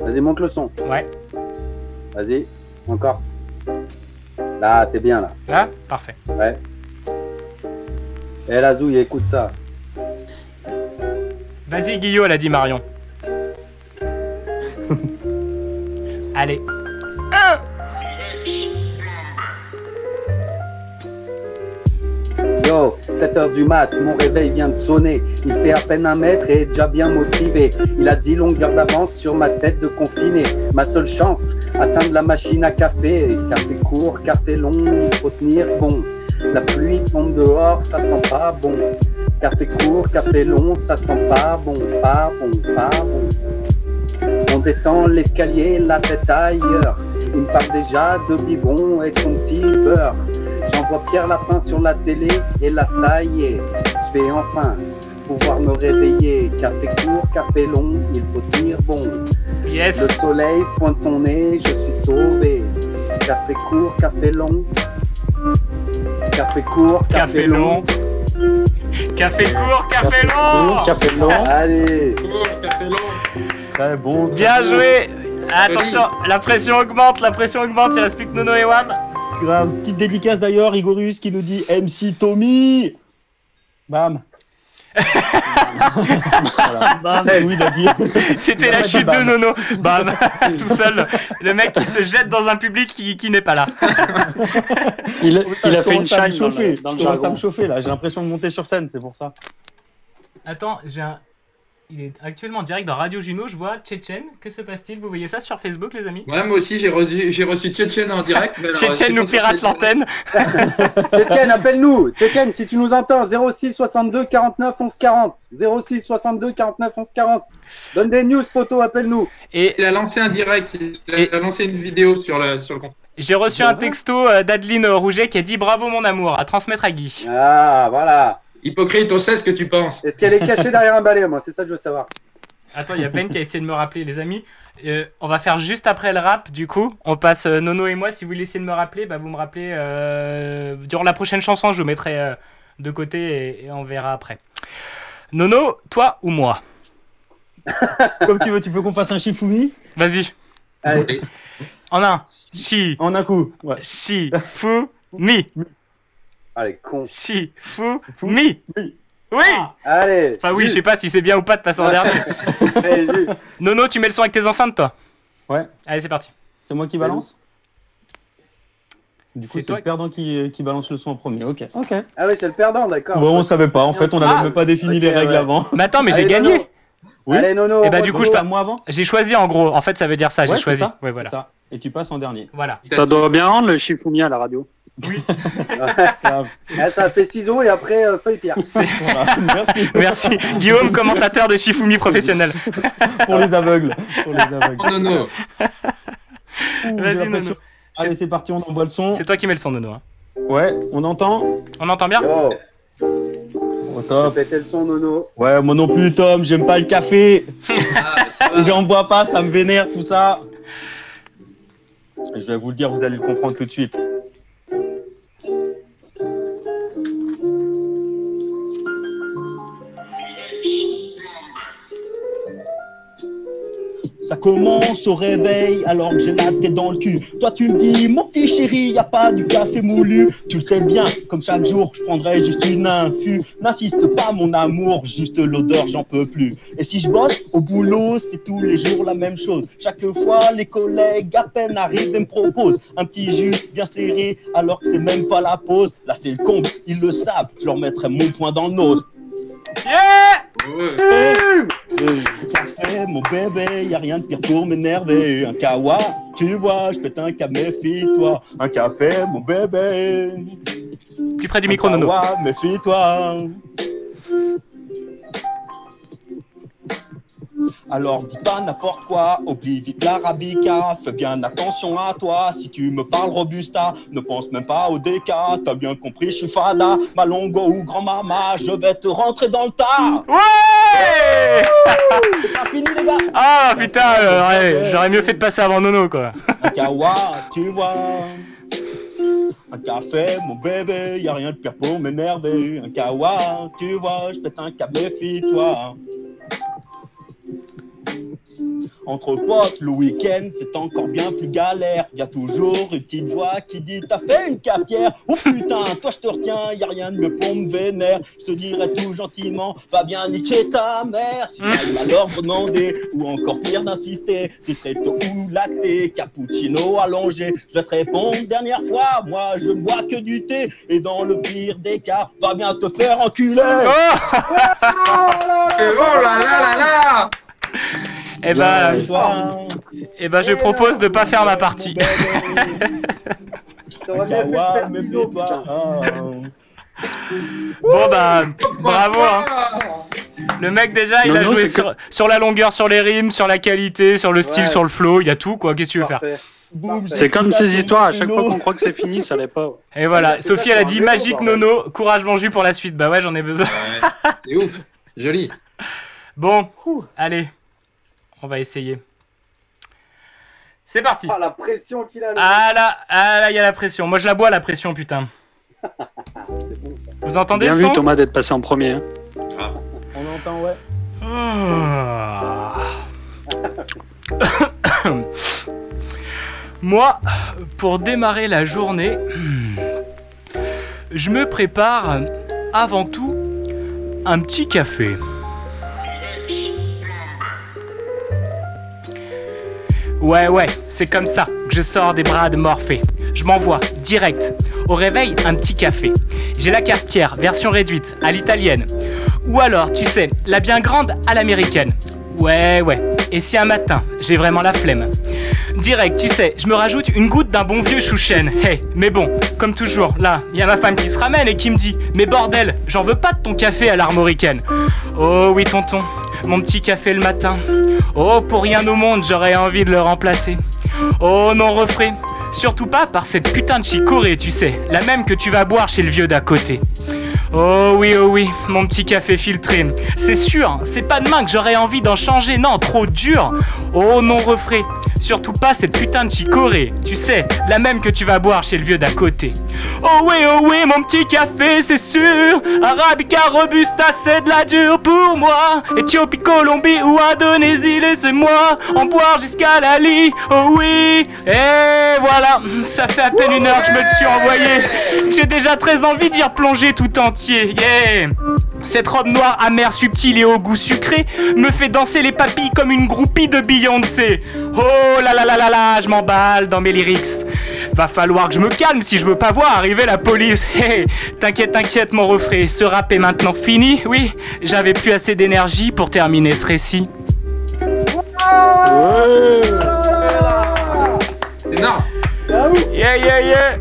Vas-y, monte le son. Ouais. Vas-y, encore. Là, t'es bien là. Là Parfait. Ouais. Eh la zouille, écoute ça. Vas-y, Guillaume, elle a dit Marion. Allez. Yo, 7h du mat, mon réveil vient de sonner. Il fait à peine un mètre et est déjà bien motivé. Il a 10 longueurs d'avance sur ma tête de confiné. Ma seule chance, atteindre la machine à café. Café court, café long, il faut tenir bon. La pluie tombe dehors, ça sent pas bon. Café court, café long, ça sent pas bon, pas bon, pas bon. On descend l'escalier, la tête ailleurs. Il me parle déjà de biberon et ton petit beurre. J'envoie Pierre Lapin sur la télé et là ça y est, je vais enfin pouvoir me réveiller. Café court, café long, il faut tenir bon. Yes. Le soleil pointe son nez, je suis sauvé. Café court, café long. Café court, café, Café long. Café court, café long. Café long. Allez. Café long. Très bon. Bien joué. Attention, la pression augmente, la pression augmente. Il reste plus que Nono et Wam. Grave. Petite dédicace d'ailleurs, Igorus qui nous dit MC Tommy. Bam. voilà. C'est tout, il a dit. C'était la chute de Nono. Bam, tout seul. Le mec qui se jette dans un public qui, qui n'est pas là. Il, il a fait une dans le, dans le à jargon. me chauffer là. J'ai l'impression de monter sur scène, c'est pour ça. Attends, j'ai un. Il est actuellement en direct dans Radio Juno. Je vois Tchétchène. Que se passe-t-il? Vous voyez ça sur Facebook, les amis? Ouais, moi aussi, j'ai reçu, j'ai reçu Tchétchène en direct. Tchétchène nous pirate l'antenne. Tchétchène, appelle-nous. Tchétchène, si tu nous entends, 06 62 49 11 40. 06 62 49 11 40. Donne des news, poto, appelle-nous. Et Il a lancé un direct, il a lancé une vidéo sur le, sur le compte. J'ai reçu un texto euh, d'Adeline Rouget qui a dit bravo mon amour, à transmettre à Guy. Ah, voilà. Hypocrite, on sait ce que tu penses. Est-ce qu'elle est cachée derrière un balai, moi C'est ça que je veux savoir. Attends, il y a Ben qui a essayé de me rappeler, les amis. Euh, on va faire juste après le rap, du coup. On passe euh, Nono et moi. Si vous voulez essayer de me rappeler, bah, vous me rappelez euh, durant la prochaine chanson. Je vous mettrai euh, de côté et, et on verra après. Nono, toi ou moi? Comme tu veux, tu veux qu'on fasse un Shifumi? Vas-y. Allez. En un. Shi. En un coup. Ouais. Shi. Allez, con. Shi. Fu. Mi. Oui Allez. Enfin oui, je sais pas si c'est bien ou pas de passer en dernier. Allez. Nono, tu mets le son avec tes enceintes, toi Ouais. Allez, c'est parti. C'est moi qui balance Du coup, C'est c'est toi- le perdant qui, qui balance le son en premier. Ok. Ok. Ah oui, c'est le perdant, d'accord. Bon, on savait pas. En fait, on n'avait Ah, même pas défini les règles ouais. avant. Mais attends, mais j'ai Allez, gagné Nono. Oui. Allez, Nono. Et bah moi, du coup, je pas. moi avant J'ai choisi en gros. En fait, ça veut dire ça. Ouais, j'ai choisi. ça. Ouais, voilà. Ça. Et tu passes en dernier. Voilà. Ça doit bien rendre le Shifumi à la radio. Grave. Ah, ça a fait ciseaux et après euh, feuille pierre. Voilà. Merci. Merci. Guillaume, commentateur de Shifumi professionnel. Pour les aveugles. Pour les aveugles. Oh, non, non. Vas-y, Nono. Allez, c'est parti, on envoie le son. C'est toi qui mets le son, Nono. hein. Ouais, on entend On entend bien Oh, Au top. péter le son, Nono. Ouais, moi non plus, Tom, j'aime pas le café. Ah, ça. J'en bois pas, ça me vénère tout ça. Je vais vous le dire, vous allez le comprendre tout de suite. Ça commence au réveil alors que j'ai la tête dans le cul. Toi tu me dis mon petit chéri, y a pas du café moulu. Tu le sais bien, comme chaque jour, je prendrai juste une infu. N'insiste pas mon amour, juste l'odeur, j'en peux plus. Et si je bosse au boulot, c'est tous les jours la même chose. Chaque fois, les collègues à peine arrivent et me proposent un petit jus bien serré alors que c'est même pas la pause. Là c'est le comble, ils le savent, je leur mettrai mon poing dans le nose. Yeah. Café, mon bébé, y a rien de pire pour m'énerver. Un kawa, tu vois, je pète un cas, méfie-toi. Un café, mon bébé. Plus près du micro, Nono. Kawa, méfie-toi. Alors dis pas n'importe quoi, oublie vite l'arabica, fais bien attention à toi, si tu me parles robusta, ne pense même pas au déca, t'as bien compris, je suis fada, malongo ou grand-mama, je vais te rentrer dans le tas Ouais C'est pas fini les gars Ah putain, euh, ouais, j'aurais mieux fait de passer avant Nono, quoi. Un kawa, tu vois un café, mon bébé, y a rien de pire pour m'énerver. Un kawa, tu vois, je pète un câble, méfie-toi. Entre potes, le week-end, c'est encore bien plus galère. Y a toujours une petite voix qui dit T'as fait une cafetière Oh putain, toi je te retiens, y a rien de mieux pour me vénère. Je te dirais tout gentiment Va bien niquer ta mère. Si t'as alors demander, ou encore pire d'insister, tu serais tôt ou lacté, cappuccino allongé. Je vais te répondre dernière fois Moi je ne bois que du thé, et dans le pire des cas, va bien te faire enculer. Euh, Oh là là là là Eh bah, eh bah, je propose de pas faire ma partie. Bon bah, bravo. hein. Le mec déjà, il a joué sur, sur la longueur, sur les rimes, sur la qualité, sur le style, Ouais. sur le flow. Il y a tout, quoi. Qu'est-ce que tu veux faire? Parfait. C'est comme ces histoires, à chaque fois qu'on croit que c'est fini, ça l'est pas. Et voilà, Sophie, elle a dit magique. Nono, courage mon jus pour la suite. Bah ouais, j'en ai besoin. C'est ouf. Joli. Bon, allez, on va essayer. C'est parti. Ah, la pression qu'il a. Ah là, ah là, il y a la pression. Moi, je la bois la pression, putain. bon, ça. Vous entendez Bien le vu Thomas d'être passé en premier. hein. On entend, ouais. Ah. Moi, pour démarrer la journée, je me prépare avant tout un petit café. Ouais, ouais, c'est comme ça que je sors des bras de Morphée. Je m'envoie direct au réveil un petit café. J'ai la cafetière version réduite à l'italienne Ou alors, tu sais, la bien grande à l'américaine. Ouais, ouais. Et si un matin, j'ai vraiment la flemme Direct, tu sais, je me rajoute une goutte d'un bon vieux chouchen. Hey, mais bon, comme toujours, là, il y a ma femme qui se ramène et qui me dit Mais bordel, j'en veux pas de ton café à l'armoricaine. Oh oui, tonton, mon petit café le matin. Oh, pour rien au monde, j'aurais envie de le remplacer. Oh non, refrain. Surtout pas par cette putain de chicorée, tu sais, la même que tu vas boire chez le vieux d'à côté. Oh oui, oh oui, mon petit café filtré. C'est sûr, c'est pas demain que j'aurais envie d'en changer, non, trop dur. Oh non, refrain. Surtout pas cette putain de chicorée, tu sais, la même que tu vas boire chez le vieux d'à côté. Oh oui, oh oui, mon petit café, c'est sûr. Arabica, Robusta, c'est de la dure pour moi. Éthiopie, Colombie ou Indonésie, laissez-moi en boire jusqu'à la lit. Oh oui, et voilà, ça fait à peine une heure que je me suis envoyé. J'ai déjà très envie d'y replonger tout entier. Yeah. Cette robe noire amère, subtile et au goût sucré me fait danser les papilles comme une groupie de Beyoncé. Oh là là là là là, je m'emballe dans mes lyrics. Va falloir que je me calme si je veux pas voir arriver la police. Hey, t'inquiète, t'inquiète, mon refrain. Ce rap est maintenant fini. Oui, j'avais plus assez d'énergie pour terminer ce récit. Énorme. Yeah, yeah, yeah.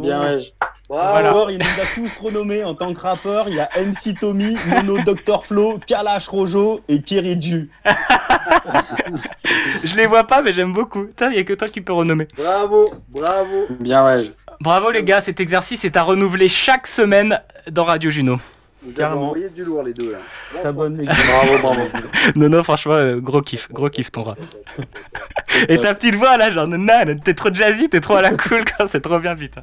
Bien, ouais. Voilà. Alors, il nous a tous renommés en tant que rappeur. Il y a MC Tommy, Mono Dr Flo, Kalash Rojo et Kiriju. Je les vois pas, mais j'aime beaucoup. Il y a que toi qui peux renommer. Bravo, bravo. Bien, ouais. Bravo les gars, cet exercice est à renouveler chaque semaine dans Radio Juno. Vous avez envoyé du lourd les deux là. Bonne Bravo, bravo. non, non, franchement, euh, gros kiff, gros kiff ton rap. Et ta petite voix là, genre, nan, t'es trop jazzy, t'es trop à la cool, quoi, c'est trop bien, putain.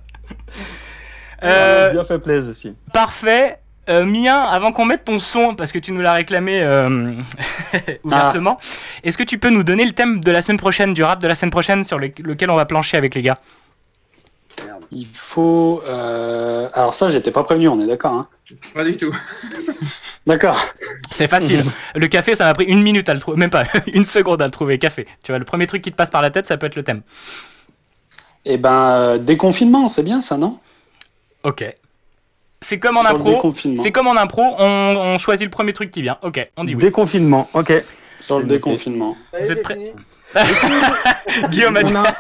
Euh, bien fait plaisir aussi. Parfait. Euh, Mien, avant qu'on mette ton son, parce que tu nous l'as réclamé euh, ouvertement, est-ce que tu peux nous donner le thème de la semaine prochaine, du rap de la semaine prochaine, sur le- lequel on va plancher avec les gars? Il faut. euh, Alors, ça, j'étais pas prévenu, on est d'accord. Hein? Pas du tout. D'accord. C'est facile. le café, ça m'a pris une minute à le trouver, même pas une seconde à le trouver. Café. Tu vois, le premier truc qui te passe par la tête, ça peut être le thème. Eh ben, euh, déconfinement, c'est bien ça, non? Ok. C'est comme en Sur le impro. déconfinement. C'est comme en impro, on, on choisit le premier truc qui vient. Ok, on dit oui. Déconfinement, ok. Sur le déconfinement. Vous êtes prêts Guillaume a, On a-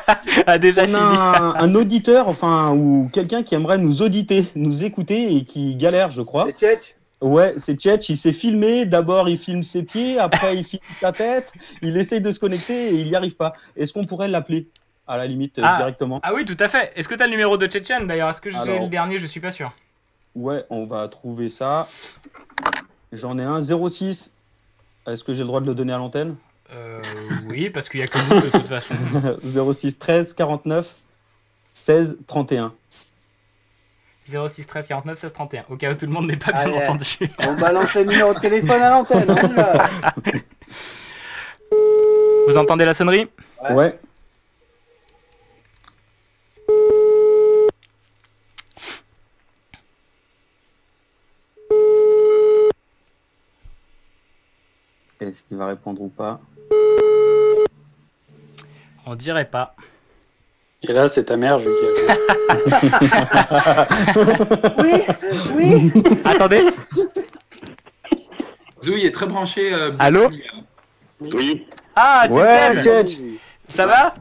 a déjà On fini. a un, un auditeur, enfin, ou quelqu'un qui aimerait nous auditer, nous écouter et qui galère, je crois. C'est Tchetch Ouais, c'est Tchetch, il s'est filmé. D'abord, il filme ses pieds, après, il filme sa tête. Il essaye de se connecter et il n'y arrive pas. Est-ce qu'on pourrait l'appeler, à la limite, euh, Ah. directement Ah oui, tout à fait. Est-ce que tu as le numéro de Tchétchène d'ailleurs? Est-ce que j'ai Alors. le dernier? Je suis pas sûr. Ouais, on va trouver ça. J'en ai un 06. Est-ce que j'ai le droit de le donner à l'antenne? Euh, oui, parce qu'il y a que nous de toute façon. 06 13 49 16 31. 06 13 49 16 31. Au cas où tout le monde n'est pas bien Allez, entendu. On balance le numéro de téléphone à l'antenne. va. Vous entendez la sonnerie? Ouais. Est-ce qu'il va répondre ou pas? On dirait pas. Et là, c'est ta mère, je Oui, oui. Attendez. Zouille est très branché. euh, Allô? Oui. Ah, Ouais, Tchétchène Tchetch. Ça va?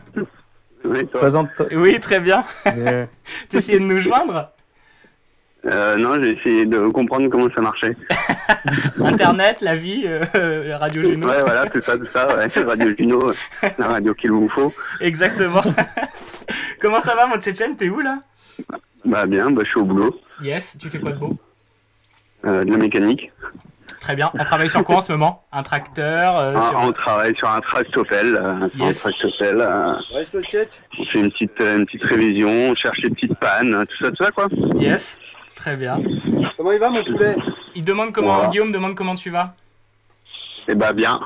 Oui, Présente. Oui, très bien. Euh, T'essayais de nous joindre? Euh, non, j'ai essayé de comprendre comment ça marchait. Internet, la vie, euh, Radio Juno. Ouais, voilà, tout ça, tout ça, ouais. Radio Juno, la radio qu'il vous faut. Exactement. Comment ça va, mon Tchétchène? T'es où là? Bah bien, bah, je suis au boulot, Yes, tu fais quoi de beau? Euh, de la mécanique. Très bien. On travaille sur quoi en ce moment? Un tracteur euh, Ah, sur... On travaille sur un tractopelle, euh, Yes. un tractopelle. euh, on fait une petite, euh, une petite révision, on cherche les petites pannes, euh, tout ça, tout ça, quoi. Yes, très bien. Comment il va mon poulet? Il demande comment, Voilà. Guillaume demande comment tu vas? Et bah bien,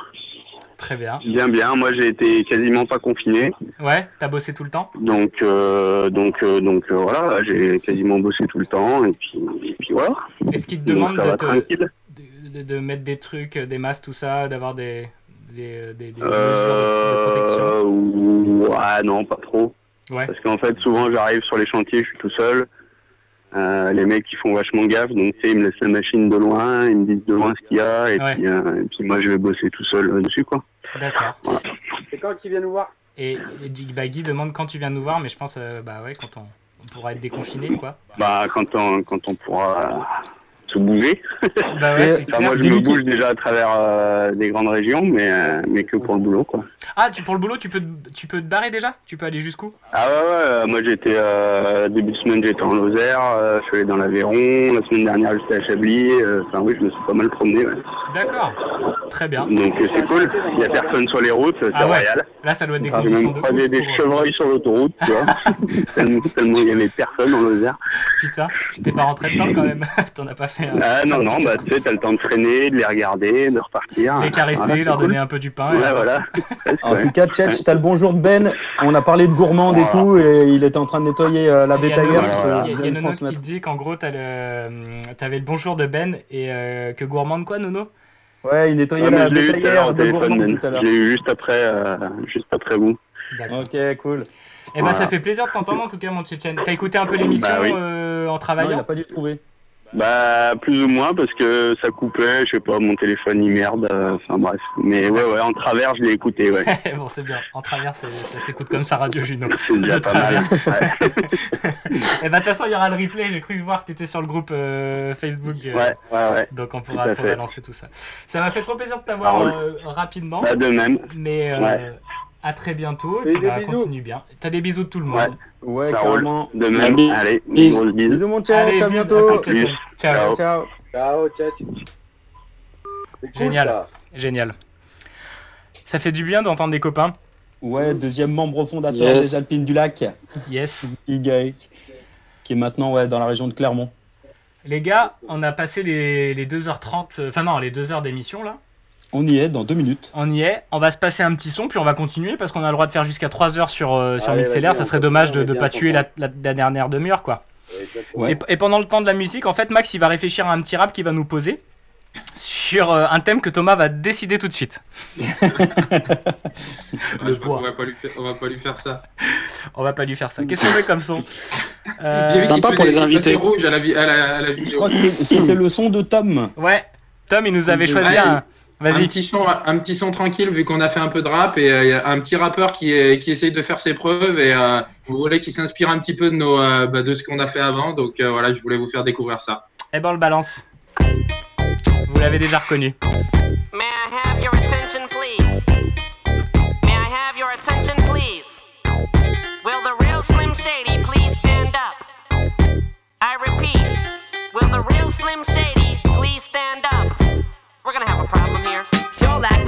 Très bien. bien, bien. Moi, j'ai été quasiment pas confiné. Ouais, t'as bossé tout le temps? Donc, euh, donc, euh, donc euh, voilà, j'ai quasiment bossé tout le temps et puis, et puis voilà. Est-ce qu'il te demande de, te- tranquille. de, de mettre des trucs, euh, des masques, tout ça, d'avoir des, des, des- des mesures de Euh, protection? ouais, non, pas trop. Ouais. Parce qu'en fait, souvent, j'arrive sur les chantiers, je suis tout seul. Euh, les mecs ils font vachement gaffe, donc tu sais, ils me laissent la machine de loin, ils me disent de loin ce qu'il y a, et, Ouais. puis, euh, et puis moi je vais bosser tout seul euh, dessus quoi. D'accord. C'est quand qu'il vient nous voir? Et, et Guy- bah, Guy demande quand tu viens nous voir, mais je pense, euh, bah ouais, quand on, on pourra être déconfiné, quoi. Bah quand on quand on pourra se bouger. Bah ouais, Enfin, moi je me bouge déjà à travers euh, des grandes régions, mais, euh, mais que pour le boulot quoi. Ah, tu, pour le boulot, tu peux, te- tu peux te barrer déjà? Tu peux aller jusqu'où? Ah ouais, ouais, euh, moi j'étais, euh, début de semaine j'étais en Lozère, je suis allé dans l'Aveyron, la semaine dernière j'étais à Chablis, enfin oui, je me suis pas mal promené. Ouais. D'accord. Très bien. Donc c'est cool, il y a personne sur les routes, c'est Ah ouais. royal. Là, ça doit être des J'ai même croisé des chevreuils sur l'autoroute, tu vois, tellement, il y avait personne en Lozère. Putain, t'es pas rentré dedans quand même. T'en as pas fait. Un- Ah non, non, bah tu sais, t'as le temps de freiner, de les regarder, de repartir. Les caresser, Voilà, leur cool. donner un peu du pain. Ouais, voilà. En tout cas, Tchetch, t'as le bonjour de Ben. On a parlé de gourmande et tout, et il était en train de nettoyer euh, la Il y a bétaillère. Nono- il y a- y Nono qui transmettre. te dit qu'en gros, t'as le, t'avais le bonjour de Ben et euh, que gourmande quoi, Nono? Ouais, il nettoyait Ouais, mais la bétaillère de gourmande Ben. tout à l'heure. Je l'ai eu juste après, euh, juste après vous. Ok, cool. Eh ben, ça fait plaisir de t'entendre en tout cas, mon Tchétchène. T'as écouté un peu l'émission Bah oui. euh, en Non, travaillant il a pas dû trouver. Bah plus ou moins parce que ça coupait, je sais pas, mon téléphone il merde, euh, enfin bref. Mais ouais ouais, en travers je l'ai écouté, ouais. bon, c'est bien. En travers, ça s'écoute comme ça, Radio Juno. C'est déjà De pas mal. travers. Eh ben, de toute façon, il y aura le replay. J'ai cru voir que t'étais sur le groupe euh, Facebook. euh, Ouais, ouais, ouais. Donc, on pourra à te fait. balancer tout ça. Ça m'a fait trop plaisir de t'avoir euh, rapidement. Bah, de même. Mais Ouais. À très bientôt. Et Et puis, des bah, bisous. continue bien. T'as des bisous de tout le monde. Ouais, Ouais, carrément. De même, Bisous. allez, Bisous. Bisous, mon Allez, à bisous, bientôt. plus. Ciao. Ciao. Ciao. C'est cool, Génial. ça. Génial. Ça fait du bien d'entendre des copains. Ouais, deuxième membre fondateur Yes. des Alpines du Lac. Yes. Guy qui est maintenant ouais, dans la région de Clermont. Les gars, on a passé les, les 2h30, euh, enfin non, les 2 heures d'émission là. On y est dans deux minutes. On y est. On va se passer un petit son, puis on va continuer parce qu'on a le droit de faire jusqu'à 3 heures sur, euh, sur Allez, MixLR. Ça on serait dommage on de ne pas tuer la, content. la- la dernière demi-heure quoi. Ouais. Et, et pendant le temps de la musique, en fait, Max il va réfléchir à un petit rap qu'il va nous poser sur euh, un thème que Thomas va décider tout de suite. Qu'on va pas lui faire- on va pas lui faire ça. On va pas lui faire ça. Qu'est-ce qu'on met comme son? Euh, fait des- il passait rouge à la, vi- à la, à la Je vidéo. crois que c'est- c'était le son de Tom. Ouais. Tom, il nous avait choisi Ouais, un. Petit son, un petit son tranquille vu qu'on a fait un peu de rap et euh, un petit rappeur qui, est, qui essaye de faire ses preuves et euh, vous voulez qu'il s'inspire un petit peu de nos, euh, bah, de ce qu'on a fait avant. Donc euh, voilà, je voulais vous faire découvrir ça. Eh ben, on le balance. Vous l'avez déjà reconnu.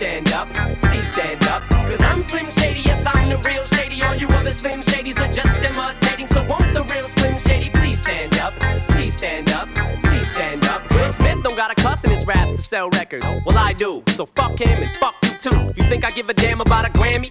Stand up, please stand up. Cause I'm Slim Shady, yes, I'm the real Shady. All you other Slim Shadys are just imitating. So won't the real Slim Shady please stand up? Please stand up, please stand up. Will Smith don't got a cuss in his raps to sell records. Well, I do. So fuck him and fuck you too. You think I give a damn about a Grammy?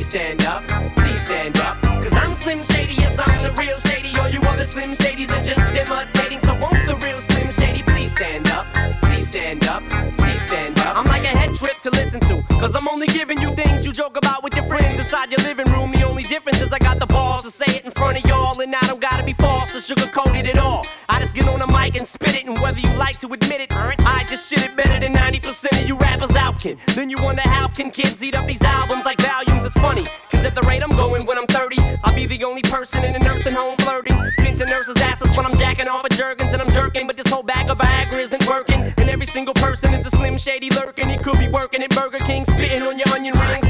Please stand up, please stand up. Cause I'm Slim Shady, yes, I'm the real Shady. All you other Slim Shadys are just imitating. So won't the real Slim Shady please stand up? Please stand up, please stand up. I'm like a head trip to listen to. Cause I'm only giving you things you joke about with your friends inside your living room. The only difference is I got the gotta be false at all. I just get on the mic and spit it. And whether you like to admit it, I just shit it better than 90% of you rappers out, kid. Then you wonder how can kids eat up these albums like volumes? It's funny. Cause at the rate I'm going when I'm 30, I'll be the only person in a nursing home flirting. Pinching nurses' asses when I'm jacking off of Jergens and I'm jerking. But this whole bag of Viagra isn't working. And every single person is a slim shady lurking. He could be working at Burger King, spitting on your onion rings.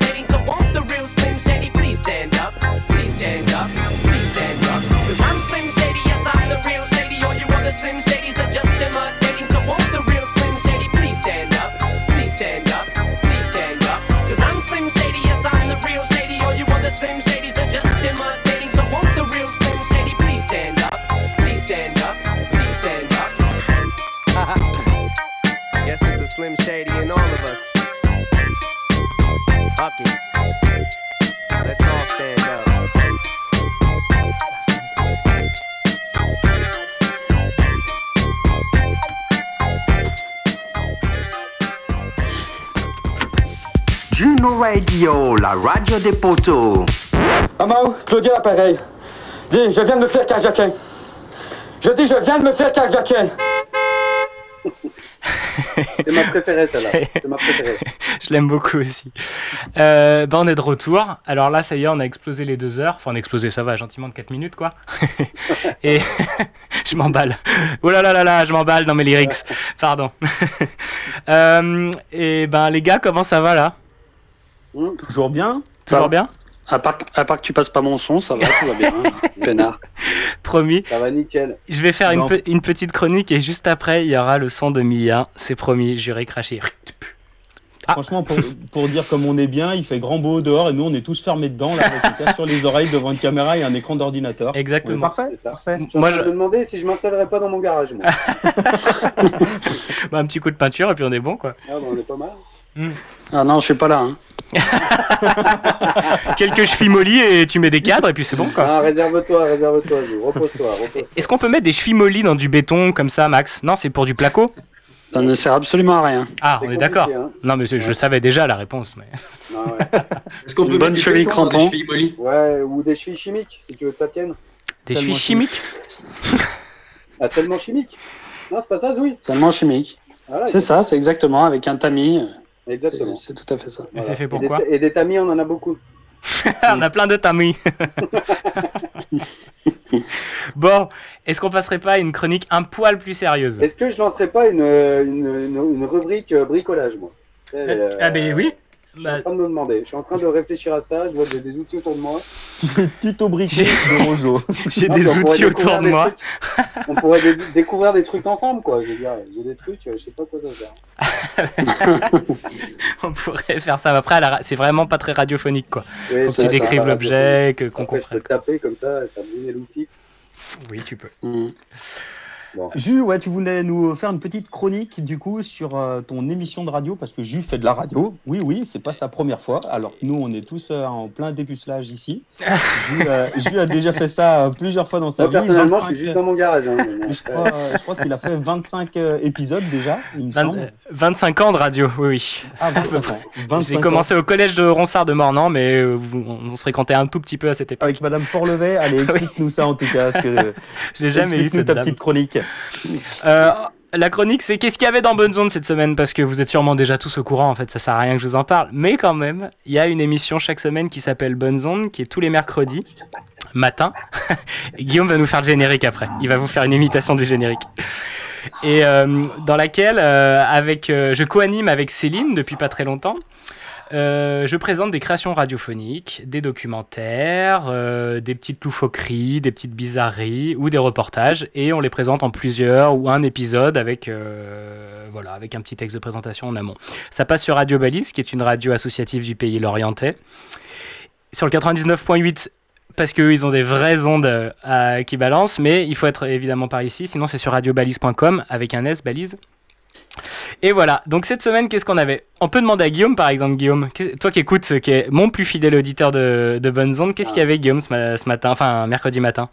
Slim Shady in all of us. Fuck it. Let's all stand up. Juno Radio, la radio des poteaux. Maman, Claudia, l'appareil. Dis, je viens de me faire carjacker. Je dis, je viens de me faire carjacker. C'est ma préférée, celle-là. C'est ma préférée. Je l'aime beaucoup aussi. Euh, bah, on est de retour. Alors là, ça y est, on a explosé les deux heures. Enfin, on a explosé, ça va, gentiment de 4 minutes, quoi. Et je m'emballe. Oh là là là là, je m'emballe dans mes lyrics. Pardon. Euh, et ben, les gars, comment ça va là? Toujours bien Toujours bien? À part, à part que tu passes pas mon son, ça va, tout va bien. hein, Peinard. Promis. Ça va nickel. Je vais faire une, Non. pe- une petite chronique et juste après, il y aura le son de Mia. C'est promis, j'irai cracher. Franchement, pour, pour dire comme on est bien, il fait grand beau dehors et nous on est tous fermés dedans, là, avec une casse sur les oreilles devant une caméra et un écran d'ordinateur. Exactement. Parfait, C'est ça. parfait. Moi, je- me demander si je m'installerais pas dans mon garage, moi. Bah, un petit coup de peinture et puis on est bon, quoi. Ah, bah, on est pas mal. Ah non, je suis pas là. hein. Quelques chevilles mollies et tu mets des cadres et puis c'est bon, quoi. Ah, réserve-toi, réserve-toi, Zou. repose-toi, repose-toi. Est-ce qu'on peut mettre des chevilles mollies dans du béton comme ça, Max? Non, c'est pour du placo? Ça ne sert absolument à rien. Ah, C'est on est d'accord. hein. Non, mais c'est- je savais déjà la réponse. Mais... Non, ouais. Est-ce qu'on Une peut bonne mettre du cheville béton dans des chevilles mollies Ouais, ou des chevilles chimiques, si tu veux que ça tienne. Des chevilles chimiques Ah, seulement chimique Non, c'est pas ça, Zoui? Seulement chimique. Voilà, C'est ça, c'est exactement avec un tamis. Euh, Exactement. C'est tout à fait ça. Et c'est fait pourquoi et des tamis, on en a beaucoup. On a plein de tamis. bon, est-ce qu'on passerait pas à une chronique un poil plus sérieuse? Est-ce que je lancerais pas une, une, une, une rubrique euh, bricolage, moi? Euh, Ah, ben oui. Je suis Bah, en train de me demander. Je suis en train de réfléchir à ça. Je vois des, des outils autour de moi. Tuto briquet de Rojo. J'ai des on outils autour de moi. trucs- On pourrait dé- découvrir des trucs ensemble, quoi. Je veux dire, j'ai des trucs, euh, je sais pas quoi ça sert. On pourrait faire ça. Après, ra- c'est vraiment pas très radiophonique, quoi. Oui, Faut que tu ça, décrives l'objet, que- qu'on Après, je peux comprenne. taper comme ça, t'as brûlé l'outil. Oui, tu peux. Mm. Bon. Jus, ouais, tu voulais nous faire une petite chronique du coup sur euh, ton émission de radio parce que Jus fait de la radio. Oui, oui, c'est pas sa première fois. Alors que nous, on est tous euh, en plein dépucelage ici. Jus, euh, Jus a déjà fait ça euh, plusieurs fois dans sa Moi, vie. personnellement, je 25, suis juste dans mon garage. hein, mais Je crois, euh, je crois qu'il a fait 25 euh, épisodes déjà, il me 20 semble. euh, 25 ans de radio, oui, oui. Ah, 25 ans. 25 J'ai commencé au collège de Ronsard de Mornan, mais vous- on se fréquentait un tout petit peu à cette époque. Avec Madame Forlevet, allez, explique-nous ça en tout cas. parce que- J'ai jamais eu explique-nous cette ta dame. petite chronique. Euh, la chronique, c'est qu'est-ce qu'il y avait dans Bonne Zone cette semaine? Parce que vous êtes sûrement déjà tous au courant, en fait, ça sert à rien que je vous en parle. Mais quand même, il y a une émission chaque semaine qui s'appelle Bonne Zone, qui est tous les mercredis matin. Guillaume va nous faire le générique après. Il va vous faire une imitation du générique. Et euh, dans laquelle, euh, avec, je co-anime avec Céline depuis pas très longtemps. Euh, je présente des créations radiophoniques, des documentaires, euh, des petites loufoqueries, des petites bizarreries ou des reportages et on les présente en plusieurs ou un épisode avec, euh, voilà, avec un petit texte de présentation en amont. Ça passe sur Radio Balise, qui est une radio associative du pays lorientais. Sur le 99.8, parce qu'eux, ils ont des vraies ondes qui balancent, mais il faut être évidemment par ici, sinon c'est sur radiobalise.com avec un S, balise. Et voilà, donc cette semaine, qu'est-ce qu'on avait? On peut demander à Guillaume, par exemple, Guillaume, toi qui écoutes, euh, qui est mon plus fidèle auditeur de, de Bonne Zone, qu'est-ce qu'il y avait, Guillaume, ce, ma- ce matin, enfin mercredi matin?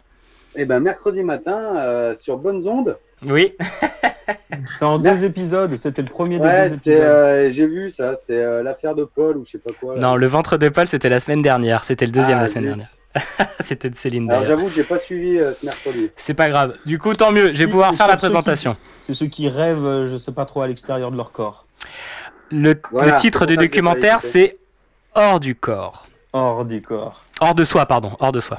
Eh ben, mercredi matin, euh, sur Bonnes Ondes. Oui. C'est en deux épisodes, c'était le premier Ouais, des deux c'était, épisodes. euh, j'ai vu ça, c'était euh, l'affaire de Paul ou je sais pas quoi. là. Non, le ventre de Paul, c'était la semaine dernière, c'était le deuxième Ah, la semaine zut. dernière. c'était de Céline Alors j'avoue que j'ai pas suivi euh, ce mercredi. C'est pas grave. Du coup, tant mieux, je vais pouvoir faire la qui- présentation. C'est ceux qui rêvent, euh, je sais pas trop, à l'extérieur de leur corps. Le, Voilà, le c'est titre du documentaire, c'est Hors du corps. Hors du corps. Hors de soi, pardon, hors de soi.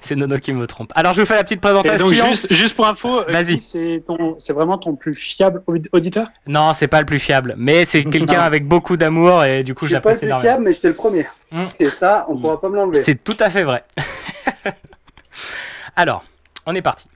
C'est Nono qui me trompe. Alors, je vous fais la petite Et présentation. donc, juste, juste pour info, euh, Vas-y. c'est vraiment ton plus fiable audi- auditeur? Non, c'est pas le plus fiable, mais c'est quelqu'un avec beaucoup d'amour et du coup, Je suis pas le plus énormément. fiable, mais j'étais le premier. Et ça, on pourra pas me l'enlever. C'est tout à fait vrai. Alors, on est parti.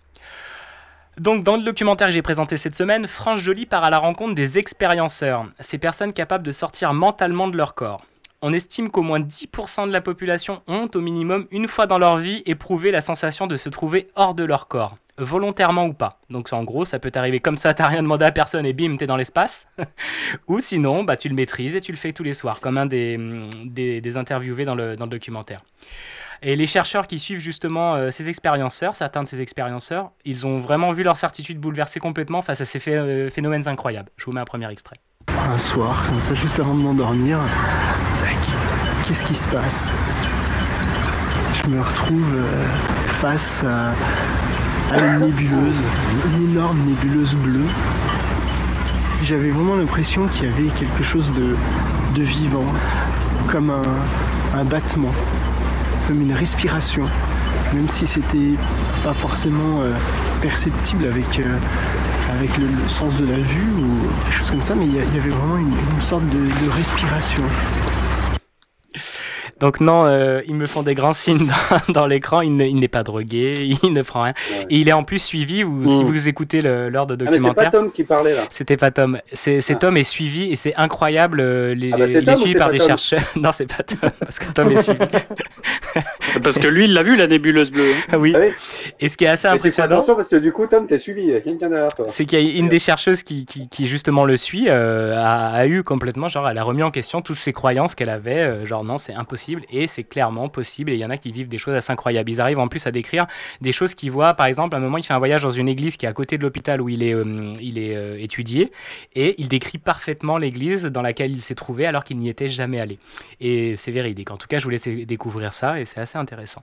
Donc, dans le documentaire que j'ai présenté cette semaine, France Joly part à la rencontre des expérienceurs, ces personnes capables de sortir mentalement de leur corps. On estime qu'au moins 10% de la population ont, au minimum, une fois dans leur vie, éprouvé la sensation de se trouver hors de leur corps, volontairement ou pas. Donc, en gros, ça peut t'arriver comme ça, t'as rien demandé à personne et bim, t'es dans l'espace. ou sinon, bah, tu le maîtrises et tu le fais tous les soirs, comme un des, des, des interviewés dans le, dans le documentaire. Et les chercheurs qui suivent justement euh, ces expérienceurs, certains de ces expérienceurs, ils ont vraiment vu leur certitude bouleversée complètement face à ces euh, phénomènes incroyables. Je vous mets un premier extrait. Un soir, comme ça, juste avant de m'endormir, qu'est-ce qui se passe? Je me retrouve euh, face à, une nébuleuse, une énorme nébuleuse bleue. J'avais vraiment l'impression qu'il y avait quelque chose de, vivant, comme un battement, comme une respiration, même si c'était pas forcément euh, perceptible avec, euh, avec le, sens de la vue ou quelque chose comme ça, mais il y, avait vraiment une, sorte de respiration. Donc non, euh, ils me font des grands signes dans, dans l'écran, il ne- il n'est pas drogué, il ne prend rien. Et il est en plus suivi, ou si Mm. vous écoutez le- l'heure de Ah, mais c'est documentaire... pas Tom qui parlait là. C'était pas Tom. C'est, cet homme est suivi et c'est incroyable. euh, Les, Ah bah, c'est il est Tom suivi par des Tom chercheurs. non, c'est pas Tom parce que Tom est suivi. Parce que lui, il l'a vu, la nébuleuse bleue. Ah oui. Et ce qui est assez Mais impressionnant. attention parce que du coup, Tom, t'es suivi, il y a quelqu'un derrière toi. C'est qu'il y a une des chercheuses qui, qui, qui justement le suit, euh, a, a eu complètement, genre, elle a remis en question toutes ses croyances qu'elle avait, euh, genre non, c'est impossible, et c'est clairement possible, et il y en a qui vivent des choses assez incroyables. Ils arrivent en plus à décrire des choses qu'ils voient, par exemple, à un moment, il fait un voyage dans une église qui est à côté de l'hôpital où il est, euh, il est euh, étudié, et il décrit parfaitement l'église dans laquelle il s'est trouvé alors qu'il n'y était jamais allé. Et c'est véridique. En tout cas, je vous laisse découvrir ça, et c'est assez intéressant.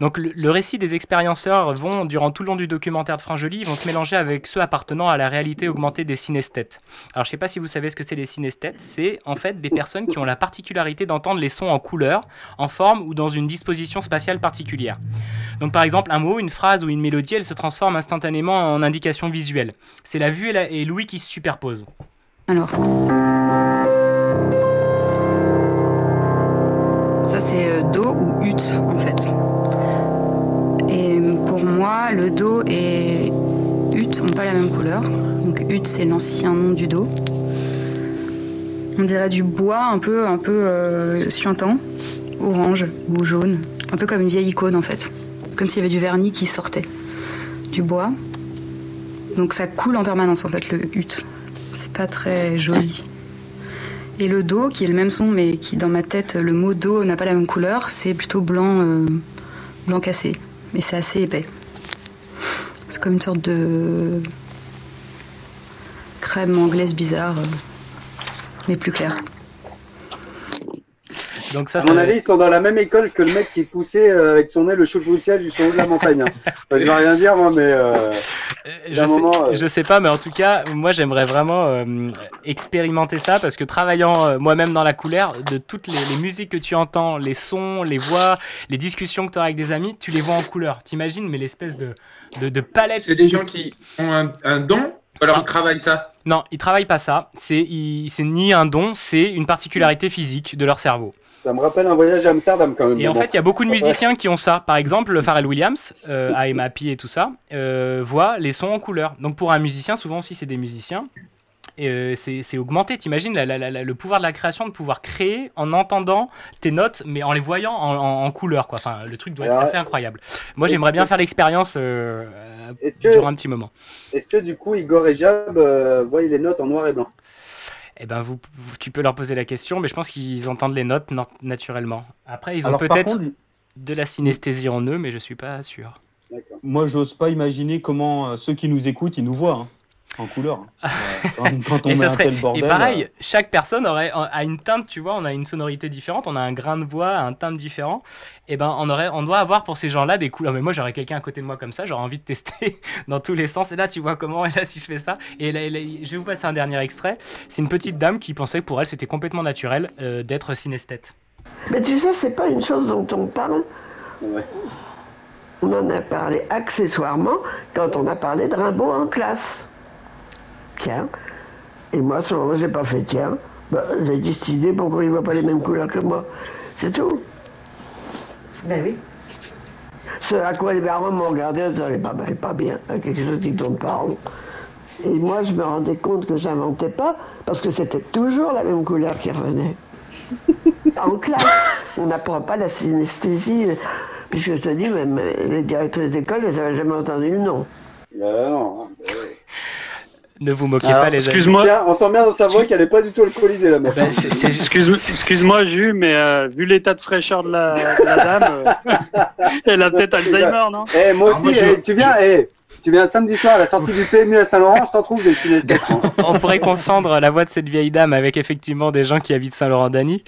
Donc le, récit des expérienceurs vont, durant tout le long du documentaire de Franjoli, ils vont se mélanger avec ceux appartenant à la réalité augmentée des synesthètes. Alors je sais pas si vous savez ce que c'est les synesthètes, c'est en fait des personnes qui ont la particularité d'entendre les sons en couleur, en forme ou dans une disposition spatiale particulière. Donc par exemple, un mot, une phrase ou une mélodie, elle se transforme instantanément en indication visuelle. C'est la vue et l'ouïe qui se superposent. Alors. Ça, c'est euh, Do ou Ut, en fait. Et pour moi, le Do et Ut n'ont pas la même couleur. Donc, Ut, c'est l'ancien nom du Do. On dirait du bois un peu, un peu euh, suintant, orange ou jaune. Un peu comme une vieille icône, en fait. Comme s'il y avait du vernis qui sortait du bois. Donc, ça coule en permanence, en fait, le Ut. C'est pas très joli. Et le Do, qui est le même son, mais qui dans ma tête, le mot Do n'a pas la même couleur, c'est plutôt blanc, euh, blanc cassé. Mais c'est assez épais. C'est comme une sorte de crème anglaise bizarre, euh, mais plus claire. Donc ça, à mon avis, ils sont dans la même école que le mec qui poussait euh, avec son nez le chou de Bruxelles jusqu'en haut de la montagne. hein. Enfin, je vais rien dire, moi, mais. Euh, je d'un sais, moment, euh, je sais pas, mais en tout cas, moi j'aimerais vraiment euh, expérimenter ça parce que travaillant euh, moi-même dans la couleur, de toutes les, les musiques que tu entends, les sons, les voix, les discussions que tu as avec des amis, tu les vois en couleur. T'imagines, mais l'espèce de, de, de palette. C'est des gens qui ont un, un don alors ils travaillent ça Non, ils travaillent pas ça. C'est il- c'est ni un don, c'est une particularité physique de leur cerveau. Ça me rappelle un voyage à Amsterdam quand même. Et en bon. fait, il y a beaucoup de musiciens qui ont ça. Par exemple, le Pharrell Williams, euh, I'm Happy et tout ça, euh, voit les sons en couleur. Donc pour un musicien, souvent aussi c'est des musiciens. Et euh, c'est augmenté, t'imagines la- la- la- le pouvoir de la création, de pouvoir créer en entendant tes notes, mais en les voyant en, en- en couleur. Quoi. Enfin, le truc doit être Alors, assez incroyable. Moi, j'aimerais bien que- faire l'expérience euh, euh, durant un petit moment. Est-ce que du coup, Igor et Jab euh, voient les notes en noir et blanc? Eh ben, vous, vous- tu peux leur poser la question, mais je pense qu'ils entendent les notes nat- naturellement. Après, ils ont peut-être contre- de la synesthésie en eux, mais je suis pas sûr. Moi, j'ose pas imaginer comment euh, ceux qui nous écoutent, ils nous voient hein, en couleur. Quand, quand on et, met ça un serait... tel bordel, et pareil, euh, chaque personne aurait a une teinte, tu vois, on a une sonorité différente, on a un grain de voix, un timbre différent. Et ben, on aurait, on doit avoir pour ces gens-là des couleurs. Mais moi, j'aurais quelqu'un à côté de moi comme ça, j'aurais envie de tester dans tous les sens. Et là, tu vois comment, et là, si je fais ça. Et là, et là, je vais vous passer un dernier extrait. C'est une petite dame qui pensait que pour elle, c'était complètement naturel euh, d'être synesthète. Mais tu sais, c'est pas une chose dont on parle. On en a parlé accessoirement quand on a parlé de Rimbaud en classe. Tiens. Et moi, à ce moment-là, j'ai pas fait tiens. Bah, j'ai dit cette idée, pourquoi il voit pas les mêmes couleurs que moi C'est tout. Ben oui. Ce à quoi les parents m'ont regardé en disant, elle est pas, elle est pas bien, il y a quelque chose qui tourne pas rond. Et moi, je me rendais compte que j'inventais pas, parce que c'était toujours la même couleur qui revenait. En classe, on n'apprend pas la synesthésie, puisque je te dis, même les directrices d'école, elles n'avaient jamais entendu le nom. non. Ne vous moquez Alors, pas, les amis. excuse-moi. On sent bien dans sa voix qu'elle n'est pas du tout alcoolisée, la meuf. Excuse- Excuse-moi, Jus, mais euh, vu l'état de fraîcheur de la, de la dame, euh, elle a peut-être Alzheimer, non? Eh, moi Alors, aussi, moi, je- eh, tu viens, eh, tu viens samedi soir à la sortie du PMU à Saint-Laurent, je t'en trouve des synesthètes. On pourrait confondre la voix de cette vieille dame avec effectivement des gens qui habitent Saint-Laurent-d'Any,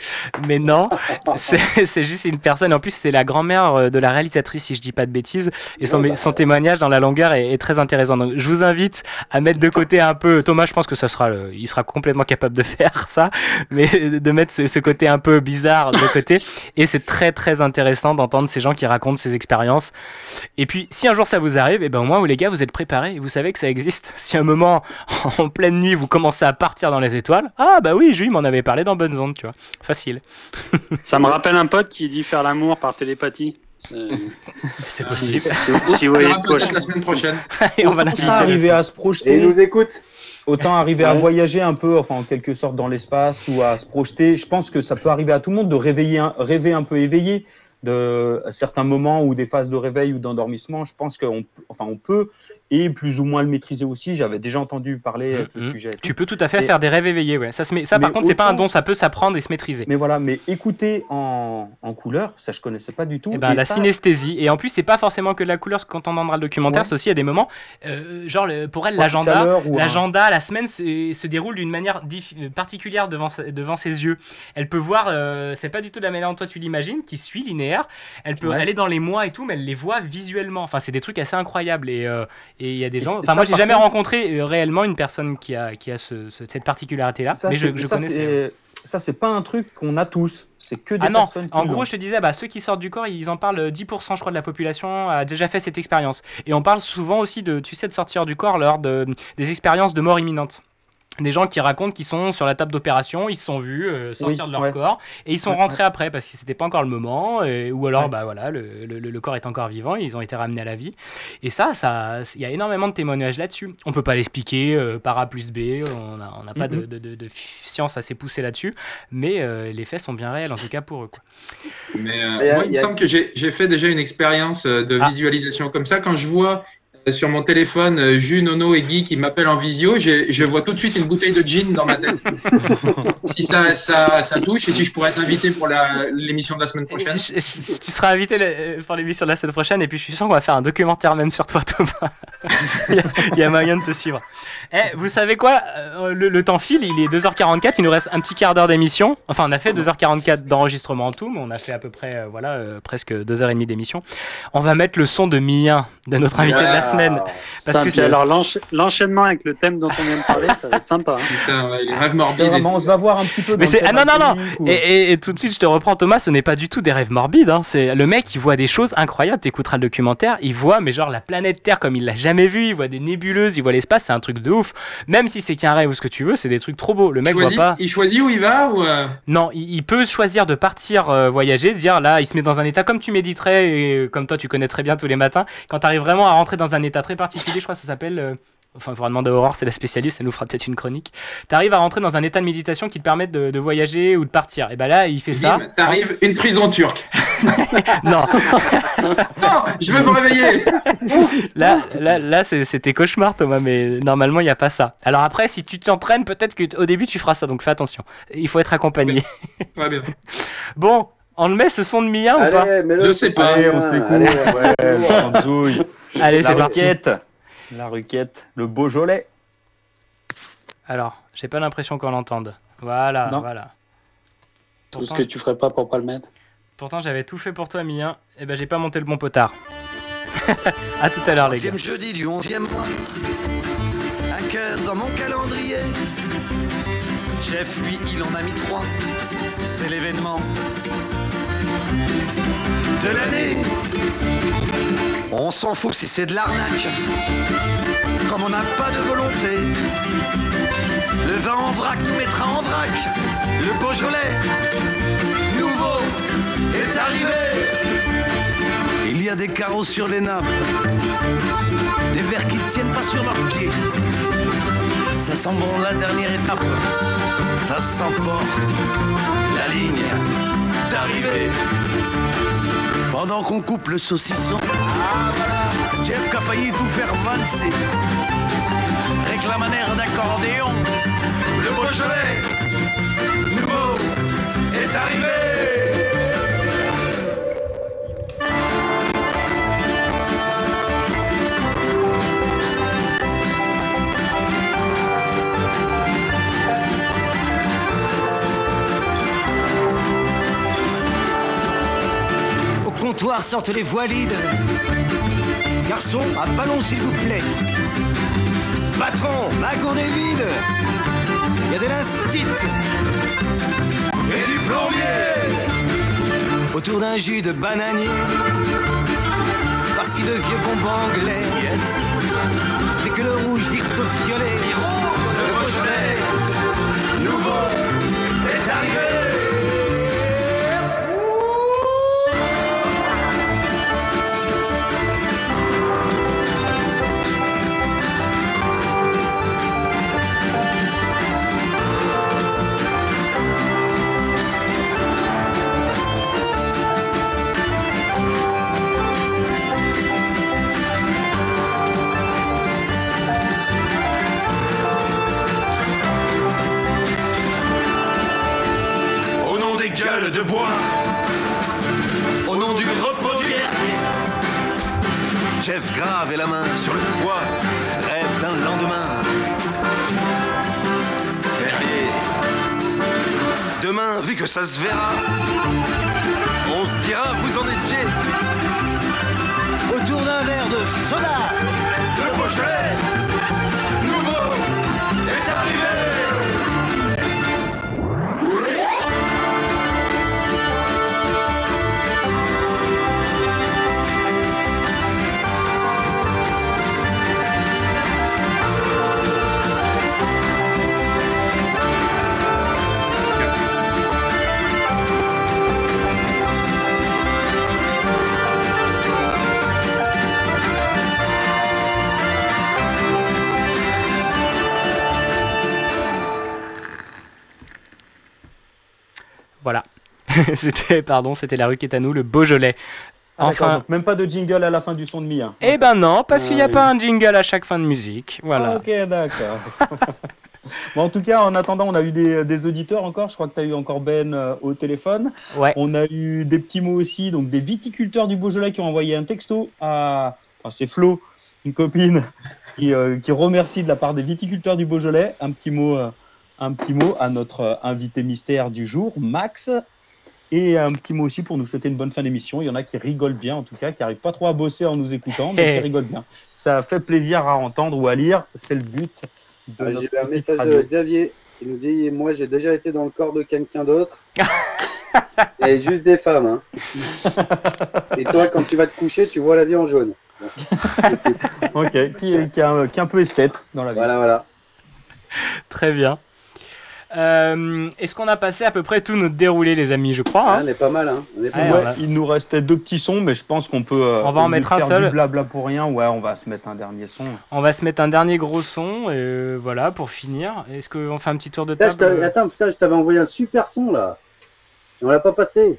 mais non, c'est juste une personne. En plus, c'est la grand-mère euh, de la réalisatrice, si je dis pas de bêtises, et son, son témoignage dans la longueur est, est très intéressant. Donc, je vous invite à mettre de côté un peu. Thomas, je pense que ça sera, le- il sera complètement capable de faire ça, mais de mettre ce, ce côté un peu bizarre de côté. Et c'est très très intéressant d'entendre ces gens qui racontent ces expériences. Et puis, si un jour ça vous arrive, et ben au moins, vous les gars, vous êtes préparés vous savez que ça existe. Si à un moment, en pleine nuit, vous commencez à partir dans les étoiles, ah bah oui, Jules m'en avait parlé dans Bonne Zone, tu vois. Facile. Ça me rappelle un pote qui dit faire l'amour par télépathie. C'est possible. Si, vous voyez la semaine prochaine. Et on va autant arriver à se projeter. Et il nous écoute. Autant arriver à voyager un peu, enfin en quelque sorte dans l'espace ou à se projeter. Je pense que ça peut arriver à tout le monde de réveiller, un- rêver un peu éveillé de certains moments ou des phases de réveil ou d'endormissement. Je pense qu'on, enfin on peut et plus ou moins le maîtriser aussi. J'avais déjà entendu parler de ce Mhm. sujet. et Tu peux tout à fait Et- faire des rêves éveillés, ouais. Ça, se met... ça par Mais contre, c'est pas un autant- don, ça peut s'apprendre et se maîtriser. Mais voilà, mais écouter en, en couleur, ça je connaissais pas du tout. Eh ben, Et la ça- synesthésie. Et en plus, c'est pas forcément que de la couleur, parce que quand on entendra le documentaire, Ouais. c'est aussi à des moments, euh, genre le- pour elle, l'agenda, un- l'agenda, la semaine se, se déroule d'une manière dif- euh, particulière devant, sa- devant ses yeux. Elle peut voir, euh, c'est pas du tout de la manière dont toi tu l'imagines, qui suit linéaire. Elle peut Ouais. aller dans les mois et tout, mais elle les voit visuellement. Enfin, c'est des trucs assez incroyables. Et euh, et il y a des gens. Enfin, moi, j'ai jamais contre- rencontré euh, réellement une personne qui a, qui a ce- ce- cette particularité-là, mais je, je ça, connais. c'est- Ça, c'est pas un truc qu'on a tous. C'est que des Ah non, personnes en gros, je te disais, bah, ceux qui sortent du corps, ils en parlent euh, 10%, je crois, de la population a déjà fait cette expérience. Et on parle souvent aussi de, tu sais, de sortir du corps lors de, des expériences de mort imminente. Des gens qui racontent qu'ils sont sur la table d'opération, ils se sont vus euh, sortir Oui, de leur ouais. corps et ils sont Ouais, rentrés après parce que c'était pas encore le moment et- ou alors Ouais. bah voilà le, le- le corps est encore vivant, ils ont été ramenés à la vie et ça ça il y a énormément de témoignages là-dessus. On peut pas l'expliquer euh, par A plus B, on n'a on n'a pas de, Mhm. de- de- de science assez poussée là-dessus, mais euh, les faits sont bien réels en tout cas pour eux quoi. Mais euh, moi, il me semble que j'ai j'ai fait déjà une expérience de Ah. visualisation comme ça. Quand je vois sur mon téléphone euh, Jus, Nono et Guy qui m'appellent en visio, je vois tout de suite une bouteille de gin dans ma tête. si ça, ça, ça touche et si je pourrais être invité pour l'émission de la semaine prochaine. Tu seras invité le- pour l'émission de la semaine prochaine et puis je suis sûr qu'on va faire un documentaire même sur toi Thomas. il, y a, il y a moyen de te suivre. Eh, vous savez quoi Euh, le, le temps file, il est 2h44, il nous reste un petit quart d'heure d'émission. Enfin, on a fait 2h44 d'enregistrement en tout, mais on a fait à peu près euh, voilà, euh, presque 2h30 d'émission. On va mettre le son de Mien, de notre invité de la Ah. Semaine. Parce Putain, que c'est- alors l'encha- l'enchaînement avec le thème dont on vient de parler, ça va être sympa. hein. Putain, ouais, les rêves morbides. Vraiment, on se va voir un petit peu. Mais c'est ah non non non ou- et, et- et tout de suite je te reprends Thomas ce n'est pas du tout des rêves morbides hein. c'est le mec il voit des choses incroyables t'écouteras le documentaire il voit mais genre la planète Terre comme il l'a jamais vu il voit des nébuleuses il voit l'espace c'est un truc de ouf même si c'est qu'un rêve ou ce que tu veux c'est des trucs trop beaux le mec Choisit- voit pas Il choisit où il va ou euh, non il, il peut choisir de partir euh, voyager se dire là il se met dans un état comme tu méditerais et comme toi tu connais très bien tous les matins quand tu arrives vraiment à rentrer dans un état très particulier je crois que ça s'appelle euh, Enfin, il faudra demander à Aurore, c'est la spécialiste, elle nous fera peut-être une chronique. Tu arrives à rentrer dans un état de méditation qui te permet de, de voyager ou de partir. Et ben là, il fait ça. bim, t'arrives une prison turque. Non. non, je veux me réveiller. Là, là, là tes cauchemars, Thomas, mais normalement, il n'y a pas ça. Alors après, si tu t'entraînes, peut-être qu'au début, tu feras ça, donc fais attention. Il faut être accompagné. Très bien. Bon, on le met ce son de Mia ou pas? Je sais pas. Allez, on s'écoute. Ouais. Allez, c'est parti. La Ruquette. Le Beaujolais. Alors, j'ai pas l'impression qu'on l'entende. Voilà, Non. voilà. Tout ce que tu ferais pas pour pas le mettre. Pourtant, j'avais tout fait pour toi, Mia. Et ben, j'ai pas monté le bon potard. à tout à l'heure, les gars. Jeudi du 11e mois, un cœur dans mon calendrier. Chef, lui, il en a mis trois. C'est l'événement de l'année. On s'en fout si c'est de l'arnaque. Comme on n'a pas de volonté, le vin en vrac nous mettra en vrac. Le Beaujolais, nouveau, est arrivé. Il y a des carreaux sur les nappes, des verres qui tiennent pas sur leurs pieds. Ça sent bon la dernière étape, ça sent fort la ligne d'arrivée. Pendant qu'on coupe le saucisson, ah Jeff a failli tout faire valser. Réclame un air d'accordéon, le Beaujolais, nouveau, est arrivé. Sortent les valides. Garçon, à ballon s'il vous plaît. Patron, ma gourde est vide. Il y a de l'instit. Et du plombier Autour d'un jus de bananier. Farci de vieux bonbons anglais. Yes. Dès que le rouge vire au violet. Le Beaujolais, de bois, au nom du repos du guerrier, Jeff grave et la main sur le foie, rêve d'un lendemain férié. Demain, vu que ça se verra, on se dira vous en étiez. Autour d'un verre de soda. Le Beaujolais, c'était, pardon, c'était la rue qui est à nous, le Beaujolais. Ah, Enfin. donc même pas de jingle à la fin du son de Mia. Eh ben non, parce qu'il n'y a Ah, pas un jingle à chaque fin de musique. Voilà. Ah, ok, d'accord. bon, en tout cas, en attendant, on a eu des, des auditeurs encore. Je crois que tu as eu encore Ben euh, au téléphone. Ouais. On a eu des petits mots aussi, donc des viticulteurs du Beaujolais qui ont envoyé un texto à. Enfin, c'est Flo, une copine, qui, euh, qui remercie de la part des viticulteurs du Beaujolais. Un petit mot, euh, un petit mot à notre invité mystère du jour, Max. Et un petit mot aussi pour nous souhaiter une bonne fin d'émission. Il y en a qui rigolent bien, en tout cas, qui n'arrivent pas trop à bosser en nous écoutant, mais qui rigolent bien. Ça fait plaisir à entendre ou à lire. C'est le but de Ah, J'ai eu un message radio. de Xavier qui nous dit Moi, j'ai déjà été dans le corps de quelqu'un d'autre. Et juste des femmes. hein. Et toi, quand tu vas te coucher, tu vois la vie en jaune. ok, qui est, qui est un, qui est un peu esthète dans la vie. Voilà, voilà. Très bien. Euh, Est-ce qu'on a passé à peu près tout notre déroulé, les amis Je crois. hein on est pas mal. Hein. On est pas Ouais, mal. on va- Il nous restait deux petits sons, mais je pense qu'on peut. euh, On va en mettre un seul. Blabla pour rien, ouais, on va se mettre un dernier son. On va se mettre un dernier gros son, et euh, voilà, pour finir. Est-ce qu'on fait un petit tour de Putain, je table Attends, putain, je t'avais envoyé un super son là. Et on l'a pas passé.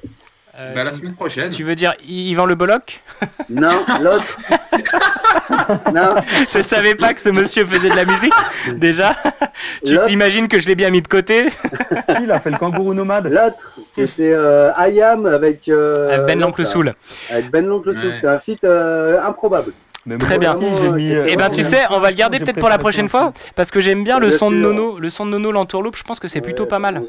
Euh, Bah, la semaine prochaine. Tu veux dire I- Yvan Le Bolloc? Non, l'autre. non. Je savais pas que ce monsieur faisait de la musique, déjà. tu t'imagines que je l'ai bien mis de côté? Il a fait le kangourou nomade? L'autre, c'était euh, IAM avec. euh, Avec Ben l'Oncle. Soul. Avec Ben l'Oncle Soul. Ouais. C'était un feat euh, improbable. Très bien. euh, Et ben tu sais, on va le garder peut-être pour la prochaine fois, parce que j'aime bien le son de. Nono, le son de Nono l'entourloupe. Je pense que c'est plutôt pas mal.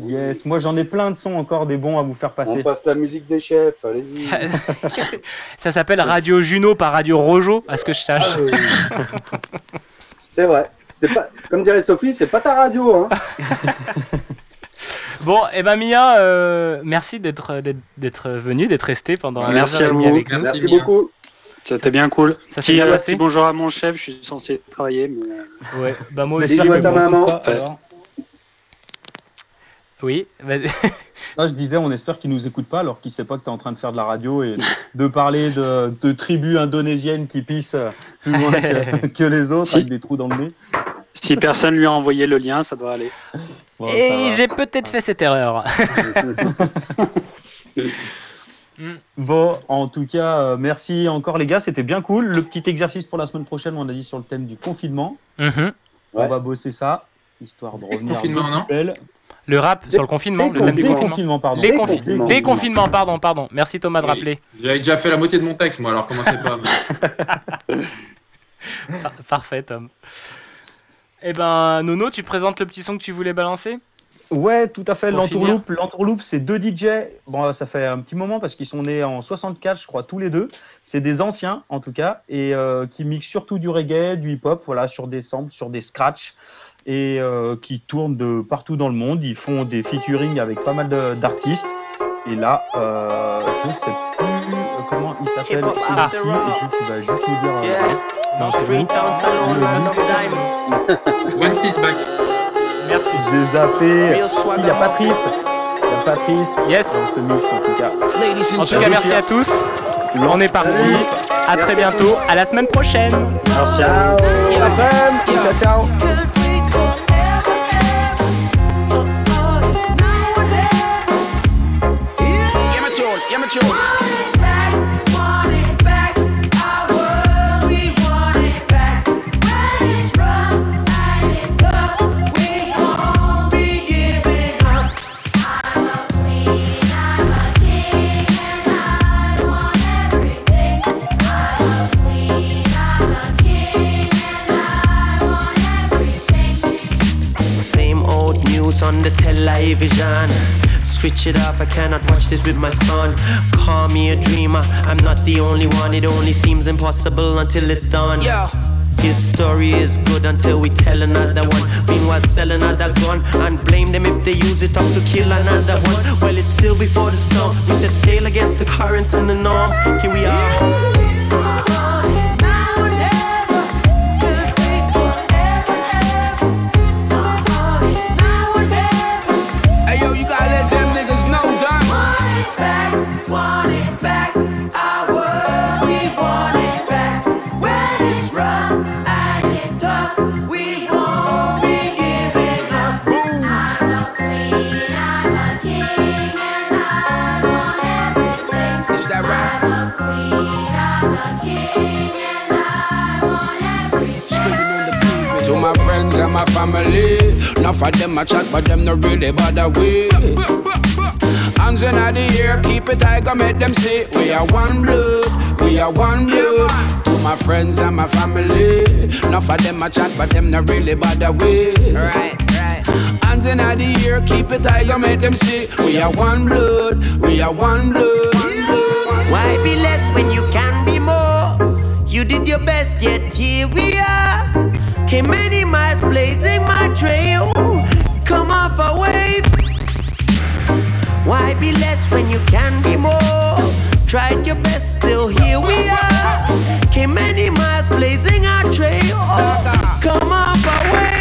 Yes, moi j'en ai plein de sons encore des bons à vous faire passer. On passe la musique des chefs, allez-y. Ça s'appelle Radio Juno par Radio Rojo, à ce que je sache. C'est vrai. C'est pas, comme dirait Sophie, c'est pas ta radio. Hein. Bon, et ben Mia, euh, merci d'être d'être- d'être venu, d'être resté pendant Merci heure à vous. avec nous. Merci beaucoup. C'était bien cool. Ça s'est bien passé petit bonjour à mon chef, je suis censé travailler. Mais... euh, Ouais, bah moi aussi. Bisous à ta maman. Oui. Là, je disais, on espère qu'il nous écoute pas alors qu'il sait pas que tu es en train de faire de la radio et de parler de, de tribus indonésiennes qui pissent plus loin que, que les autres Si. avec des trous dans le nez. Si personne lui a envoyé le lien, ça doit aller. Bon, Et j'ai peut-être fait cette erreur. Bon, en tout cas, euh, merci encore les gars, c'était bien cool. Le petit exercice pour la semaine prochaine, on a dit sur le thème du confinement. Mhm. On va bosser ça, histoire de revenir Confinement, non. Le rap sur le confinement, le thème du Déconfinement, confinement. pardon. Les confi- Déconfinement. Déconfinement, pardon, pardon. Merci Thomas de Oui. rappeler. J'avais déjà fait la moitié de mon texte, moi, alors commencez pas. Par- Parfait, Tom. Eh ben, Nono, tu présentes le petit son que tu voulais balancer? Ouais, tout à fait. L'entourloupe, c'est deux DJ. Bon, ça fait un petit moment parce qu'ils sont nés en 64, je crois, tous les deux. C'est des anciens, en tout cas, et euh, qui mixent surtout du reggae, du hip-hop, voilà, sur des samples, sur des scratchs, et euh, qui tournent de partout dans le monde. Ils font des featuring avec pas mal d'artistes. Et là, euh, je sais plus euh, comment il s'appelle. Puis tu vas juste nous dire. euh, Yeah. non, Freetown. Salon, Le land mix. of diamonds. One is back. Merci. J'ai zappé. Il y a Patrice. Il y a Patrice. Yes. Dans ce mix, en tout cas. En tout cas, merci à tous. On est parti. À très bientôt. À la semaine prochaine. Merci à vous. Ciao, ciao. Switch it off, I cannot watch this with my son. Call me a dreamer, I'm not the only one. It only seems impossible until it's done. Yeah. His story is good until we tell another one. Meanwhile, sell another gun and blame them if they use it up to kill another one. Well, it's still before the storm. We set sail against the currents and the norms. Here we are. Them a chat, but them no really bother we. Hands in the air, keep it tight, come make them see we are one blood, we are one blood. To my friends and my family, enough of them a chat, but them no really bother we. Right, right. Hands in the air, keep it tight, come make them see we are one blood, we are one blood. Why be less when you can be more? You did your best, yet here we are. Came many miles blazing my trail. Come waves. Why be less when you can be more? Tried your best, still here we are. Came many miles blazing our trail. Come our waves.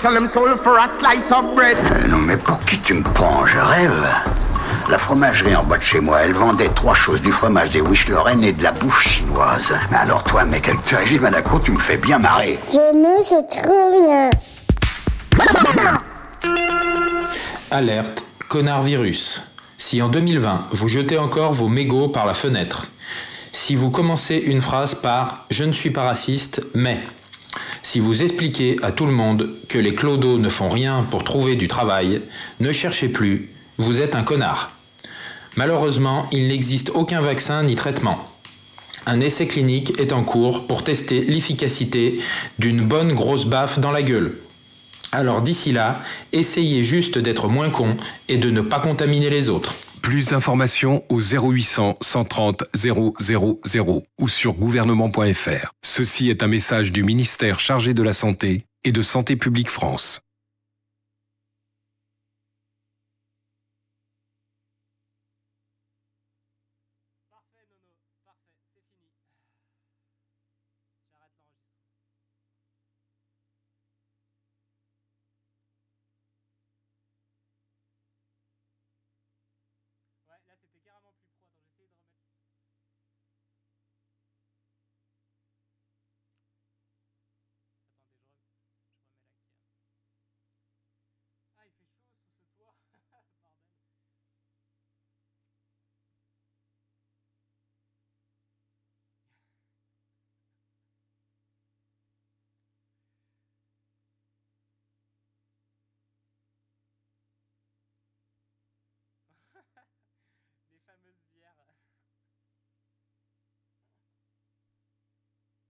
Soul for a slice of bread. Euh, non mais pour qui tu me prends? Je rêve. La fromagerie en bas de chez moi, elle vendait trois choses, du fromage, des wish Lorraine et de la bouffe chinoise. Mais alors toi, mec, avec tes régimes à la cour, tu me fais bien marrer. Je ne sais trop rien. Alerte, connard virus. Si en 2020, vous jetez encore vos mégots par la fenêtre, si vous commencez une phrase par Je ne suis pas raciste, mais, si vous expliquez à tout le monde que les clodos ne font rien pour trouver du travail, ne cherchez plus, vous êtes un connard. Malheureusement, il n'existe aucun vaccin ni traitement. Un essai clinique est en cours pour tester l'efficacité d'une bonne grosse baffe dans la gueule. Alors d'ici là, essayez juste d'être moins con et de ne pas contaminer les autres. Plus d'informations au 0800 130 000 ou sur gouvernement.fr. Ceci est un message du ministère chargé de la Santé et de Santé publique France.